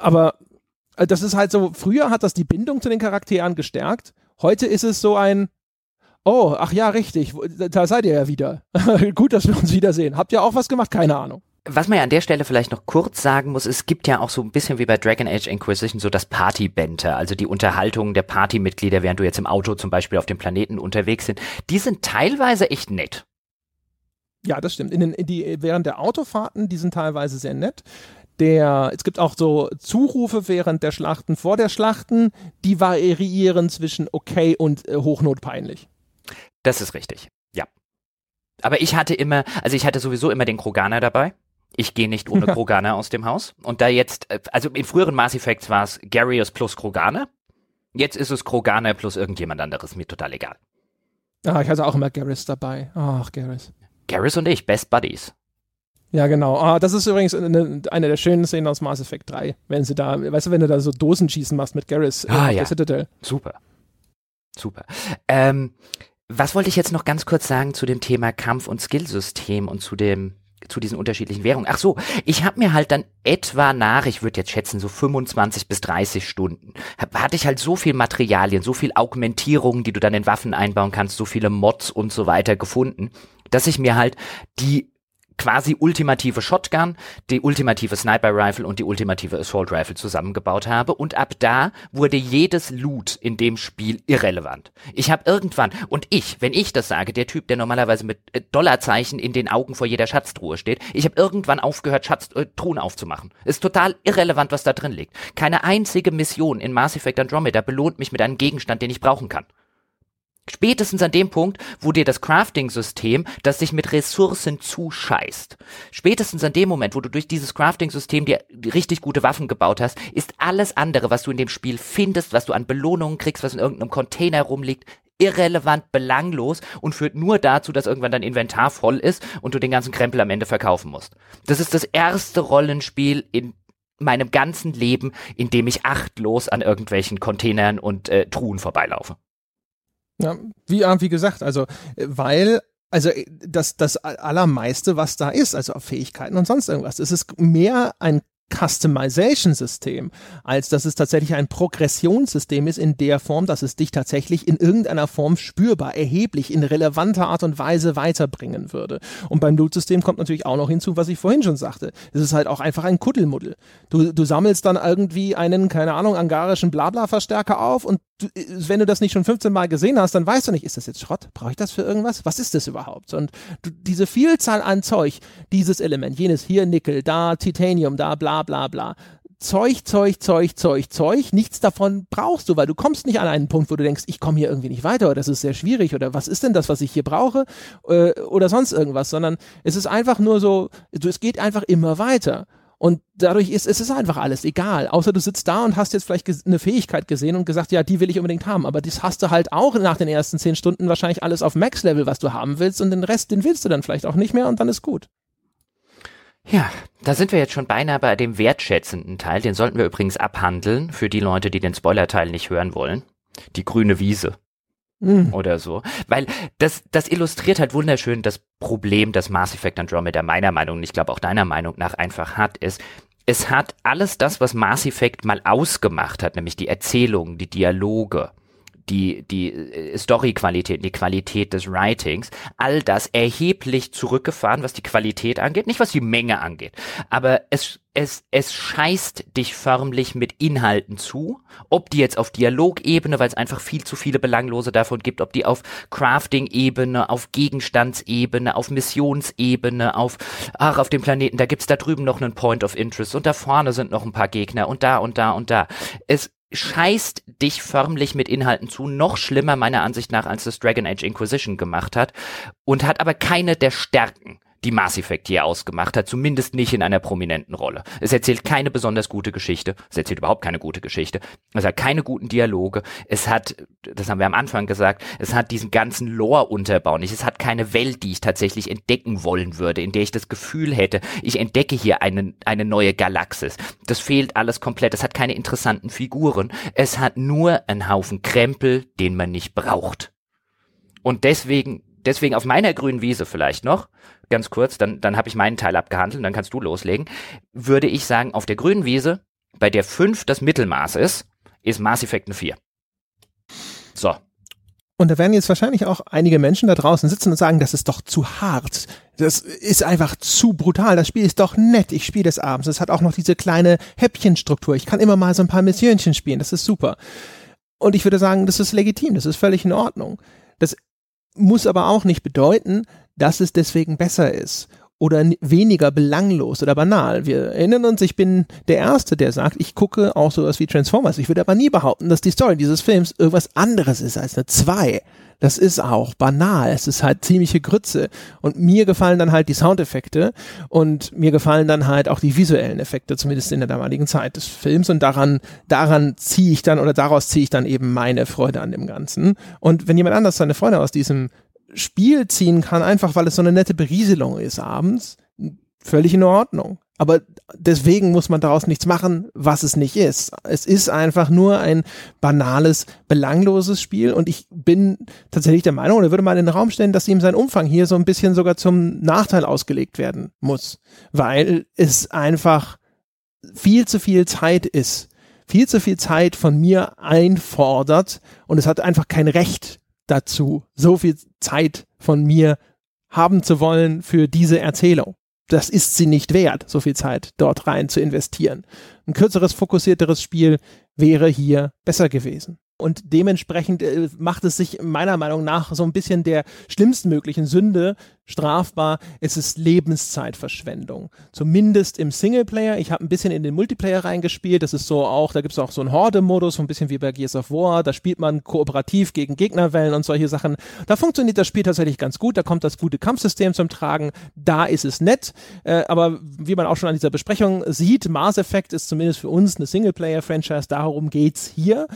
Aber äh, das ist halt so, früher hat das die Bindung zu den Charakteren gestärkt. Heute ist es so ein, Oh, ach ja, richtig. Da seid ihr ja wieder. Gut, dass wir uns wiedersehen. Habt ihr auch was gemacht? Keine Ahnung. Was man ja an der Stelle vielleicht noch kurz sagen muss, es gibt ja auch so ein bisschen wie bei Dragon Age Inquisition so das Party-Benter, also die Unterhaltung der Partymitglieder, während du jetzt im Auto zum Beispiel auf dem Planeten unterwegs sind. Die sind teilweise echt nett. Ja, das stimmt. In den, in die, während der Autofahrten, die sind teilweise sehr nett. Der, es gibt auch so Zurufe während der Schlachten, vor der Schlachten, die variieren zwischen okay und äh, hochnotpeinlich. Das ist richtig, ja. Aber ich hatte immer, also ich hatte sowieso immer den Kroganer dabei. Ich gehe nicht ohne Kroganer aus dem Haus. Und da jetzt, äh, also in früheren Mass Effects war es Garius plus Kroganer. Jetzt ist es Kroganer plus irgendjemand anderes, mir total egal. Ah, ich hatte auch immer Garrus dabei. Ach, Garrus. Garrus und ich, Best Buddies. Ja, genau. Ah, das ist übrigens eine, eine, der schönen Szenen aus Mass Effect 3. Wenn sie da, weißt du, wenn du da so Dosenschießen machst mit Garrus ah, ja. Citadel. Super. Super. Ähm, was wollte ich jetzt noch ganz kurz sagen zu dem Thema Kampf- und Skillsystem und zu dem zu diesen unterschiedlichen Währungen. Ach so, ich habe mir halt dann etwa nach, ich würde jetzt schätzen, so 25 bis 30 Stunden, hatte ich halt so viel Materialien, so viel Augmentierungen, die du dann in Waffen einbauen kannst, so viele Mods und so weiter gefunden, dass ich mir halt die quasi ultimative Shotgun, die ultimative Sniper Rifle und die ultimative Assault Rifle zusammengebaut habe und ab da wurde jedes Loot in dem Spiel irrelevant. Ich habe irgendwann und ich, wenn ich das sage, der Typ, der normalerweise mit äh, Dollarzeichen in den Augen vor jeder Schatztruhe steht, ich habe irgendwann aufgehört Schatztruhen äh, aufzumachen. Ist total irrelevant, was da drin liegt. Keine einzige Mission in Mass Effect Andromeda belohnt mich mit einem Gegenstand, den ich brauchen kann. Spätestens an dem Punkt, wo dir das Crafting-System, das sich mit Ressourcen zuscheißt, spätestens an dem Moment, wo du durch dieses Crafting-System dir richtig gute Waffen gebaut hast, ist alles andere, was du in dem Spiel findest, was du an Belohnungen kriegst, was in irgendeinem Container rumliegt, irrelevant, belanglos und führt nur dazu, dass irgendwann dein Inventar voll ist und du den ganzen Krempel am Ende verkaufen musst. Das ist das erste Rollenspiel in meinem ganzen Leben, in dem ich achtlos an irgendwelchen Containern und äh, Truhen vorbeilaufe. Ja, wie, wie gesagt, also, äh, weil also äh, das, das Allermeiste, was da ist, also Fähigkeiten und sonst irgendwas, es ist mehr ein Customization-System, als dass es tatsächlich ein Progressionssystem ist in der Form, dass es dich tatsächlich in irgendeiner Form spürbar, erheblich, in relevanter Art und Weise weiterbringen würde. Und beim Loot-System kommt natürlich auch noch hinzu, was ich vorhin schon sagte. Es ist halt auch einfach ein Kuddelmuddel. Du, du sammelst dann irgendwie einen, keine Ahnung, angarischen Blabla-Verstärker auf und du, wenn du das nicht schon 15 Mal gesehen hast, dann weißt du nicht, ist das jetzt Schrott? Brauche ich das für irgendwas? Was ist das überhaupt? Und du, diese Vielzahl an Zeug, dieses Element, jenes hier Nickel, da Titanium, da bla bla bla. Zeug, Zeug, Zeug, Zeug, Zeug. Nichts davon brauchst du, weil du kommst nicht an einen Punkt, wo du denkst, ich komme hier irgendwie nicht weiter oder das ist sehr schwierig oder was ist denn das, was ich hier brauche äh, oder sonst irgendwas, sondern es ist einfach nur so, es geht einfach immer weiter. Und dadurch ist es ist einfach alles egal. Außer du sitzt da und hast jetzt vielleicht eine Fähigkeit gesehen und gesagt, ja, die will ich unbedingt haben. Aber das hast du halt auch nach den ersten zehn Stunden wahrscheinlich alles auf Max-Level, was du haben willst. Und den Rest, den willst du dann vielleicht auch nicht mehr und dann ist gut. Ja, da sind wir jetzt schon beinahe bei dem wertschätzenden Teil. Den sollten wir übrigens abhandeln für die Leute, die den Spoiler-Teil nicht hören wollen. Die grüne Wiese. Mhm. Oder so. Weil das, das illustriert halt wunderschön das Problem, das Mass Effect Andromeda meiner Meinung nach, ich glaube auch deiner Meinung nach einfach hat, ist, es hat alles das, was Mass Effect mal ausgemacht hat, nämlich die Erzählungen, die Dialoge, die, die äh, Story-Qualität, die Qualität des Writings, all das erheblich zurückgefahren, was die Qualität angeht, nicht was die Menge angeht. Aber es, es, es scheißt dich förmlich mit Inhalten zu, ob die jetzt auf Dialogebene, weil es einfach viel zu viele Belanglose davon gibt, ob die auf Crafting-Ebene, auf Gegenstandsebene, auf Missionsebene, auf, ach, auf dem Planeten, da gibt's da drüben noch einen Point of Interest und da vorne sind noch ein paar Gegner und da und da und da. Es, scheißt dich förmlich mit Inhalten zu, noch schlimmer meiner Ansicht nach, als das Dragon Age Inquisition gemacht hat und hat aber keine der Stärken, die Mass Effect je ausgemacht hat, zumindest nicht in einer prominenten Rolle. Es erzählt keine besonders gute Geschichte, es erzählt überhaupt keine gute Geschichte, es hat keine guten Dialoge, es hat, das haben wir am Anfang gesagt, es hat diesen ganzen Lore-Unterbau nicht, es hat keine Welt, die ich tatsächlich entdecken wollen würde, in der ich das Gefühl hätte, ich entdecke hier eine, eine neue Galaxis. Das fehlt alles komplett, es hat keine interessanten Figuren, es hat nur einen Haufen Krempel, den man nicht braucht. Und deswegen deswegen auf meiner grünen Wiese vielleicht noch, ganz kurz, dann, dann habe ich meinen Teil abgehandelt, dann kannst du loslegen, würde ich sagen, auf der grünen Wiese, bei der 5 das Mittelmaß ist, ist Mass Effect eine 4. So. Und da werden jetzt wahrscheinlich auch einige Menschen da draußen sitzen und sagen, das ist doch zu hart. Das ist einfach zu brutal. Das Spiel ist doch nett. Ich spiele das abends. Es hat auch noch diese kleine Häppchenstruktur. Ich kann immer mal so ein paar Missionchen spielen. Das ist super. Und ich würde sagen, das ist legitim. Das ist völlig in Ordnung. Das muss aber auch nicht bedeuten, dass es deswegen besser ist oder weniger belanglos oder banal. Wir erinnern uns, ich bin der Erste, der sagt, ich gucke auch sowas wie Transformers. Ich würde aber nie behaupten, dass die Story dieses Films irgendwas anderes ist als eine 2. Das ist auch banal. Es ist halt ziemliche Grütze. Und mir gefallen dann halt die Soundeffekte und mir gefallen dann halt auch die visuellen Effekte, zumindest in der damaligen Zeit des Films. Und daran, daran ziehe ich dann oder daraus ziehe ich dann eben meine Freude an dem Ganzen. Und wenn jemand anders seine Freude aus diesem Spiel ziehen kann, einfach weil es so eine nette Berieselung ist abends, völlig in Ordnung. Aber deswegen muss man daraus nichts machen, was es nicht ist. Es ist einfach nur ein banales, belangloses Spiel und ich bin tatsächlich der Meinung, oder würde mal in den Raum stellen, dass ihm sein Umfang hier so ein bisschen sogar zum Nachteil ausgelegt werden muss, weil es einfach viel zu viel Zeit ist, viel zu viel Zeit von mir einfordert und es hat einfach kein Recht dazu, so viel Zeit von mir haben zu wollen für diese Erzählung. Das ist sie nicht wert, so viel Zeit dort rein zu investieren. Ein kürzeres, fokussierteres Spiel wäre hier besser gewesen. Und dementsprechend äh, macht es sich meiner Meinung nach so ein bisschen der schlimmsten möglichen Sünde strafbar. Es ist Lebenszeitverschwendung. Zumindest im Singleplayer. Ich habe ein bisschen in den Multiplayer reingespielt. Das ist so auch, da gibt es auch so einen Horde-Modus, so ein bisschen wie bei Gears of War. Da spielt man kooperativ gegen Gegnerwellen und solche Sachen. Da funktioniert das Spiel tatsächlich ganz gut. Da kommt das gute Kampfsystem zum Tragen. Da ist es nett. Äh, aber wie man auch schon an dieser Besprechung sieht, Mars Effect ist zumindest für uns eine Singleplayer-Franchise. Darum geht's hier.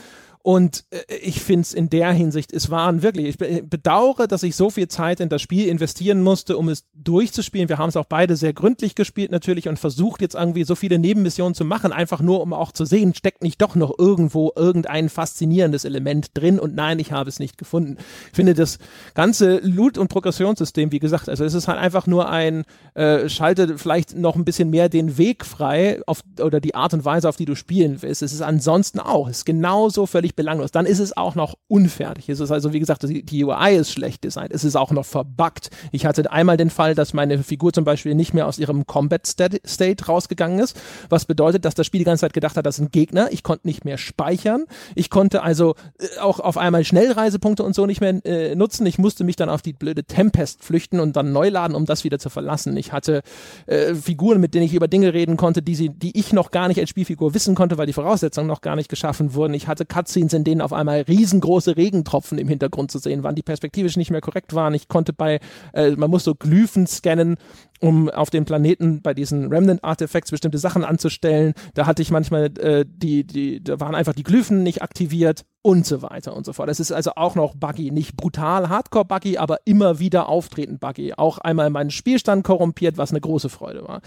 Und äh, ich finde es in der Hinsicht, es waren wirklich, ich bedauere, dass ich so viel Zeit in das Spiel investieren musste, um es durchzuspielen. Wir haben es auch beide sehr gründlich gespielt natürlich und versucht jetzt irgendwie so viele Nebenmissionen zu machen, einfach nur um auch zu sehen, steckt nicht doch noch irgendwo irgendein faszinierendes Element drin und nein, ich habe es nicht gefunden. Ich finde das ganze Loot- und Progressionssystem, wie gesagt, also es ist halt einfach nur ein, äh, schalte vielleicht noch ein bisschen mehr den Weg frei auf, oder die Art und Weise, auf die du spielen willst. Es ist ansonsten auch, es ist genauso völlig völlig belanglos. Dann ist es auch noch unfertig. Es ist also, wie gesagt, die UI ist schlecht designt. Es ist auch noch verbuggt. Ich hatte einmal den Fall, dass meine Figur zum Beispiel nicht mehr aus ihrem Combat State rausgegangen ist, was bedeutet, dass das Spiel die ganze Zeit gedacht hat, das ein Gegner. Ich konnte nicht mehr speichern. Ich konnte also äh, auch auf einmal Schnellreisepunkte und so nicht mehr äh, nutzen. Ich musste mich dann auf die blöde Tempest flüchten und dann neu laden, um das wieder zu verlassen. Ich hatte äh, Figuren, mit denen ich über Dinge reden konnte, die, sie, die ich noch gar nicht als Spielfigur wissen konnte, weil die Voraussetzungen noch gar nicht geschaffen wurden. Ich hatte Cutscenes Cutscenes, in denen auf einmal riesengroße Regentropfen im Hintergrund zu sehen waren, die perspektivisch nicht mehr korrekt waren. Ich konnte bei, äh, man muss so Glyphen scannen, um auf dem Planeten bei diesen Remnant-Artefacts bestimmte Sachen anzustellen. Da hatte ich manchmal äh, die, die, da waren einfach die Glyphen nicht aktiviert und so weiter und so fort. Es ist also auch noch buggy, nicht brutal Hardcore-buggy, aber immer wieder auftretend buggy. Auch einmal meinen Spielstand korrumpiert, was eine große Freude war.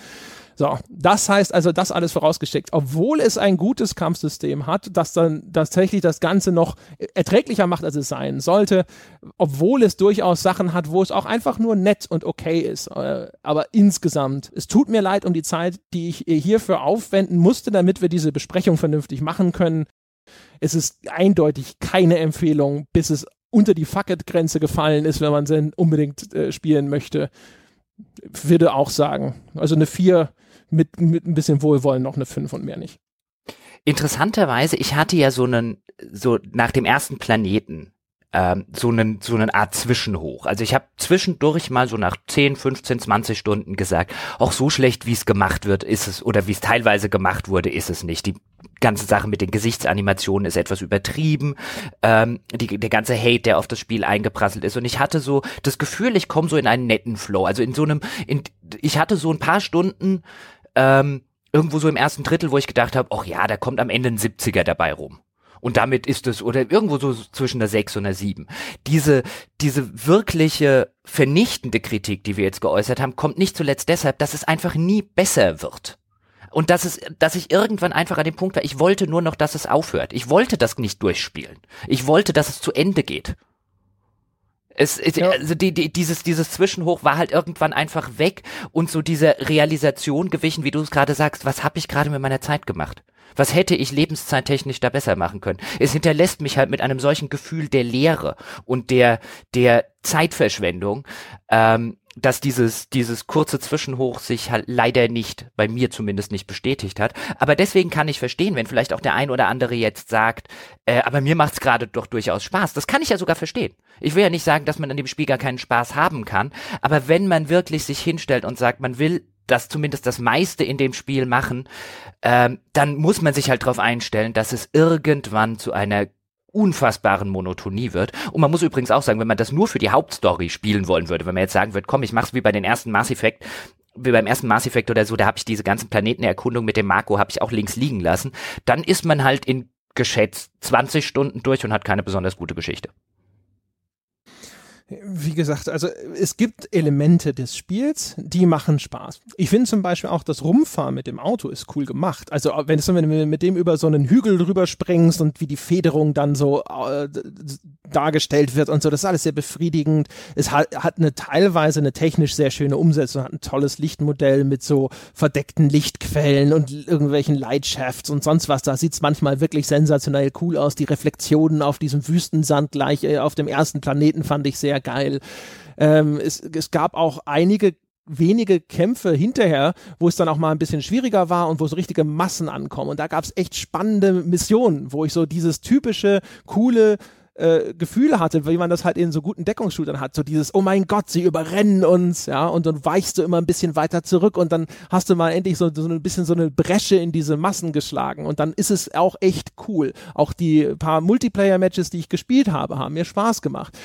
So, das heißt also, das alles vorausgeschickt. Obwohl es ein gutes Kampfsystem hat, das dann tatsächlich das Ganze noch erträglicher macht, als es sein sollte, obwohl es durchaus Sachen hat, wo es auch einfach nur nett und okay ist. Äh, aber insgesamt, es tut mir leid um die Zeit, die ich hierfür aufwenden musste, damit wir diese Besprechung vernünftig machen können. Es ist eindeutig keine Empfehlung, bis es unter die Fuck-It-Grenze gefallen ist, wenn man es unbedingt äh, spielen möchte. Würde auch sagen. Also eine 4 mit, mit ein bisschen Wohlwollen noch eine 5 und mehr nicht. Interessanterweise, ich hatte ja so einen, so nach dem ersten Planeten, ähm, so einen, so eine Art Zwischenhoch. Also ich habe zwischendurch mal so nach 10, 15, 20 Stunden gesagt, auch so schlecht, wie es gemacht wird, ist es, oder wie es teilweise gemacht wurde, ist es nicht. Die ganze Sache mit den Gesichtsanimationen ist etwas übertrieben. Ähm, die, der ganze Hate, der auf das Spiel eingeprasselt ist. Und ich hatte so das Gefühl, ich komme so in einen netten Flow. Also in so einem, in, ich hatte so ein paar Stunden ähm, irgendwo so im ersten Drittel, wo ich gedacht habe, ach ja, da kommt am Ende ein 70er dabei rum. Und damit ist es, oder irgendwo so zwischen der 6 und der 7. Diese, diese wirkliche vernichtende Kritik, die wir jetzt geäußert haben, kommt nicht zuletzt deshalb, dass es einfach nie besser wird. Und dass es, dass ich irgendwann einfach an dem Punkt war, ich wollte nur noch, dass es aufhört. Ich wollte das nicht durchspielen. Ich wollte, dass es zu Ende geht. Es, es ja. also die, die, dieses, dieses Zwischenhoch war halt irgendwann einfach weg und so diese Realisation gewichen, wie du es gerade sagst, was habe ich gerade mit meiner Zeit gemacht? Was hätte ich lebenszeittechnisch da besser machen können? Es hinterlässt mich halt mit einem solchen Gefühl der Leere und der, der Zeitverschwendung, ähm, dass dieses, dieses kurze Zwischenhoch sich halt leider nicht, bei mir zumindest nicht bestätigt hat. Aber deswegen kann ich verstehen, wenn vielleicht auch der ein oder andere jetzt sagt, äh, aber mir macht's gerade doch durchaus Spaß. Das kann ich ja sogar verstehen. Ich will ja nicht sagen, dass man an dem Spiel gar keinen Spaß haben kann, aber wenn man wirklich sich hinstellt und sagt, man will das zumindest das meiste in dem Spiel machen, ähm, dann muss man sich halt darauf einstellen, dass es irgendwann zu einer unfassbaren Monotonie wird. Und man muss übrigens auch sagen, wenn man das nur für die Hauptstory spielen wollen würde, wenn man jetzt sagen würde, komm, ich mach's wie bei den ersten Mass Effect, wie beim ersten Mass Effect oder so, da habe ich diese ganzen Planetenerkundung mit dem Marco habe ich auch links liegen lassen, dann ist man halt in geschätzt 20 Stunden durch und hat keine besonders gute Geschichte wie gesagt, also es gibt Elemente des Spiels, die machen Spaß. Ich finde zum Beispiel auch das Rumfahren mit dem Auto ist cool gemacht. Also wenn, es, wenn du mit dem über so einen Hügel drüber springst und wie die Federung dann so äh, dargestellt wird und so, das ist alles sehr befriedigend. Es hat, hat eine teilweise eine technisch sehr schöne Umsetzung, hat ein tolles Lichtmodell mit so verdeckten Lichtquellen und irgendwelchen Lightshafts und sonst was. Da sieht es manchmal wirklich sensationell cool aus. Die Reflexionen auf diesem Wüstensand gleich äh, auf dem ersten Planeten fand ich sehr sehr geil. Ähm, es, es gab auch einige wenige Kämpfe hinterher, wo es dann auch mal ein bisschen schwieriger war und wo so richtige Massen ankommen. Und da gab es echt spannende Missionen, wo ich so dieses typische, coole äh, Gefühle hatte, wie man das halt in so guten Deckungsshootern hat. So dieses, oh mein Gott, sie überrennen uns, ja, und dann weichst du immer ein bisschen weiter zurück und dann hast du mal endlich so, so ein bisschen so eine Bresche in diese Massen geschlagen und dann ist es auch echt cool. Auch die paar Multiplayer-Matches, die ich gespielt habe, haben mir Spaß gemacht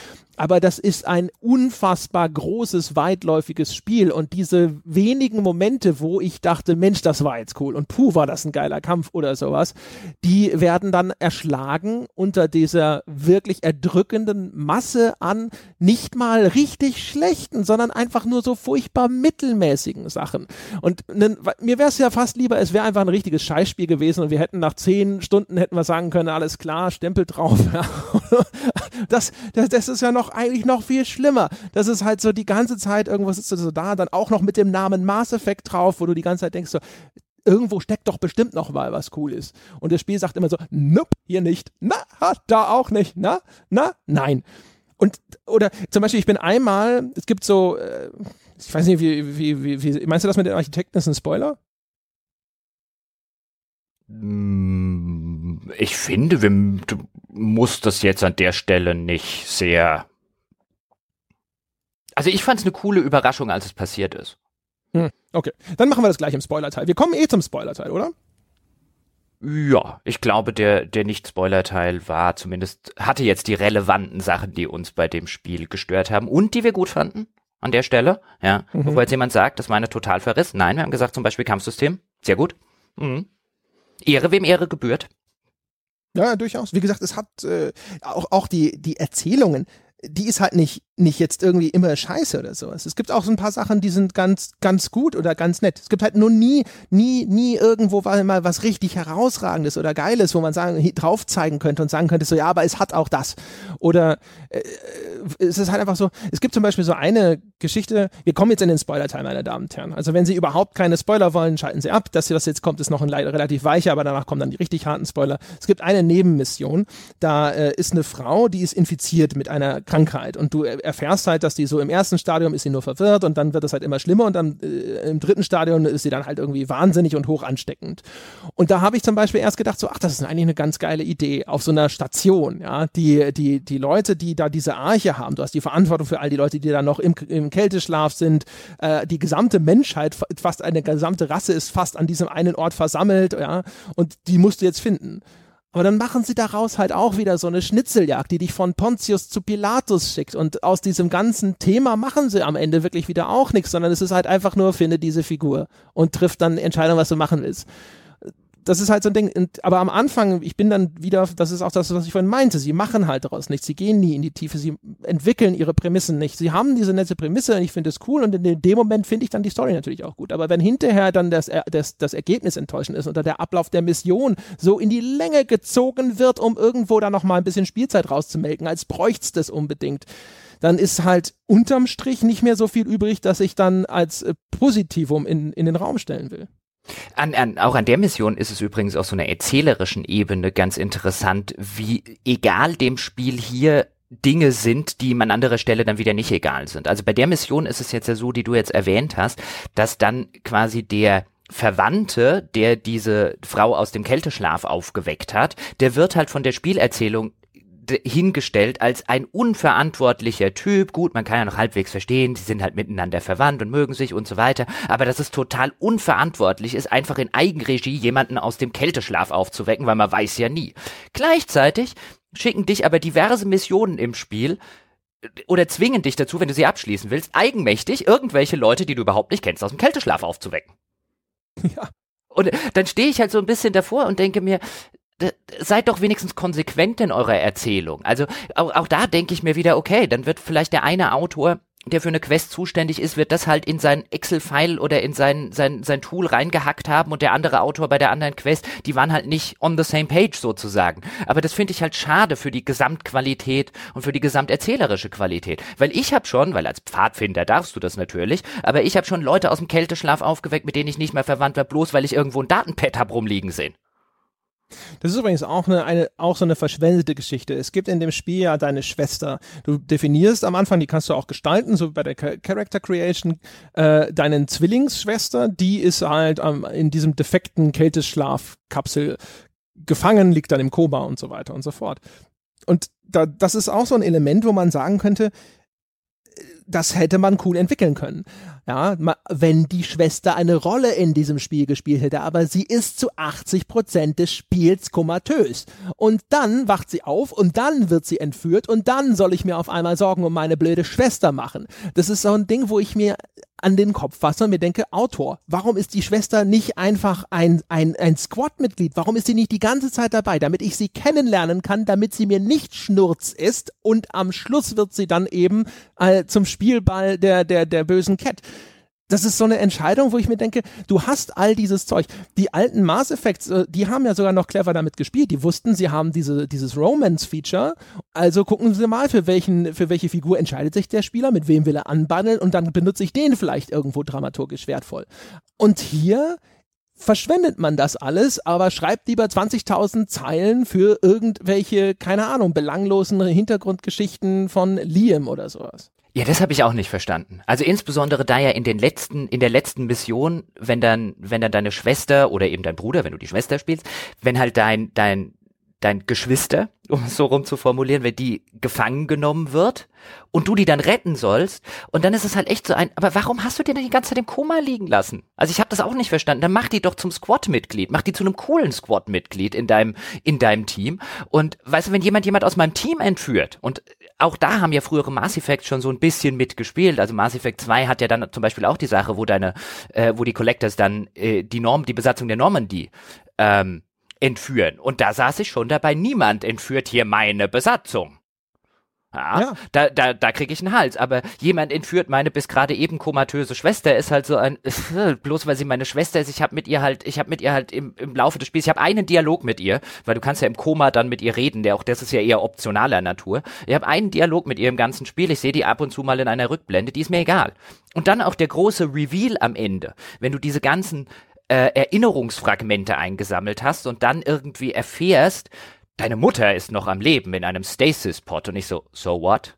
aber das ist ein unfassbar großes, weitläufiges Spiel und diese wenigen Momente, wo ich dachte, Mensch, das war jetzt cool und puh, war das ein geiler Kampf oder sowas, die werden dann erschlagen unter dieser wirklich erdrückenden Masse an nicht mal richtig schlechten, sondern einfach nur so furchtbar mittelmäßigen Sachen. Und ne, mir wäre es ja fast lieber, es wäre einfach ein richtiges Scheißspiel gewesen und wir hätten nach zehn Stunden hätten wir sagen können, alles klar, Stempel drauf. das, das, das ist ja noch eigentlich noch viel schlimmer. Das ist halt so die ganze Zeit irgendwas ist so da, dann auch noch mit dem Namen Mass Effect drauf, wo du die ganze Zeit denkst so, irgendwo steckt doch bestimmt noch mal was cool ist. Und das Spiel sagt immer so, nope, hier nicht. Na, da auch nicht. Na, na, nein. Und, oder zum Beispiel, ich bin einmal, es gibt so, äh, ich weiß nicht, wie, wie, wie, wie, meinst du das mit den Architekten ist ein Spoiler? Mm, ich finde, du musst das jetzt an der Stelle nicht sehr also ich fand es eine coole Überraschung, als es passiert ist. Hm, okay, dann machen wir das gleich im Spoiler-Teil. Wir kommen eh zum Spoiler-Teil, oder? Ja, ich glaube, der, der Nicht-Spoiler-Teil war zumindest, hatte jetzt die relevanten Sachen, die uns bei dem Spiel gestört haben und die wir gut fanden. An der Stelle, ja. Mhm. Bevor jetzt jemand sagt, das war eine Totalverriss. Nein, wir haben gesagt, zum Beispiel Kampfsystem. Sehr gut. Mhm. Ehre, wem Ehre gebührt. Ja, durchaus. Wie gesagt, es hat äh, auch, auch die, die Erzählungen, die ist halt nicht nicht jetzt irgendwie immer scheiße oder sowas. Es gibt auch so ein paar Sachen, die sind ganz, ganz gut oder ganz nett. Es gibt halt nur nie, nie, nie irgendwo mal was richtig herausragendes oder geiles, wo man sagen, drauf zeigen könnte und sagen könnte, so, ja, aber es hat auch das. Oder äh, es ist halt einfach so, es gibt zum Beispiel so eine Geschichte, wir kommen jetzt in den Spoiler-Teil, meine Damen und Herren. Also wenn Sie überhaupt keine Spoiler wollen, schalten Sie ab. Das jetzt kommt, ist noch ein relativ weicher, aber danach kommen dann die richtig harten Spoiler. Es gibt eine Nebenmission, da äh, ist eine Frau, die ist infiziert mit einer Krankheit. Und du erfährst halt, dass die so im ersten Stadium ist sie nur verwirrt und dann wird es halt immer schlimmer und dann äh, im dritten Stadium ist sie dann halt irgendwie wahnsinnig und hoch ansteckend. Und da habe ich zum Beispiel erst gedacht, so, ach, das ist eigentlich eine ganz geile Idee auf so einer Station, ja. Die, die, die Leute, die da diese Arche haben, du hast die Verantwortung für all die Leute, die da noch im, im Kälteschlaf sind, äh, die gesamte Menschheit, fast eine gesamte Rasse ist fast an diesem einen Ort versammelt, ja. Und die musst du jetzt finden. Aber dann machen sie daraus halt auch wieder so eine Schnitzeljagd, die dich von Pontius zu Pilatus schickt. Und aus diesem ganzen Thema machen sie am Ende wirklich wieder auch nichts, sondern es ist halt einfach nur, finde diese Figur und trifft dann Entscheidung, was du machen willst das ist halt so ein Ding. Und, aber am Anfang, ich bin dann wieder, das ist auch das, was ich vorhin meinte, sie machen halt daraus nichts, sie gehen nie in die Tiefe, sie entwickeln ihre Prämissen nicht. Sie haben diese nette Prämisse und ich finde es cool und in dem Moment finde ich dann die Story natürlich auch gut. Aber wenn hinterher dann das, das, das Ergebnis enttäuschend ist oder der Ablauf der Mission so in die Länge gezogen wird, um irgendwo da nochmal ein bisschen Spielzeit rauszumelken, als bräuchte es das unbedingt, dann ist halt unterm Strich nicht mehr so viel übrig, dass ich dann als äh, Positivum in, in den Raum stellen will. An, an, auch an der Mission ist es übrigens auf so einer erzählerischen Ebene ganz interessant, wie egal dem Spiel hier Dinge sind, die an anderer Stelle dann wieder nicht egal sind. Also bei der Mission ist es jetzt ja so, die du jetzt erwähnt hast, dass dann quasi der Verwandte, der diese Frau aus dem Kälteschlaf aufgeweckt hat, der wird halt von der Spielerzählung hingestellt als ein unverantwortlicher Typ. Gut, man kann ja noch halbwegs verstehen, sie sind halt miteinander verwandt und mögen sich und so weiter, aber dass es total unverantwortlich ist, einfach in Eigenregie jemanden aus dem Kälteschlaf aufzuwecken, weil man weiß ja nie. Gleichzeitig schicken dich aber diverse Missionen im Spiel äh, oder zwingen dich dazu, wenn du sie abschließen willst, eigenmächtig irgendwelche Leute, die du überhaupt nicht kennst, aus dem Kälteschlaf aufzuwecken. Ja. Und dann stehe ich halt so ein bisschen davor und denke mir, seid doch wenigstens konsequent in eurer Erzählung. Also auch, auch da denke ich mir wieder, okay, dann wird vielleicht der eine Autor der für eine Quest zuständig ist, wird das halt in sein Excel-File oder in sein, sein, sein Tool reingehackt haben und der andere Autor bei der anderen Quest, die waren halt nicht on the same page sozusagen. Aber das finde ich halt schade für die Gesamtqualität und für die gesamterzählerische Qualität. Weil ich habe schon, weil als Pfadfinder darfst du das natürlich, aber ich habe schon Leute aus dem Kälteschlaf aufgeweckt, mit denen ich nicht mehr verwandt war, bloß weil ich irgendwo ein Datenpad hab rumliegen sehen. Das ist übrigens auch eine, eine, auch so eine verschwendete Geschichte. Es gibt in dem Spiel ja deine Schwester. Du definierst am Anfang, die kannst du auch gestalten, so bei der Character Creation, äh, deinen Zwillingsschwester, die ist halt ähm, in diesem defekten Kälteschlafkapsel gefangen, liegt dann im Koma und so weiter und so fort. Und da, das ist auch so ein Element, wo man sagen könnte, das hätte man cool entwickeln können. Ja, wenn die Schwester eine Rolle in diesem Spiel gespielt hätte, aber sie ist zu 80 Prozent des Spiels komatös. Und dann wacht sie auf und dann wird sie entführt und dann soll ich mir auf einmal Sorgen um meine blöde Schwester machen. Das ist so ein Ding, wo ich mir an den Kopf fasse und mir denke, Autor, warum ist die Schwester nicht einfach ein, ein, ein Squad-Mitglied? Warum ist sie nicht die ganze Zeit dabei, damit ich sie kennenlernen kann, damit sie mir nicht Schnurz ist und am Schluss wird sie dann eben äh, zum Spielball der, der, der bösen Cat das ist so eine Entscheidung, wo ich mir denke, du hast all dieses Zeug. Die alten Mass Effects, äh, die haben ja sogar noch clever damit gespielt. Die wussten, sie haben diese, dieses Romance-Feature. Also gucken Sie mal, für welchen, für welche Figur entscheidet sich der Spieler, mit wem will er anbandeln und dann benutze ich den vielleicht irgendwo dramaturgisch wertvoll. Und hier verschwendet man das alles, aber schreibt lieber 20.000 Zeilen für irgendwelche, keine Ahnung, belanglosen Hintergrundgeschichten von Liam oder sowas. Ja, das habe ich auch nicht verstanden. Also insbesondere da ja in den letzten, in der letzten Mission, wenn dann, wenn dann deine Schwester oder eben dein Bruder, wenn du die Schwester spielst, wenn halt dein, dein, dein Geschwister, um es so rum zu formulieren, wenn die gefangen genommen wird und du die dann retten sollst und dann ist es halt echt so ein, aber warum hast du den die ganze Zeit im Koma liegen lassen? Also ich habe das auch nicht verstanden. Dann mach die doch zum Squad-Mitglied, mach die zu einem coolen Squad-Mitglied in deinem in deinem Team und weißt du, wenn jemand jemand aus meinem Team entführt und auch da haben ja frühere Mass Effect schon so ein bisschen mitgespielt. Also Mass Effect 2 hat ja dann zum Beispiel auch die Sache, wo deine, äh, wo die Collectors dann äh, die Norm, die Besatzung der Normandy ähm, entführen. Und da saß ich schon dabei, niemand entführt hier meine Besatzung. Ja, ja. da, da, da kriege ich einen Hals. Aber jemand entführt meine bis gerade eben komatöse Schwester, ist halt so ein, bloß weil sie meine Schwester ist, ich habe mit ihr halt, ich habe mit ihr halt im, im Laufe des Spiels, ich habe einen Dialog mit ihr, weil du kannst ja im Koma dann mit ihr reden, der auch, das ist ja eher optionaler Natur. Ich habe einen Dialog mit ihr im ganzen Spiel, ich sehe die ab und zu mal in einer Rückblende, die ist mir egal. Und dann auch der große Reveal am Ende, wenn du diese ganzen äh, Erinnerungsfragmente eingesammelt hast und dann irgendwie erfährst, deine Mutter ist noch am Leben in einem Stasis-Pod und ich so, so what?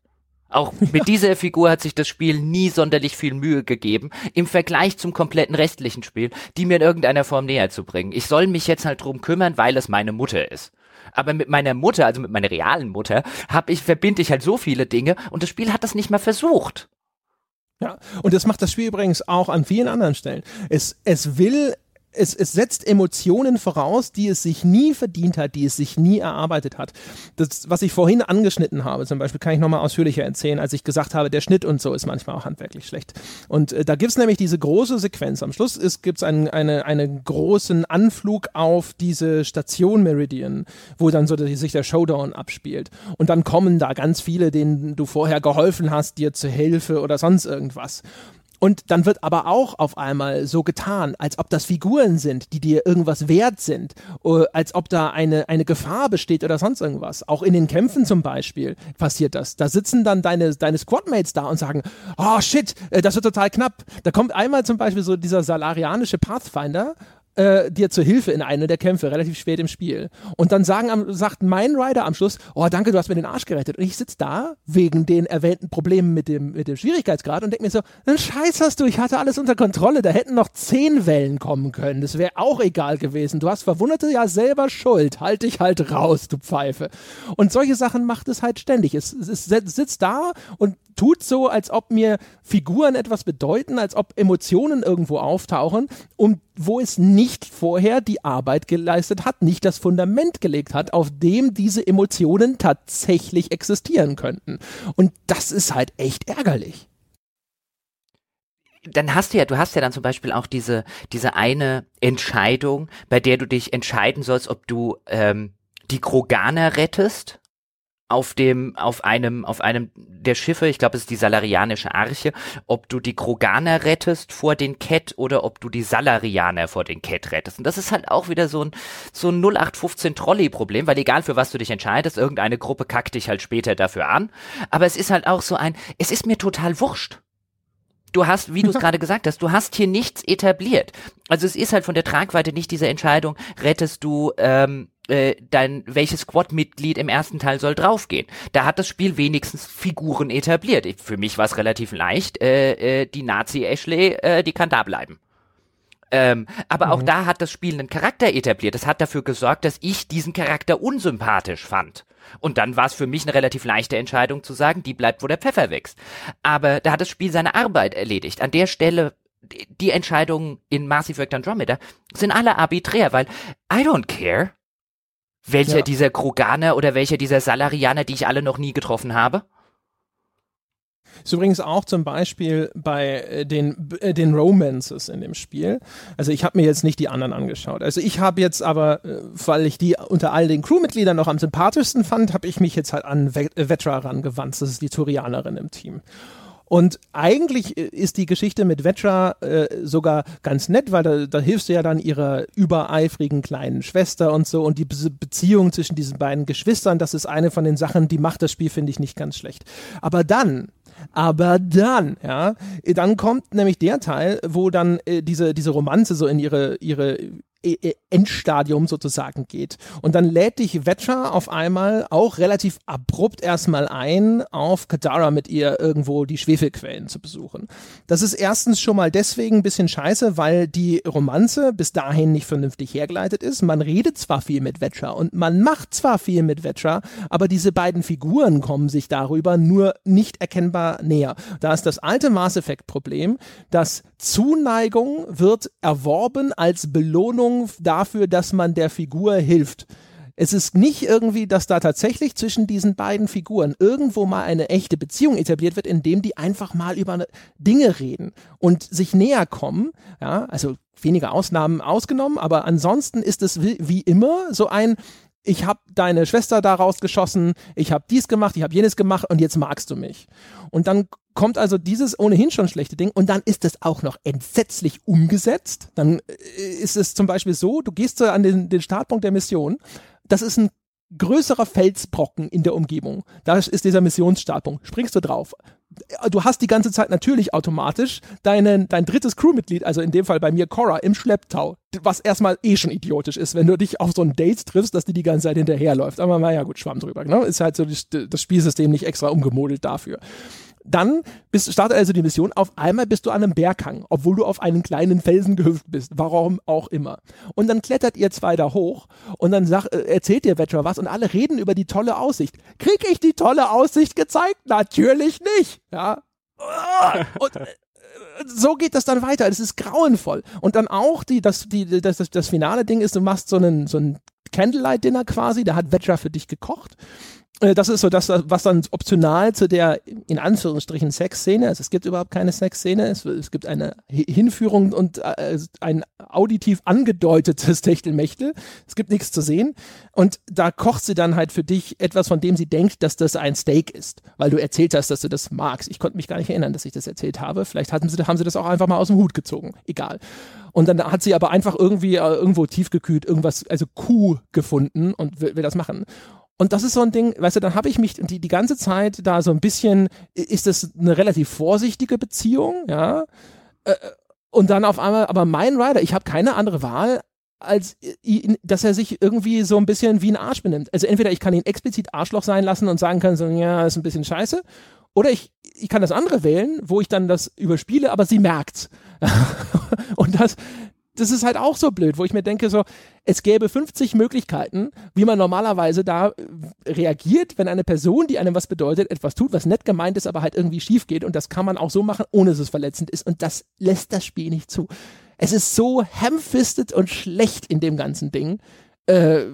Auch mit dieser Figur hat sich das Spiel nie sonderlich viel Mühe gegeben, im Vergleich zum kompletten restlichen Spiel, die mir in irgendeiner Form näher zu bringen. Ich soll mich jetzt halt drum kümmern, weil es meine Mutter ist. Aber mit meiner Mutter, also mit meiner realen Mutter, hab ich, verbinde ich halt so viele Dinge und das Spiel hat das nicht mal versucht. Ja, und das macht das Spiel übrigens auch an vielen anderen Stellen. Es, es will es, es setzt Emotionen voraus, die es sich nie verdient hat, die es sich nie erarbeitet hat. Das, was ich vorhin angeschnitten habe, zum Beispiel, kann ich nochmal ausführlicher erzählen, als ich gesagt habe, der Schnitt und so ist manchmal auch handwerklich schlecht. Und äh, da gibt's nämlich diese große Sequenz. Am Schluss gibt es einen, eine, einen großen Anflug auf diese Station Meridian, wo dann so sich der Showdown abspielt. Und dann kommen da ganz viele, denen du vorher geholfen hast, dir zur Hilfe oder sonst irgendwas. Und dann wird aber auch auf einmal so getan, als ob das Figuren sind, die dir irgendwas wert sind, äh, als ob da eine, eine Gefahr besteht oder sonst irgendwas. Auch in den Kämpfen zum Beispiel passiert das. Da sitzen dann deine, deine Squadmates da und sagen, oh shit, äh, das wird total knapp. Da kommt einmal zum Beispiel so dieser salarianische Pathfinder äh, dir zur Hilfe in einer der Kämpfe, relativ spät im Spiel. Und dann sagen, sagt mein Rider am Schluss, oh danke, du hast mir den Arsch gerettet. Und ich sitze da wegen den erwähnten Problemen mit dem, mit dem Schwierigkeitsgrad und denke mir so, einen Scheiß hast du, ich hatte alles unter Kontrolle, da hätten noch zehn Wellen kommen können. Das wäre auch egal gewesen. Du hast Verwundete ja selber schuld. Halt dich halt raus, du Pfeife. Und solche Sachen macht es halt ständig. Es, es sitzt da und tut so, als ob mir Figuren etwas bedeuten, als ob Emotionen irgendwo auftauchen, um wo es nicht vorher die Arbeit geleistet hat, nicht das Fundament gelegt hat, auf dem diese Emotionen tatsächlich existieren könnten. Und das ist halt echt ärgerlich dann hast du ja, du hast ja dann zum Beispiel auch diese, diese eine Entscheidung, bei der du dich entscheiden sollst, ob du ähm, die Kroganer rettest auf dem, auf einem, auf einem der Schiffe, ich glaube, es ist die Salarianische Arche, ob du die Kroganer rettest vor den Ket oder ob du die Salarianer vor den Ket rettest. Und das ist halt auch wieder so ein, so ein 0815 Trolley-Problem, weil egal für was du dich entscheidest, irgendeine Gruppe kackt dich halt später dafür an. Aber es ist halt auch so ein, es ist mir total wurscht du hast, wie du es gerade gesagt hast, du hast hier nichts etabliert. Also es ist halt von der Tragweite nicht diese Entscheidung, rettest du ähm, äh, dein, welches Squad-Mitglied im ersten Teil soll draufgehen. Da hat das Spiel wenigstens Figuren etabliert. Für mich war es relativ leicht. Äh, äh, die Nazi-Ashley, äh, die kann da bleiben. Ähm, aber mhm. auch da hat das Spiel einen Charakter etabliert. Das hat dafür gesorgt, dass ich diesen Charakter unsympathisch fand. Und dann war es für mich eine relativ leichte Entscheidung zu sagen, die bleibt, wo der Pfeffer wächst. Aber da hat das Spiel seine Arbeit erledigt. An der Stelle die Entscheidungen in Mass Effect Andromeda sind alle arbiträr, weil I don't care welcher ja. dieser Kroganer oder welcher dieser Salarianer, die ich alle noch nie getroffen habe? Ist übrigens auch zum Beispiel bei äh, den, äh, den Romances in dem Spiel. Also ich habe mir jetzt nicht die anderen angeschaut. Also ich habe jetzt aber, äh, weil ich die unter all den Crewmitgliedern noch am sympathischsten fand, habe ich mich jetzt halt an Vetra rangewandt. Das ist die Turianerin im Team. Und eigentlich ist die Geschichte mit Vetra äh, sogar ganz nett, weil da, da, hilfst du ja dann ihrer übereifrigen kleinen Schwester und so. Und die Be Beziehung zwischen diesen beiden Geschwistern, das ist eine von den Sachen, die macht das Spiel, finde ich, nicht ganz schlecht. Aber dann aber dann, ja, dann kommt nämlich der Teil, wo dann äh, diese, diese Romanze so in ihre, ihre Endstadium sozusagen geht. Und dann lädt dich Vetcher auf einmal auch relativ abrupt erstmal ein, auf Kadara mit ihr irgendwo die Schwefelquellen zu besuchen. Das ist erstens schon mal deswegen ein bisschen scheiße, weil die Romanze bis dahin nicht vernünftig hergeleitet ist. Man redet zwar viel mit Vetcher und man macht zwar viel mit Vetcher, aber diese beiden Figuren kommen sich darüber nur nicht erkennbar näher. Da ist das alte Mass Effect Problem, dass Zuneigung wird erworben als Belohnung Belohnung dafür, dass man der Figur hilft. Es ist nicht irgendwie, dass da tatsächlich zwischen diesen beiden Figuren irgendwo mal eine echte Beziehung etabliert wird, indem die einfach mal über Dinge reden und sich näher kommen. Ja, also wenige Ausnahmen ausgenommen, aber ansonsten ist es wie, wie immer so ein, ich habe deine Schwester da rausgeschossen, ich habe dies gemacht, ich habe jenes gemacht und jetzt magst du mich. Und dann kommt also dieses ohnehin schon schlechte Ding und dann ist es auch noch entsetzlich umgesetzt. Dann äh, ist es zum Beispiel so, du gehst an den, den Startpunkt der Mission, das ist ein größerer Felsbrocken in der Umgebung. Da ist dieser Missionsstartpunkt. Springst du drauf. Du hast die ganze Zeit natürlich automatisch deinen, dein drittes Crewmitglied, also in dem Fall bei mir Cora, im Schlepptau. Was erstmal eh schon idiotisch ist, wenn du dich auf so ein Date triffst, dass die die ganze Zeit hinterherläuft. Aber naja, gut, Schwamm drüber. Ne? Ist halt so das Spielsystem nicht extra umgemodelt dafür. Dann bist, startet also die Mission. Auf einmal bist du an einem Berghang, obwohl du auf einen kleinen Felsen gehüpft bist. Warum auch immer. Und dann klettert ihr zwei da hoch und dann sag, äh, erzählt dir Veteran was und alle reden über die tolle Aussicht. Krieg ich die tolle Aussicht gezeigt? Natürlich nicht. Ja. Und äh, so geht das dann weiter. Das ist grauenvoll. Und dann auch die, das, die, das, das, das finale Ding ist, du machst so einen, so ein Candlelight-Dinner quasi. Da hat Vetra für dich gekocht. Äh, das ist so das, was dann optional zu der, in Anführungsstrichen, Sexszene, also es gibt überhaupt keine Sexszene, es, es gibt eine Hinführung und äh, ein auditiv angedeutetes Techtelmechtel, es gibt nichts zu sehen und da kocht sie dann halt für dich etwas, von dem sie denkt, dass das ein Steak ist, weil du erzählt hast, dass du das magst. Ich konnte mich gar nicht erinnern, dass ich das erzählt habe, vielleicht hatten sie, haben sie das auch einfach mal aus dem Hut gezogen, egal. Und dann hat sie aber einfach irgendwie äh, irgendwo tiefgekühlt irgendwas, also Kuh gefunden und will, will das machen. Und das ist so ein Ding, weißt du, dann habe ich mich die, die ganze Zeit da so ein bisschen, ist das eine relativ vorsichtige Beziehung, ja. Äh, und dann auf einmal, aber mein Rider, ich habe keine andere Wahl, als dass er sich irgendwie so ein bisschen wie ein Arsch benimmt. Also entweder ich kann ihn explizit Arschloch sein lassen und sagen kann, so, ja, ist ein bisschen scheiße, oder ich, ich kann das andere wählen, wo ich dann das überspiele, aber sie merkt's. und das, das ist halt auch so blöd, wo ich mir denke, so, es gäbe 50 Möglichkeiten, wie man normalerweise da äh, reagiert, wenn eine Person, die einem was bedeutet, etwas tut, was nett gemeint ist, aber halt irgendwie schief geht. Und das kann man auch so machen, ohne dass es verletzend ist. Und das lässt das Spiel nicht zu. Es ist so hamfistet und schlecht in dem ganzen Ding, äh,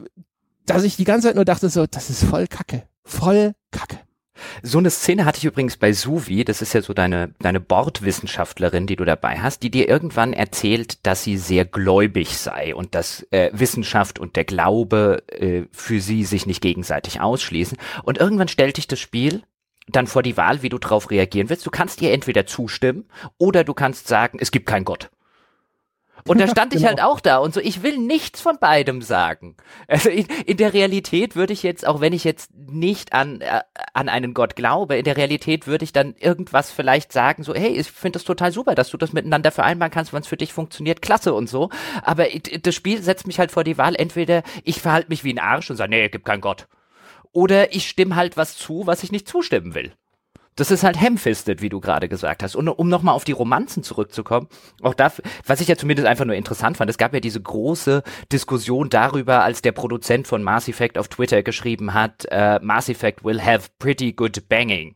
dass ich die ganze Zeit nur dachte, so, das ist voll Kacke. Voll Kacke. So eine Szene hatte ich übrigens bei Suvi, das ist ja so deine, deine Bordwissenschaftlerin, die du dabei hast, die dir irgendwann erzählt, dass sie sehr gläubig sei und dass äh, Wissenschaft und der Glaube äh, für sie sich nicht gegenseitig ausschließen. Und irgendwann stellt dich das Spiel dann vor die Wahl, wie du darauf reagieren willst. Du kannst ihr entweder zustimmen oder du kannst sagen, es gibt keinen Gott. Und da stand genau. ich halt auch da und so, ich will nichts von beidem sagen. Also in, in der Realität würde ich jetzt, auch wenn ich jetzt nicht an, äh, an einen Gott glaube, in der Realität würde ich dann irgendwas vielleicht sagen, so, hey, ich finde das total super, dass du das miteinander vereinbaren kannst, wenn es für dich funktioniert, klasse und so. Aber das Spiel setzt mich halt vor die Wahl, entweder ich verhalte mich wie ein Arsch und sage, nee, gibt keinen Gott. Oder ich stimme halt was zu, was ich nicht zustimmen will. Das ist halt hemfistet, wie du gerade gesagt hast. Und um nochmal auf die Romanzen zurückzukommen, auch da, was ich ja zumindest einfach nur interessant fand, es gab ja diese große Diskussion darüber, als der Produzent von Mass Effect auf Twitter geschrieben hat, uh, Mass Effect will have pretty good banging.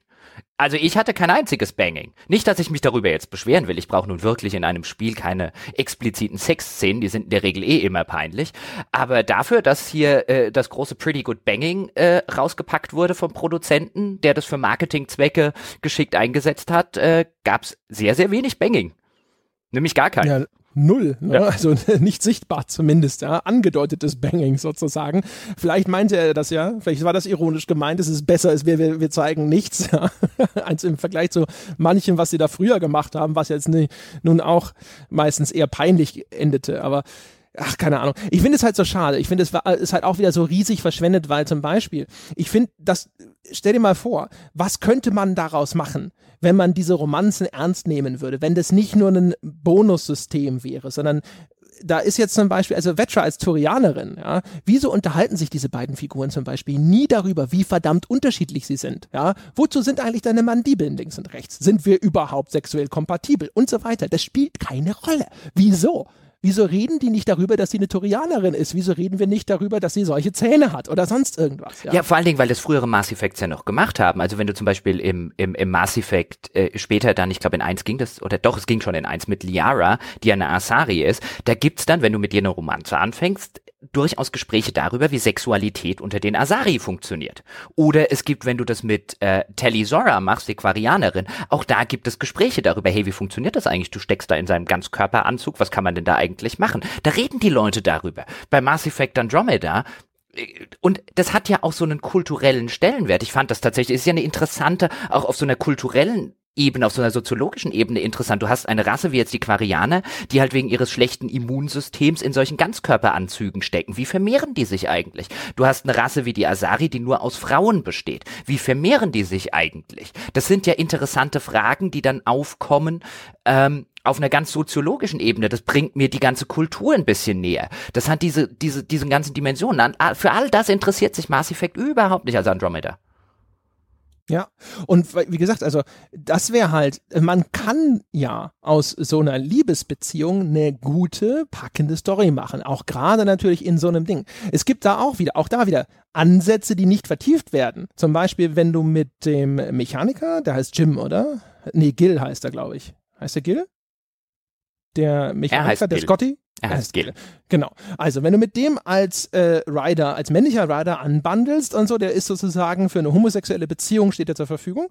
Also ich hatte kein einziges Banging. Nicht, dass ich mich darüber jetzt beschweren will. Ich brauche nun wirklich in einem Spiel keine expliziten Sexszenen, die sind in der Regel eh immer peinlich. Aber dafür, dass hier äh, das große Pretty Good Banging äh, rausgepackt wurde vom Produzenten, der das für Marketingzwecke geschickt eingesetzt hat, äh, gab es sehr, sehr wenig Banging. Nämlich gar keinen. Ja, null, ne? ja. also nicht sichtbar zumindest, ja, angedeutetes Banging sozusagen. Vielleicht meinte er das ja, vielleicht war das ironisch gemeint, es ist besser, als wir, wir, wir zeigen nichts, ja. als im Vergleich zu manchem, was sie da früher gemacht haben, was jetzt nun auch meistens eher peinlich endete, aber ach, keine Ahnung. Ich finde es halt so schade. Ich finde, es ist halt auch wieder so riesig verschwendet, weil zum Beispiel, ich finde, das, stell dir mal vor, was könnte man daraus machen, wenn man diese Romanzen ernst nehmen würde, wenn das nicht nur ein Bonussystem wäre, sondern da ist jetzt zum Beispiel, also Vetra als Turianerin, ja, wieso unterhalten sich diese beiden Figuren zum Beispiel nie darüber, wie verdammt unterschiedlich sie sind, ja? Wozu sind eigentlich deine Mandibeln links und rechts? Sind wir überhaupt sexuell kompatibel und so weiter? Das spielt keine Rolle. Wieso? Wieso reden die nicht darüber, dass sie eine Turianerin ist? Wieso reden wir nicht darüber, dass sie solche Zähne hat oder sonst irgendwas? Ja, ja vor allen Dingen, weil das frühere Mass Effects ja noch gemacht haben. Also wenn du zum Beispiel im, im, im Mass Effect äh, später dann, ich glaube in eins ging das, oder doch, es ging schon in eins mit Liara, die eine Asari ist, da gibt's dann, wenn du mit dir eine Romanze anfängst, durchaus Gespräche darüber, wie Sexualität unter den Asari funktioniert. Oder es gibt, wenn du das mit äh, Telly Zora machst, die Quarianerin, auch da gibt es Gespräche darüber, hey, wie funktioniert das eigentlich? Du steckst da in seinem Ganzkörperanzug, was kann man denn da eigentlich machen? Da reden die Leute darüber. Bei Mass Effect Andromeda äh, und das hat ja auch so einen kulturellen Stellenwert. Ich fand das tatsächlich, ist ja eine interessante, auch auf so einer kulturellen Ebene, auf so einer soziologischen Ebene interessant. Du hast eine Rasse wie jetzt die Quarianer, die halt wegen ihres schlechten Immunsystems in solchen Ganzkörperanzügen stecken. Wie vermehren die sich eigentlich? Du hast eine Rasse wie die Asari, die nur aus Frauen besteht. Wie vermehren die sich eigentlich? Das sind ja interessante Fragen, die dann aufkommen, ähm, auf einer ganz soziologischen Ebene. Das bringt mir die ganze Kultur ein bisschen näher. Das hat diese, diese, diese ganzen Dimensionen. Für all das interessiert sich Mass Effect überhaupt nicht als Andromeda. Ja, und wie gesagt, also das wäre halt, man kann ja aus so einer Liebesbeziehung eine gute, packende Story machen, auch gerade natürlich in so einem Ding. Es gibt da auch wieder, auch da wieder Ansätze, die nicht vertieft werden. Zum Beispiel, wenn du mit dem Mechaniker, der heißt Jim, oder? Nee, Gil heißt er, glaube ich. Heißt er Gil? Der Mechaniker, der Gil. Scotty? Er heißt Gil. Genau. Also, wenn du mit dem als äh, Rider, als männlicher Rider anbandelst und so, der ist sozusagen für eine homosexuelle Beziehung, steht er zur Verfügung.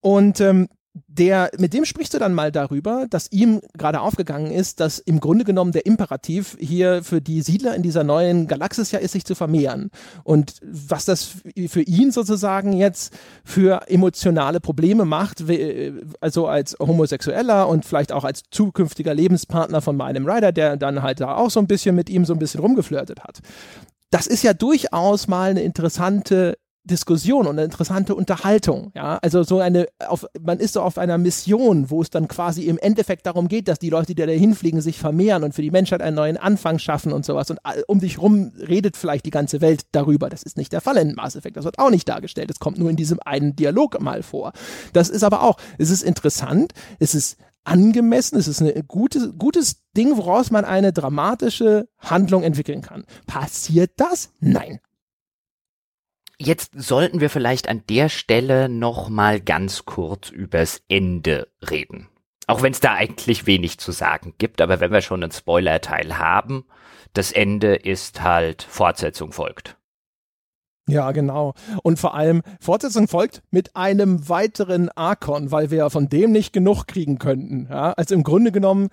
Und ähm, der, mit dem sprichst du dann mal darüber, dass ihm gerade aufgegangen ist, dass im Grunde genommen der Imperativ hier für die Siedler in dieser neuen Galaxis ja ist, sich zu vermehren. Und was das für ihn sozusagen jetzt für emotionale Probleme macht, also als Homosexueller und vielleicht auch als zukünftiger Lebenspartner von meinem Rider, der dann halt da auch so ein bisschen mit ihm so ein bisschen rumgeflirtet hat. Das ist ja durchaus mal eine interessante Diskussion und eine interessante Unterhaltung. Ja, also so eine, auf, man ist so auf einer Mission, wo es dann quasi im Endeffekt darum geht, dass die Leute, die da hinfliegen, sich vermehren und für die Menschheit einen neuen Anfang schaffen und sowas. Und um dich rum redet vielleicht die ganze Welt darüber. Das ist nicht der Fall in Mass Effect. Das wird auch nicht dargestellt. Es kommt nur in diesem einen Dialog mal vor. Das ist aber auch, es ist interessant, es ist angemessen, es ist ein gutes, gutes Ding, woraus man eine dramatische Handlung entwickeln kann. Passiert das? Nein. Jetzt sollten wir vielleicht an der Stelle noch mal ganz kurz übers Ende reden. Auch wenn es da eigentlich wenig zu sagen gibt, aber wenn wir schon einen Spoiler-Teil haben, das Ende ist halt Fortsetzung folgt. Ja, genau. Und vor allem Fortsetzung folgt mit einem weiteren Arkon, weil wir ja von dem nicht genug kriegen könnten. Ja? Also im Grunde genommen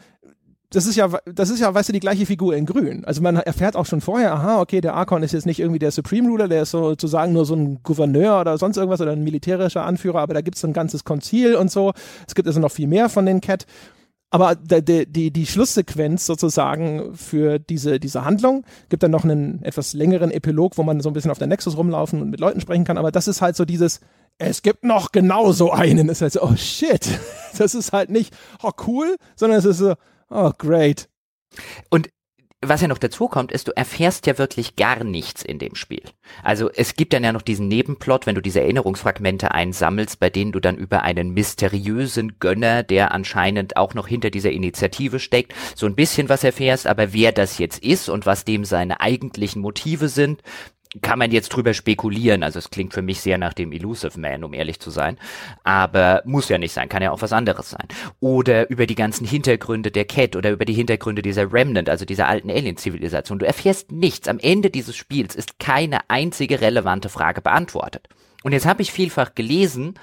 das ist ja, das ist ja, weißt du, die gleiche Figur in Grün. Also man erfährt auch schon vorher, aha, okay, der Archon ist jetzt nicht irgendwie der Supreme Ruler, der ist sozusagen nur so ein Gouverneur oder sonst irgendwas oder ein militärischer Anführer, aber da gibt es ein ganzes Konzil und so. Es gibt also noch viel mehr von den Cat. Aber die, die, die Schlusssequenz sozusagen für diese, diese Handlung gibt dann noch einen etwas längeren Epilog, wo man so ein bisschen auf der Nexus rumlaufen und mit Leuten sprechen kann. Aber das ist halt so dieses, es gibt noch genau so einen. Es ist halt so, oh shit. Das ist halt nicht, oh cool, sondern es ist so, Oh, great. Und was ja noch dazu kommt, ist, du erfährst ja wirklich gar nichts in dem Spiel. Also es gibt dann ja noch diesen Nebenplot, wenn du diese Erinnerungsfragmente einsammelst, bei denen du dann über einen mysteriösen Gönner, der anscheinend auch noch hinter dieser Initiative steckt, so ein bisschen was erfährst, aber wer das jetzt ist und was dem seine eigentlichen Motive sind, kann man jetzt drüber spekulieren. Also es klingt für mich sehr nach dem Elusive Man, um ehrlich zu sein. Aber muss ja nicht sein, kann ja auch was anderes sein. Oder über die ganzen Hintergründe der Cat oder über die Hintergründe dieser Remnant, also dieser alten Alien-Zivilisation. Du erfährst nichts. Am Ende dieses Spiels ist keine einzige relevante Frage beantwortet. Und jetzt habe ich vielfach gelesen,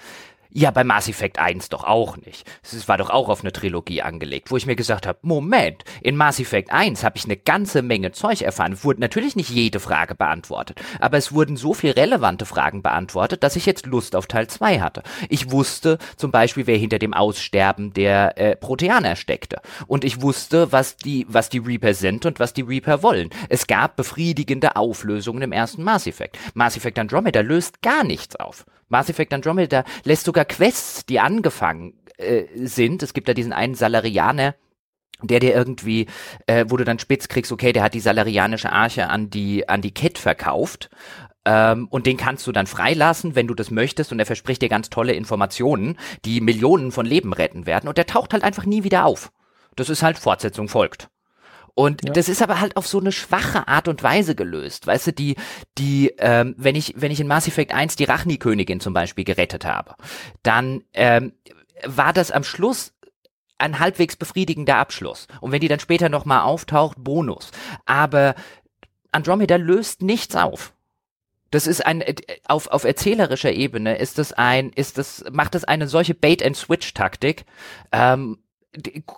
ja, bei Mass Effect 1 doch auch nicht. Es war doch auch auf eine Trilogie angelegt, wo ich mir gesagt habe, Moment, in Mass Effect 1 habe ich eine ganze Menge Zeug erfahren. Wurde natürlich nicht jede Frage beantwortet, aber es wurden so viel relevante Fragen beantwortet, dass ich jetzt Lust auf Teil 2 hatte. Ich wusste zum Beispiel, wer hinter dem Aussterben der äh, Proteaner steckte. Und ich wusste, was die, was die Reaper sind und was die Reaper wollen. Es gab befriedigende Auflösungen im ersten Mass Effect. Mass Effect Andromeda löst gar nichts auf. Mass Effect Andromeda lässt sogar Quests, die angefangen äh, sind. Es gibt da diesen einen Salarianer, der dir irgendwie, äh, wo du dann spitz kriegst, okay, der hat die salarianische Arche an die, an die Cat verkauft. Ähm, und den kannst du dann freilassen, wenn du das möchtest, und er verspricht dir ganz tolle Informationen, die Millionen von Leben retten werden, und der taucht halt einfach nie wieder auf. Das ist halt Fortsetzung folgt. Und ja. das ist aber halt auf so eine schwache Art und Weise gelöst. Weißt du, die, die, ähm, wenn ich, wenn ich in Mass Effect 1 die Rachni-Königin zum Beispiel gerettet habe, dann ähm, war das am Schluss ein halbwegs befriedigender Abschluss. Und wenn die dann später nochmal auftaucht, Bonus. Aber Andromeda löst nichts auf. Das ist ein auf auf erzählerischer Ebene ist das ein ist das macht das eine solche Bait and Switch Taktik, ähm,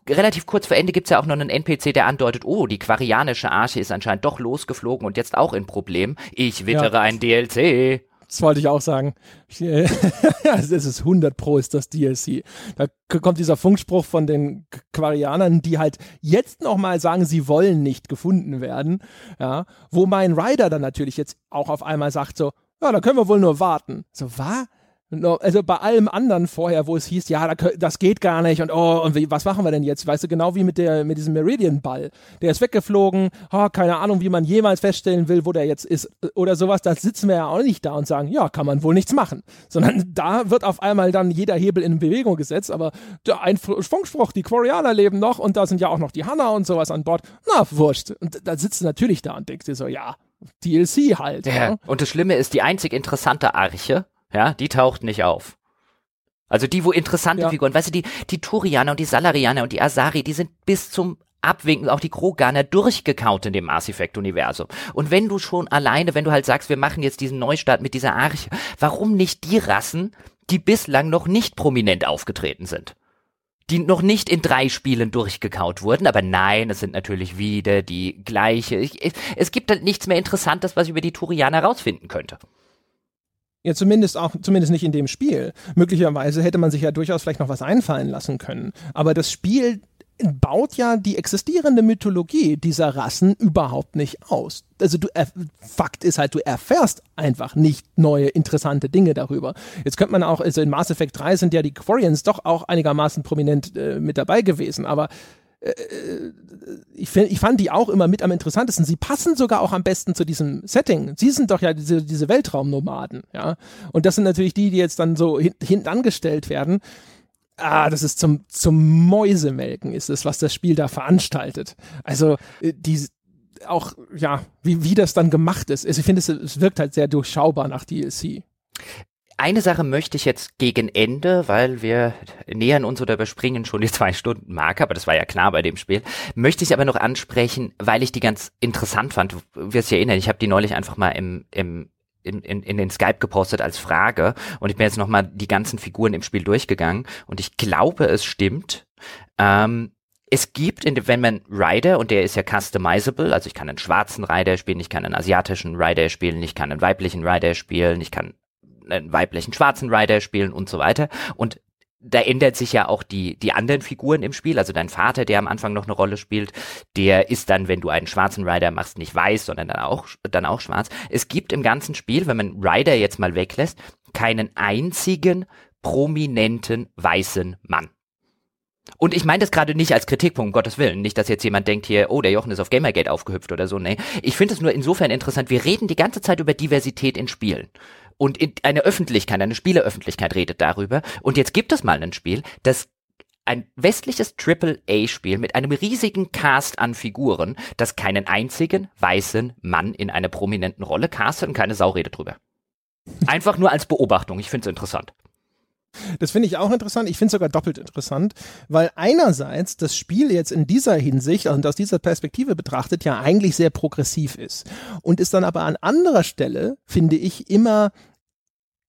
relativ kurz vor Ende gibt's ja auch noch einen NPC, der andeutet, oh, die quarianische Arche ist anscheinend doch losgeflogen und jetzt auch in Problem. Ich wittere ja. ein DLC. Das wollte ich auch sagen. es ist 100 Pro ist das DLC. Da kommt dieser Funkspruch von den Quarianern, die halt jetzt nochmal sagen, sie wollen nicht gefunden werden. Ja, wo mein Rider dann natürlich jetzt auch auf einmal sagt so, ja, da können wir wohl nur warten. So, was? Also bei allem anderen vorher, wo es hieß, ja, das geht gar nicht und oh, und was machen wir denn jetzt? Weißt du, genau wie mit der, mit diesem Meridian-Ball. Der ist weggeflogen, oh, keine Ahnung, wie man jemals feststellen will, wo der jetzt ist oder sowas. Da sitzen wir ja auch nicht da und sagen, ja, kann man wohl nichts machen. Sondern da wird auf einmal dann jeder Hebel in Bewegung gesetzt, aber der ein Funkspruch, die Quarianer leben noch und da sind ja auch noch die Hanna und sowas an Bord. Na, wurscht. Und da sitzt du natürlich da und denkst dir so, ja, DLC halt. Ja. ja. Und das Schlimme ist, die einzig interessante Arche ja, die taucht nicht auf. Also die, wo interessante ja. Figuren, weißt du, die, die Turianer und die Salarianer und die Asari, die sind bis zum Abwinken, auch die Kroganer durchgekaut in dem Mass Effect Universum. Und wenn du schon alleine, wenn du halt sagst, wir machen jetzt diesen Neustart mit dieser Arche, warum nicht die Rassen, die bislang noch nicht prominent aufgetreten sind? Die noch nicht in drei Spielen durchgekaut wurden, aber nein, es sind natürlich wieder die gleiche. Ich, es gibt halt nichts mehr Interessantes, was ich über die Turianer rausfinden könnte. Ja, zumindest auch, zumindest nicht in dem Spiel. Möglicherweise hätte man sich ja durchaus vielleicht noch was einfallen lassen können. Aber das Spiel baut ja die existierende Mythologie dieser Rassen überhaupt nicht aus. Also du, Fakt ist halt, du erfährst einfach nicht neue interessante Dinge darüber. Jetzt könnte man auch, also in Mass Effect 3 sind ja die Quarians doch auch einigermaßen prominent äh, mit dabei gewesen, aber ich, find, ich fand die auch immer mit am interessantesten. Sie passen sogar auch am besten zu diesem Setting. Sie sind doch ja diese, diese Weltraumnomaden, ja. Und das sind natürlich die, die jetzt dann so hinten angestellt werden. Ah, das ist zum, zum Mäusemelken, ist es, was das Spiel da veranstaltet. Also, äh, die, auch, ja, wie, wie das dann gemacht ist. Also ich finde, es, es wirkt halt sehr durchschaubar nach DLC. Eine Sache möchte ich jetzt gegen Ende, weil wir nähern uns oder überspringen schon die zwei Stunden Marke, aber das war ja klar bei dem Spiel, möchte ich aber noch ansprechen, weil ich die ganz interessant fand. Du wirst dich erinnern, ich habe die neulich einfach mal im, im in, in, in den Skype gepostet als Frage und ich bin jetzt nochmal die ganzen Figuren im Spiel durchgegangen und ich glaube, es stimmt. Ähm, es gibt, in, wenn man Rider, und der ist ja customizable, also ich kann einen schwarzen Rider spielen, ich kann einen asiatischen Rider spielen, ich kann einen weiblichen Rider spielen, ich kann einen weiblichen schwarzen Rider spielen und so weiter. Und da ändert sich ja auch die, die anderen Figuren im Spiel. Also dein Vater, der am Anfang noch eine Rolle spielt, der ist dann, wenn du einen schwarzen Rider machst, nicht weiß, sondern dann auch, dann auch schwarz. Es gibt im ganzen Spiel, wenn man Rider jetzt mal weglässt, keinen einzigen prominenten weißen Mann. Und ich meine das gerade nicht als Kritikpunkt, um Gottes Willen. Nicht, dass jetzt jemand denkt hier, oh, der Jochen ist auf Gamergate aufgehüpft oder so. Nee. Ich finde es nur insofern interessant. Wir reden die ganze Zeit über Diversität in Spielen und eine Öffentlichkeit, eine Spieleöffentlichkeit redet darüber. Und jetzt gibt es mal ein Spiel, das ein westliches Triple-A-Spiel mit einem riesigen Cast an Figuren, das keinen einzigen weißen Mann in einer prominenten Rolle castet und keine Sau redet drüber. Einfach nur als Beobachtung. Ich finde es interessant. Das finde ich auch interessant. Ich finde es sogar doppelt interessant, weil einerseits das Spiel jetzt in dieser Hinsicht und aus dieser Perspektive betrachtet ja eigentlich sehr progressiv ist und ist dann aber an anderer Stelle, finde ich, immer,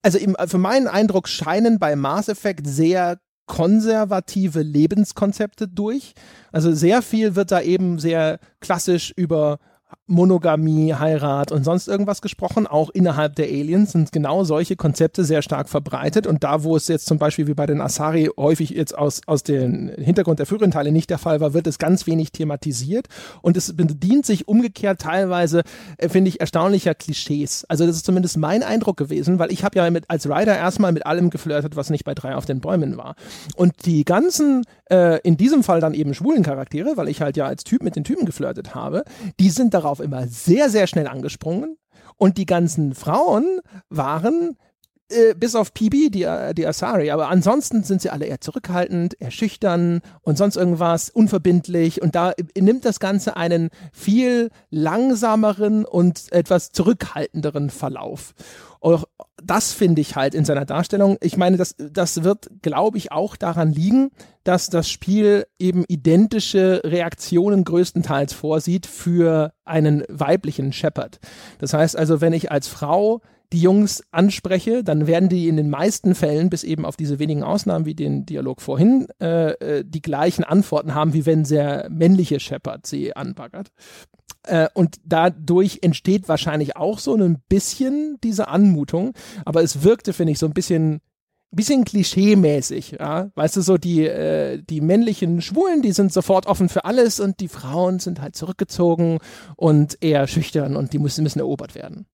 also für meinen Eindruck scheinen bei Mass Effect sehr konservative Lebenskonzepte durch. Also sehr viel wird da eben sehr klassisch über Monogamie, Heirat und sonst irgendwas gesprochen. Auch innerhalb der Aliens sind genau solche Konzepte sehr stark verbreitet. Und da, wo es jetzt zum Beispiel wie bei den Asari häufig jetzt aus, aus dem Hintergrund der früheren Teile nicht der Fall war, wird es ganz wenig thematisiert. Und es bedient sich umgekehrt teilweise, äh, finde ich, erstaunlicher Klischees. Also das ist zumindest mein Eindruck gewesen, weil ich habe ja mit, als Rider erstmal mit allem geflirtet, was nicht bei drei auf den Bäumen war. Und die ganzen, äh, in diesem Fall dann eben schwulen Charaktere, weil ich halt ja als Typ mit den Typen geflirtet habe, die sind darauf darauf immer sehr, sehr schnell angesprungen. Und die ganzen Frauen waren äh, bis auf Pibi, die, die Asari, aber ansonsten sind sie alle eher zurückhaltend, eher schüchtern und sonst irgendwas, unverbindlich und da nimmt das Ganze einen viel langsameren und etwas zurückhaltenderen Verlauf. Auch das finde ich halt in seiner Darstellung. Ich meine, das, das wird, glaube ich, auch daran liegen, dass das Spiel eben identische Reaktionen größtenteils vorsieht für einen weiblichen Shepherd. Das heißt also, wenn ich als Frau die Jungs anspreche, dann werden die in den meisten Fällen, bis eben auf diese wenigen Ausnahmen wie den Dialog vorhin, äh, äh, die gleichen Antworten haben, wie wenn der männliche Shepard sie anbaggert. Äh, und dadurch entsteht wahrscheinlich auch so ein bisschen diese Anmutung, aber es wirkte, finde ich, so ein bisschen bisschen klischee-mäßig, ja. Weißt du, so die, äh, die männlichen Schwulen, die sind sofort offen für alles und die Frauen sind halt zurückgezogen und eher schüchtern und die müssen, müssen erobert werden.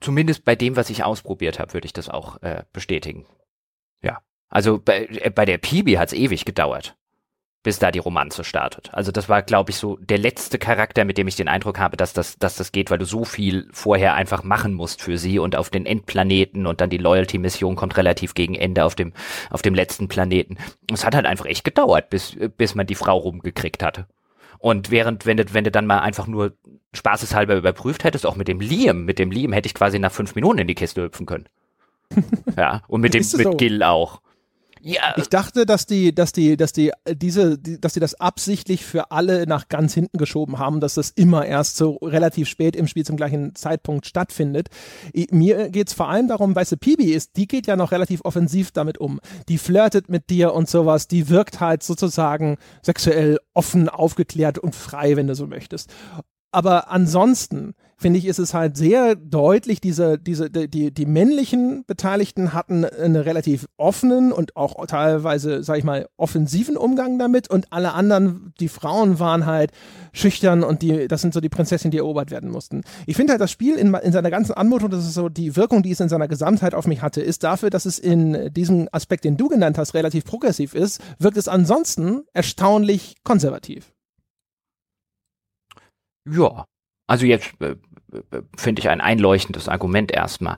Zumindest bei dem, was ich ausprobiert habe, würde ich das auch äh, bestätigen. Ja. Also bei, äh, bei der Pibi hat es ewig gedauert bis da die Romanze startet. Also das war, glaube ich, so der letzte Charakter, mit dem ich den Eindruck habe, dass das, dass das geht, weil du so viel vorher einfach machen musst für sie und auf den Endplaneten und dann die Loyalty-Mission kommt relativ gegen Ende auf dem, auf dem letzten Planeten. Es hat halt einfach echt gedauert, bis, bis man die Frau rumgekriegt hatte. Und während, wenn du, wenn du dann mal einfach nur spaßeshalber überprüft hättest, auch mit dem Liam, mit dem Liam hätte ich quasi nach fünf Minuten in die Kiste hüpfen können. ja, und mit dem, mit so? Gil auch. Ja. Ich dachte, dass die, dass die, dass die diese, die, dass die das absichtlich für alle nach ganz hinten geschoben haben, dass das immer erst so relativ spät im Spiel zum gleichen Zeitpunkt stattfindet. Mir geht's vor allem darum, weißt du, Pibi ist, die geht ja noch relativ offensiv damit um. Die flirtet mit dir und sowas, die wirkt halt sozusagen sexuell offen, aufgeklärt und frei, wenn du so möchtest aber ansonsten finde ich, ist es halt sehr deutlich, diese, diese, die, die männlichen Beteiligten hatten einen relativ offenen und auch teilweise, sag ich mal, offensiven Umgang damit und alle anderen, die Frauen waren halt schüchtern und die, das sind so die Prinzessinnen, die erobert werden mussten. Ich finde halt das Spiel in, in seiner ganzen Anmutung, das ist so die Wirkung, die es in seiner Gesamtheit auf mich hatte, ist dafür, dass es in diesem Aspekt, den du genannt hast, relativ progressiv ist, wirkt es ansonsten erstaunlich konservativ. Ja, also jetzt äh, finde ich ein einleuchtendes Argument erstmal.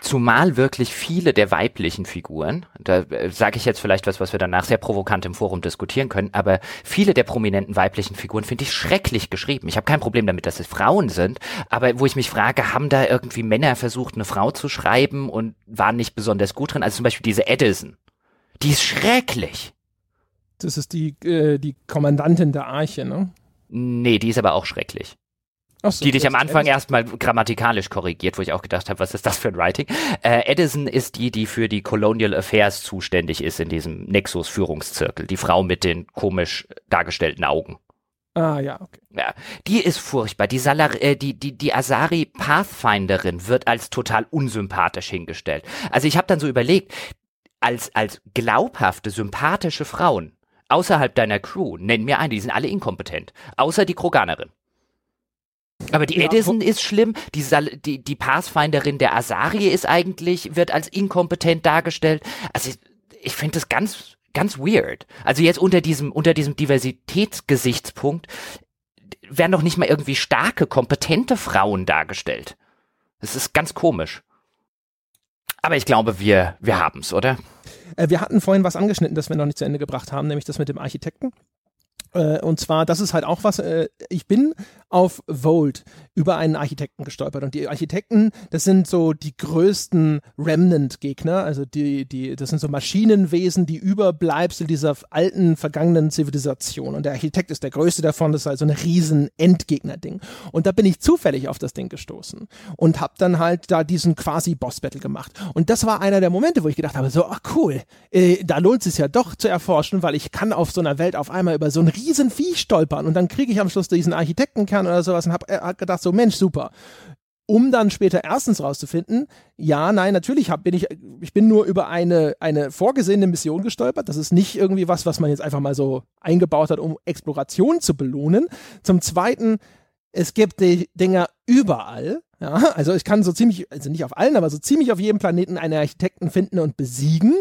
Zumal wirklich viele der weiblichen Figuren, da äh, sage ich jetzt vielleicht was, was wir danach sehr provokant im Forum diskutieren können, aber viele der prominenten weiblichen Figuren finde ich schrecklich geschrieben. Ich habe kein Problem damit, dass es Frauen sind, aber wo ich mich frage, haben da irgendwie Männer versucht, eine Frau zu schreiben und waren nicht besonders gut drin? Also zum Beispiel diese Edison. Die ist schrecklich. Das ist die, äh, die Kommandantin der Arche, ne? Nee, die ist aber auch schrecklich. So, die dich am Anfang erstmal grammatikalisch korrigiert, wo ich auch gedacht habe, was ist das für ein Writing? Äh, Edison ist die, die für die Colonial Affairs zuständig ist in diesem Nexus-Führungszirkel. Die Frau mit den komisch dargestellten Augen. Ah, ja, okay. Ja, die ist furchtbar. Die, Salar äh, die, die, die Asari Pathfinderin wird als total unsympathisch hingestellt. Also ich habe dann so überlegt, als, als glaubhafte, sympathische Frauen außerhalb deiner Crew, nenn mir eine, die sind alle inkompetent. Außer die Kroganerin. Aber die ja, Edison ist schlimm, die, Sal die, die Pathfinderin der Asari ist eigentlich, wird als inkompetent dargestellt. Also ich, ich finde das ganz, ganz weird. Also jetzt unter diesem, unter diesem Diversitätsgesichtspunkt werden doch nicht mal irgendwie starke, kompetente Frauen dargestellt. Das ist ganz komisch. Aber ich glaube, wir, wir haben's, oder? Äh, wir hatten vorhin was angeschnitten, das wir noch nicht zu Ende gebracht haben, nämlich das mit dem Architekten. Äh, und zwar, das ist halt auch was, äh, ich bin auf Volt über einen Architekten gestolpert. Und die Architekten, das sind so die größten Remnant-Gegner. Also die, die, das sind so Maschinenwesen, die Überbleibsel dieser alten, vergangenen Zivilisation. Und der Architekt ist der größte davon, das ist halt so ein riesen Endgegner-Ding. Und da bin ich zufällig auf das Ding gestoßen und hab dann halt da diesen quasi Boss-Battle gemacht. Und das war einer der Momente, wo ich gedacht habe, so, ach cool, äh, da lohnt es sich ja doch zu erforschen, weil ich kann auf so einer Welt auf einmal über so ein riesen Vieh stolpern und dann kriege ich am Schluss diesen Architektenkern oder sowas und hab, äh, hab gedacht, so Mensch, super um dann später erstens rauszufinden, ja, nein, natürlich hab, bin ich, ich bin nur über eine, eine vorgesehene Mission gestolpert. Das ist nicht irgendwie was, was man jetzt einfach mal so eingebaut hat, um Exploration zu belohnen. Zum Zweiten, es gibt die Dinger überall. Ja, also ich kann so ziemlich, also nicht auf allen, aber so ziemlich auf jedem Planeten einen Architekten finden und besiegen.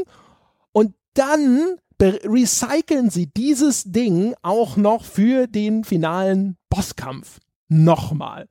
Und dann recyceln sie dieses Ding auch noch für den finalen Bosskampf. Nochmal.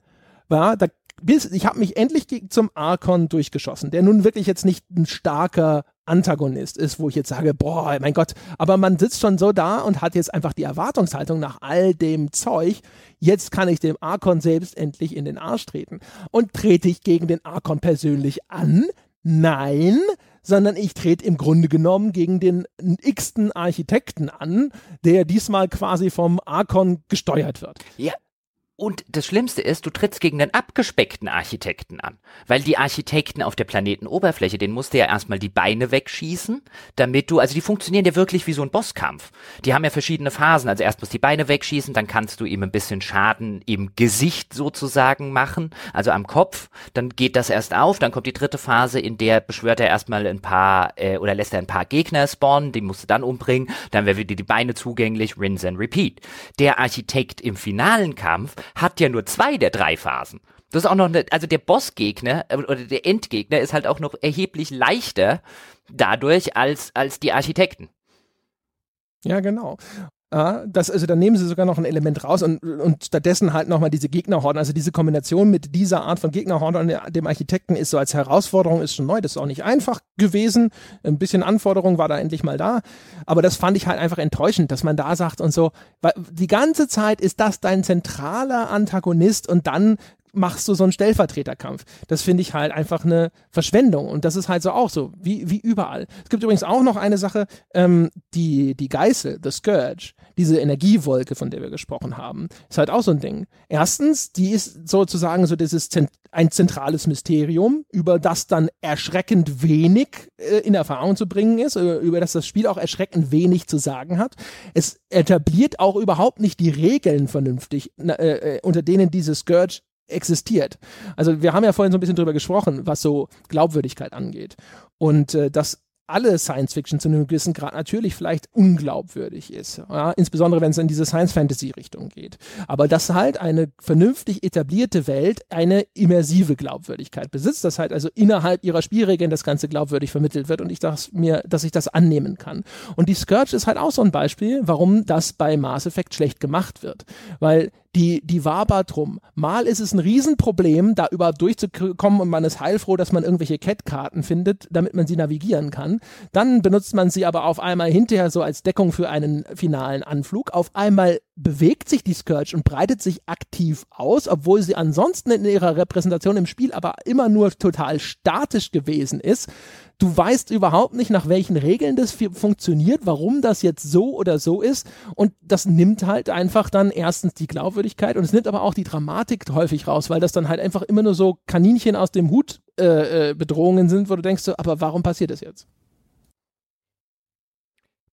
Ja, da, bis, ich habe mich endlich zum Archon durchgeschossen, der nun wirklich jetzt nicht ein starker Antagonist ist, wo ich jetzt sage, boah, mein Gott, aber man sitzt schon so da und hat jetzt einfach die Erwartungshaltung nach all dem Zeug, jetzt kann ich dem Archon selbst endlich in den Arsch treten. Und trete ich gegen den Archon persönlich an? Nein, sondern ich trete im Grunde genommen gegen den x-ten Architekten an, der diesmal quasi vom Archon gesteuert wird. Ja, Und das Schlimmste ist, du trittst gegen den abgespeckten Architekten an. Weil die Architekten auf der Planetenoberfläche, den musst du ja erstmal die Beine wegschießen, damit du, also die funktionieren ja wirklich wie so ein Bosskampf. Die haben ja verschiedene Phasen. Also erst musst die Beine wegschießen, dann kannst du ihm ein bisschen Schaden im Gesicht sozusagen machen, also am Kopf. Dann geht das erst auf, dann kommt die dritte Phase, in der beschwört er erstmal ein paar, äh, oder lässt er ein paar Gegner spawnen, die musst du dann umbringen, dann wäre wieder die Beine zugänglich, rinse and repeat. Der Architekt im finalen Kampf hat ja nur zwei der drei Phasen. Das ist auch noch, eine, also der Bossgegner äh, oder der Endgegner ist halt auch noch erheblich leichter dadurch als, als die Architekten. Ja, genau. Ja, das, also dann nehmen sie sogar noch ein Element raus und, und stattdessen halt nochmal diese Gegnerhorden. Also diese Kombination mit dieser Art von Gegnerhorden und dem Architekten ist so als Herausforderung ist schon neu. Das ist auch nicht einfach gewesen. Ein bisschen Anforderung war da endlich mal da. Aber das fand ich halt einfach enttäuschend, dass man da sagt und so, weil die ganze Zeit ist das dein zentraler Antagonist und dann machst du so einen Stellvertreterkampf. Das finde ich halt einfach eine Verschwendung. Und das ist halt so auch so, wie, wie überall. Es gibt übrigens auch noch eine Sache, ähm, die, die Geißel, The Scourge, diese Energiewolke, von der wir gesprochen haben, ist halt auch so ein Ding. Erstens, die ist sozusagen so dieses Zent ein zentrales Mysterium, über das dann erschreckend wenig äh, in Erfahrung zu bringen ist, über, über das das Spiel auch erschreckend wenig zu sagen hat. Es etabliert auch überhaupt nicht die Regeln vernünftig, äh, äh, unter denen diese Scourge existiert. Also wir haben ja vorhin so ein bisschen drüber gesprochen, was so Glaubwürdigkeit angeht. Und äh, das alle Science Fiction zu einem gewissen Grad natürlich vielleicht unglaubwürdig ist. Ja? Insbesondere wenn es in diese Science-Fantasy-Richtung geht. Aber dass halt eine vernünftig etablierte Welt eine immersive Glaubwürdigkeit besitzt, dass halt also innerhalb ihrer Spielregeln das Ganze glaubwürdig vermittelt wird und ich dachte mir, dass ich das annehmen kann. Und die Scourge ist halt auch so ein Beispiel, warum das bei Mass Effect schlecht gemacht wird. Weil die, die wabert rum. Mal ist es ein Riesenproblem, da überhaupt durchzukommen und man ist heilfroh, dass man irgendwelche Cat-Karten findet, damit man sie navigieren kann. Dann benutzt man sie aber auf einmal hinterher so als Deckung für einen finalen Anflug. Auf einmal bewegt sich die Scourge und breitet sich aktiv aus, obwohl sie ansonsten in ihrer Repräsentation im Spiel aber immer nur total statisch gewesen ist. Du weißt überhaupt nicht, nach welchen Regeln das funktioniert, warum das jetzt so oder so ist. Und das nimmt halt einfach dann erstens die Glaubwürdigkeit und es nimmt aber auch die Dramatik häufig raus, weil das dann halt einfach immer nur so Kaninchen aus dem Hut äh, äh, Bedrohungen sind, wo du denkst, so, aber warum passiert das jetzt?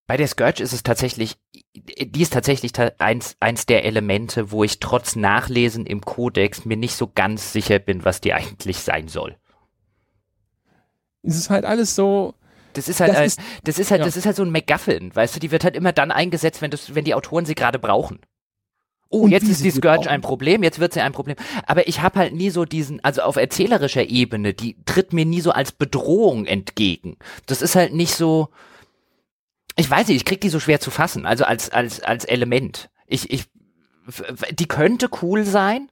Bei der Scourge ist es tatsächlich, die ist tatsächlich eins, eins der Elemente, wo ich trotz Nachlesen im Kodex mir nicht so ganz sicher bin, was die eigentlich sein soll. Es ist halt alles so. Das ist halt, das, ist, das ist halt, ja. das ist halt so ein MacGuffin, weißt du, die wird halt immer dann eingesetzt, wenn das, wenn die Autoren sie gerade brauchen. Oh, und jetzt ist die Scourge ein Problem, jetzt wird sie ein Problem. Aber ich habe halt nie so diesen, also auf erzählerischer Ebene, die tritt mir nie so als Bedrohung entgegen. Das ist halt nicht so, ich weiß nicht, ich krieg die so schwer zu fassen, also als, als, als Element. Ich, ich, die könnte cool sein.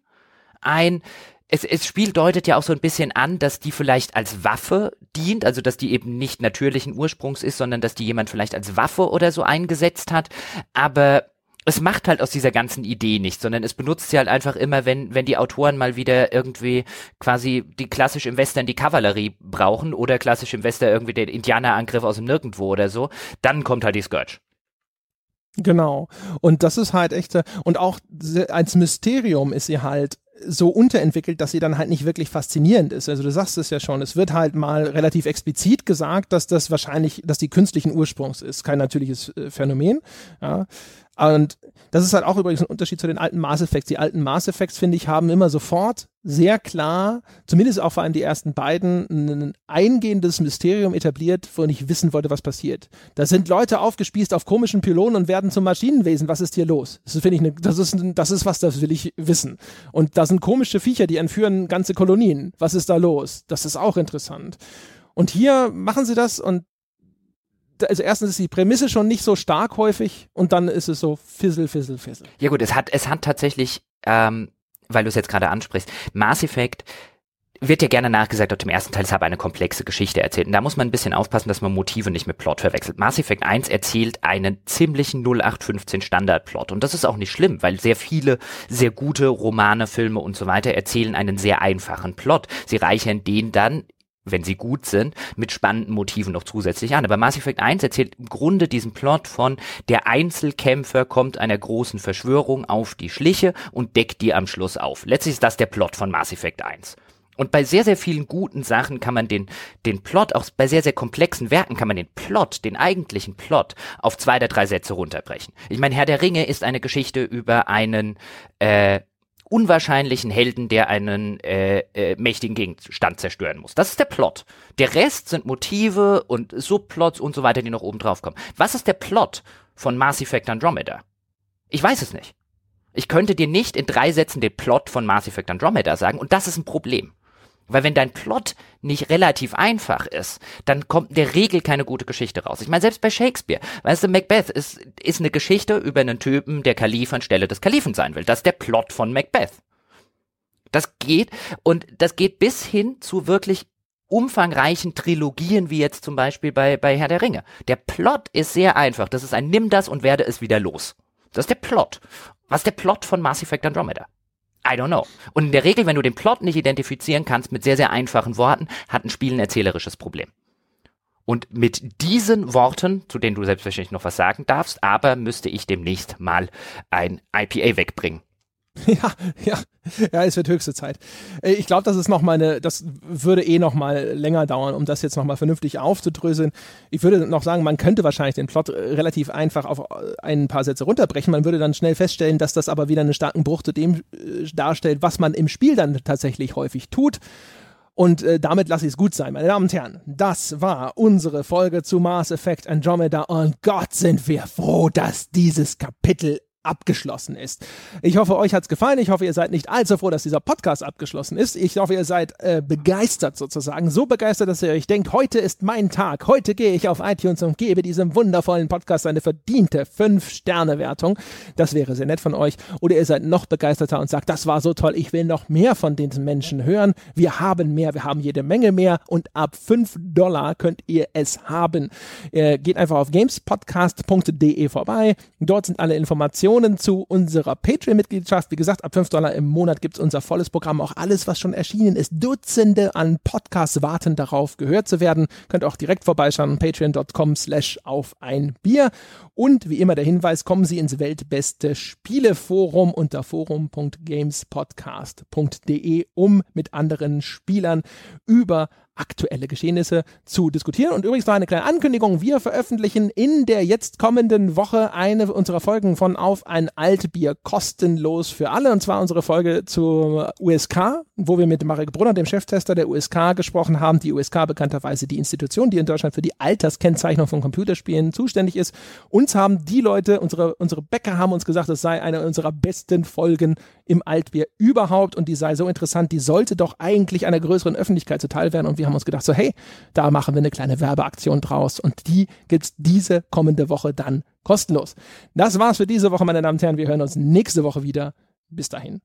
Ein, es, es Spiel deutet ja auch so ein bisschen an, dass die vielleicht als Waffe dient, also dass die eben nicht natürlichen Ursprungs ist, sondern dass die jemand vielleicht als Waffe oder so eingesetzt hat. Aber es macht halt aus dieser ganzen Idee nichts, sondern es benutzt sie halt einfach immer, wenn, wenn die Autoren mal wieder irgendwie quasi die klassisch im Western die Kavallerie brauchen oder klassisch im Western irgendwie den Indianerangriff aus dem Nirgendwo oder so, dann kommt halt die Scourge. Genau. Und das ist halt echt, und auch als Mysterium ist sie halt so unterentwickelt, dass sie dann halt nicht wirklich faszinierend ist. Also du sagst es ja schon, es wird halt mal relativ explizit gesagt, dass das wahrscheinlich, dass die künstlichen Ursprungs ist, kein natürliches äh, Phänomen. Ja. Und das ist halt auch übrigens ein Unterschied zu den alten Mass Effects. Die alten Mass Effects, finde ich, haben immer sofort sehr klar, zumindest auch vor allem die ersten beiden, ein eingehendes Mysterium etabliert, wo ich wissen wollte, was passiert. Da sind Leute aufgespießt auf komischen Pylonen und werden zum Maschinenwesen. Was ist hier los? Das finde ich, ne, das ist, das ist was, das will ich wissen. Und da sind komische Viecher, die entführen ganze Kolonien. Was ist da los? Das ist auch interessant. Und hier machen sie das und also erstens ist die Prämisse schon nicht so stark häufig und dann ist es so fissel, fissel, fissel. Ja gut, es hat, es hat tatsächlich, ähm, weil du es jetzt gerade ansprichst, Mass Effect wird ja gerne nachgesagt auf dem ersten Teil, es habe eine komplexe Geschichte erzählt. Und da muss man ein bisschen aufpassen, dass man Motive nicht mit Plot verwechselt. Mass Effect 1 erzählt einen ziemlichen 0815 Standardplot. Und das ist auch nicht schlimm, weil sehr viele sehr gute Romane, Filme und so weiter erzählen einen sehr einfachen Plot. Sie reichern den dann wenn sie gut sind, mit spannenden Motiven noch zusätzlich an. Aber Mass Effect 1 erzählt im Grunde diesen Plot von der Einzelkämpfer kommt einer großen Verschwörung auf die Schliche und deckt die am Schluss auf. Letztlich ist das der Plot von Mass Effect 1. Und bei sehr, sehr vielen guten Sachen kann man den, den Plot, auch bei sehr, sehr komplexen Werken kann man den Plot, den eigentlichen Plot, auf zwei oder drei Sätze runterbrechen. Ich meine, Herr der Ringe ist eine Geschichte über einen äh, unwahrscheinlichen Helden, der einen äh, äh, mächtigen Gegenstand zerstören muss. Das ist der Plot. Der Rest sind Motive und Subplots und so weiter, die noch oben drauf kommen. Was ist der Plot von Mass Effect Andromeda? Ich weiß es nicht. Ich könnte dir nicht in drei Sätzen den Plot von Mass Effect Andromeda sagen und das ist ein Problem. Weil wenn dein Plot nicht relativ einfach ist, dann kommt in der Regel keine gute Geschichte raus. Ich meine, selbst bei Shakespeare, weißt du, Macbeth ist, ist eine Geschichte über einen Typen, der Kalif anstelle des Kalifen sein will. Das ist der Plot von Macbeth. Das geht und das geht bis hin zu wirklich umfangreichen Trilogien, wie jetzt zum Beispiel bei, bei Herr der Ringe. Der Plot ist sehr einfach. Das ist ein Nimm das und werde es wieder los. Das ist der Plot. Was ist der Plot von Mass Effect Andromeda? I don't know. Und in der Regel, wenn du den Plot nicht identifizieren kannst mit sehr, sehr einfachen Worten, hat ein Spiel ein erzählerisches Problem. Und mit diesen Worten, zu denen du selbstverständlich noch was sagen darfst, aber müsste ich demnächst mal ein IPA wegbringen. Ja, ja, ja, es wird höchste Zeit. Äh, ich glaube, das ist noch mal eine, das würde eh noch mal länger dauern, um das jetzt noch mal vernünftig aufzudröseln. Ich würde noch sagen, man könnte wahrscheinlich den Plot äh, relativ einfach auf äh, ein paar Sätze runterbrechen. Man würde dann schnell feststellen, dass das aber wieder einen starken Bruch zu dem darstellt, was man im Spiel dann tatsächlich häufig tut. Und äh, damit lasse ich es gut sein, meine Damen und Herren. Das war unsere Folge zu Mass Effect Andromeda. Und Gott sind wir froh, dass dieses Kapitel abgeschlossen ist. Ich hoffe, euch hat's gefallen. Ich hoffe, ihr seid nicht allzu froh, dass dieser Podcast abgeschlossen ist. Ich hoffe, ihr seid äh, begeistert sozusagen. So begeistert, dass ihr euch denkt, heute ist mein Tag. Heute gehe ich auf iTunes und gebe diesem wundervollen Podcast eine verdiente 5-Sterne-Wertung. Das wäre sehr nett von euch. Oder ihr seid noch begeisterter und sagt, das war so toll. Ich will noch mehr von diesen Menschen hören. Wir haben mehr. Wir haben jede Menge mehr. Und ab 5 Dollar könnt ihr es haben. Ihr geht einfach auf gamespodcast.de vorbei. Dort sind alle Informationen Informationen zu unserer Patreon-Mitgliedschaft. Wie gesagt, ab 5 Dollar im Monat gibt es unser volles Programm. Auch alles, was schon erschienen ist. Dutzende an Podcasts warten darauf, gehört zu werden. Könnt auch direkt vorbeischauen. Patreon.com slash auf ein Bier. Und wie immer der Hinweis, kommen Sie ins weltbeste Spieleforum unter forum.gamespodcast.de, um mit anderen Spielern über aktuelle Geschehnisse zu diskutieren. Und übrigens noch eine kleine Ankündigung. Wir veröffentlichen in der jetzt kommenden Woche eine unserer Folgen von Auf ein Altbier kostenlos für alle. Und zwar unsere Folge zur USK, wo wir mit Marek Brunner, dem Cheftester der USK, gesprochen haben. Die USK bekannterweise die Institution, die in Deutschland für die Alterskennzeichnung von Computerspielen zuständig ist. Uns haben die Leute, unsere, unsere Bäcker haben uns gesagt, es sei eine unserer besten Folgen im Altbier überhaupt und die sei so interessant, die sollte doch eigentlich einer größeren Öffentlichkeit zuteil werden. Und wir haben uns gedacht, so hey, da machen wir eine kleine Werbeaktion draus und die gibt's diese kommende Woche dann kostenlos. Das war's für diese Woche, meine Damen und Herren. Wir hören uns nächste Woche wieder. Bis dahin.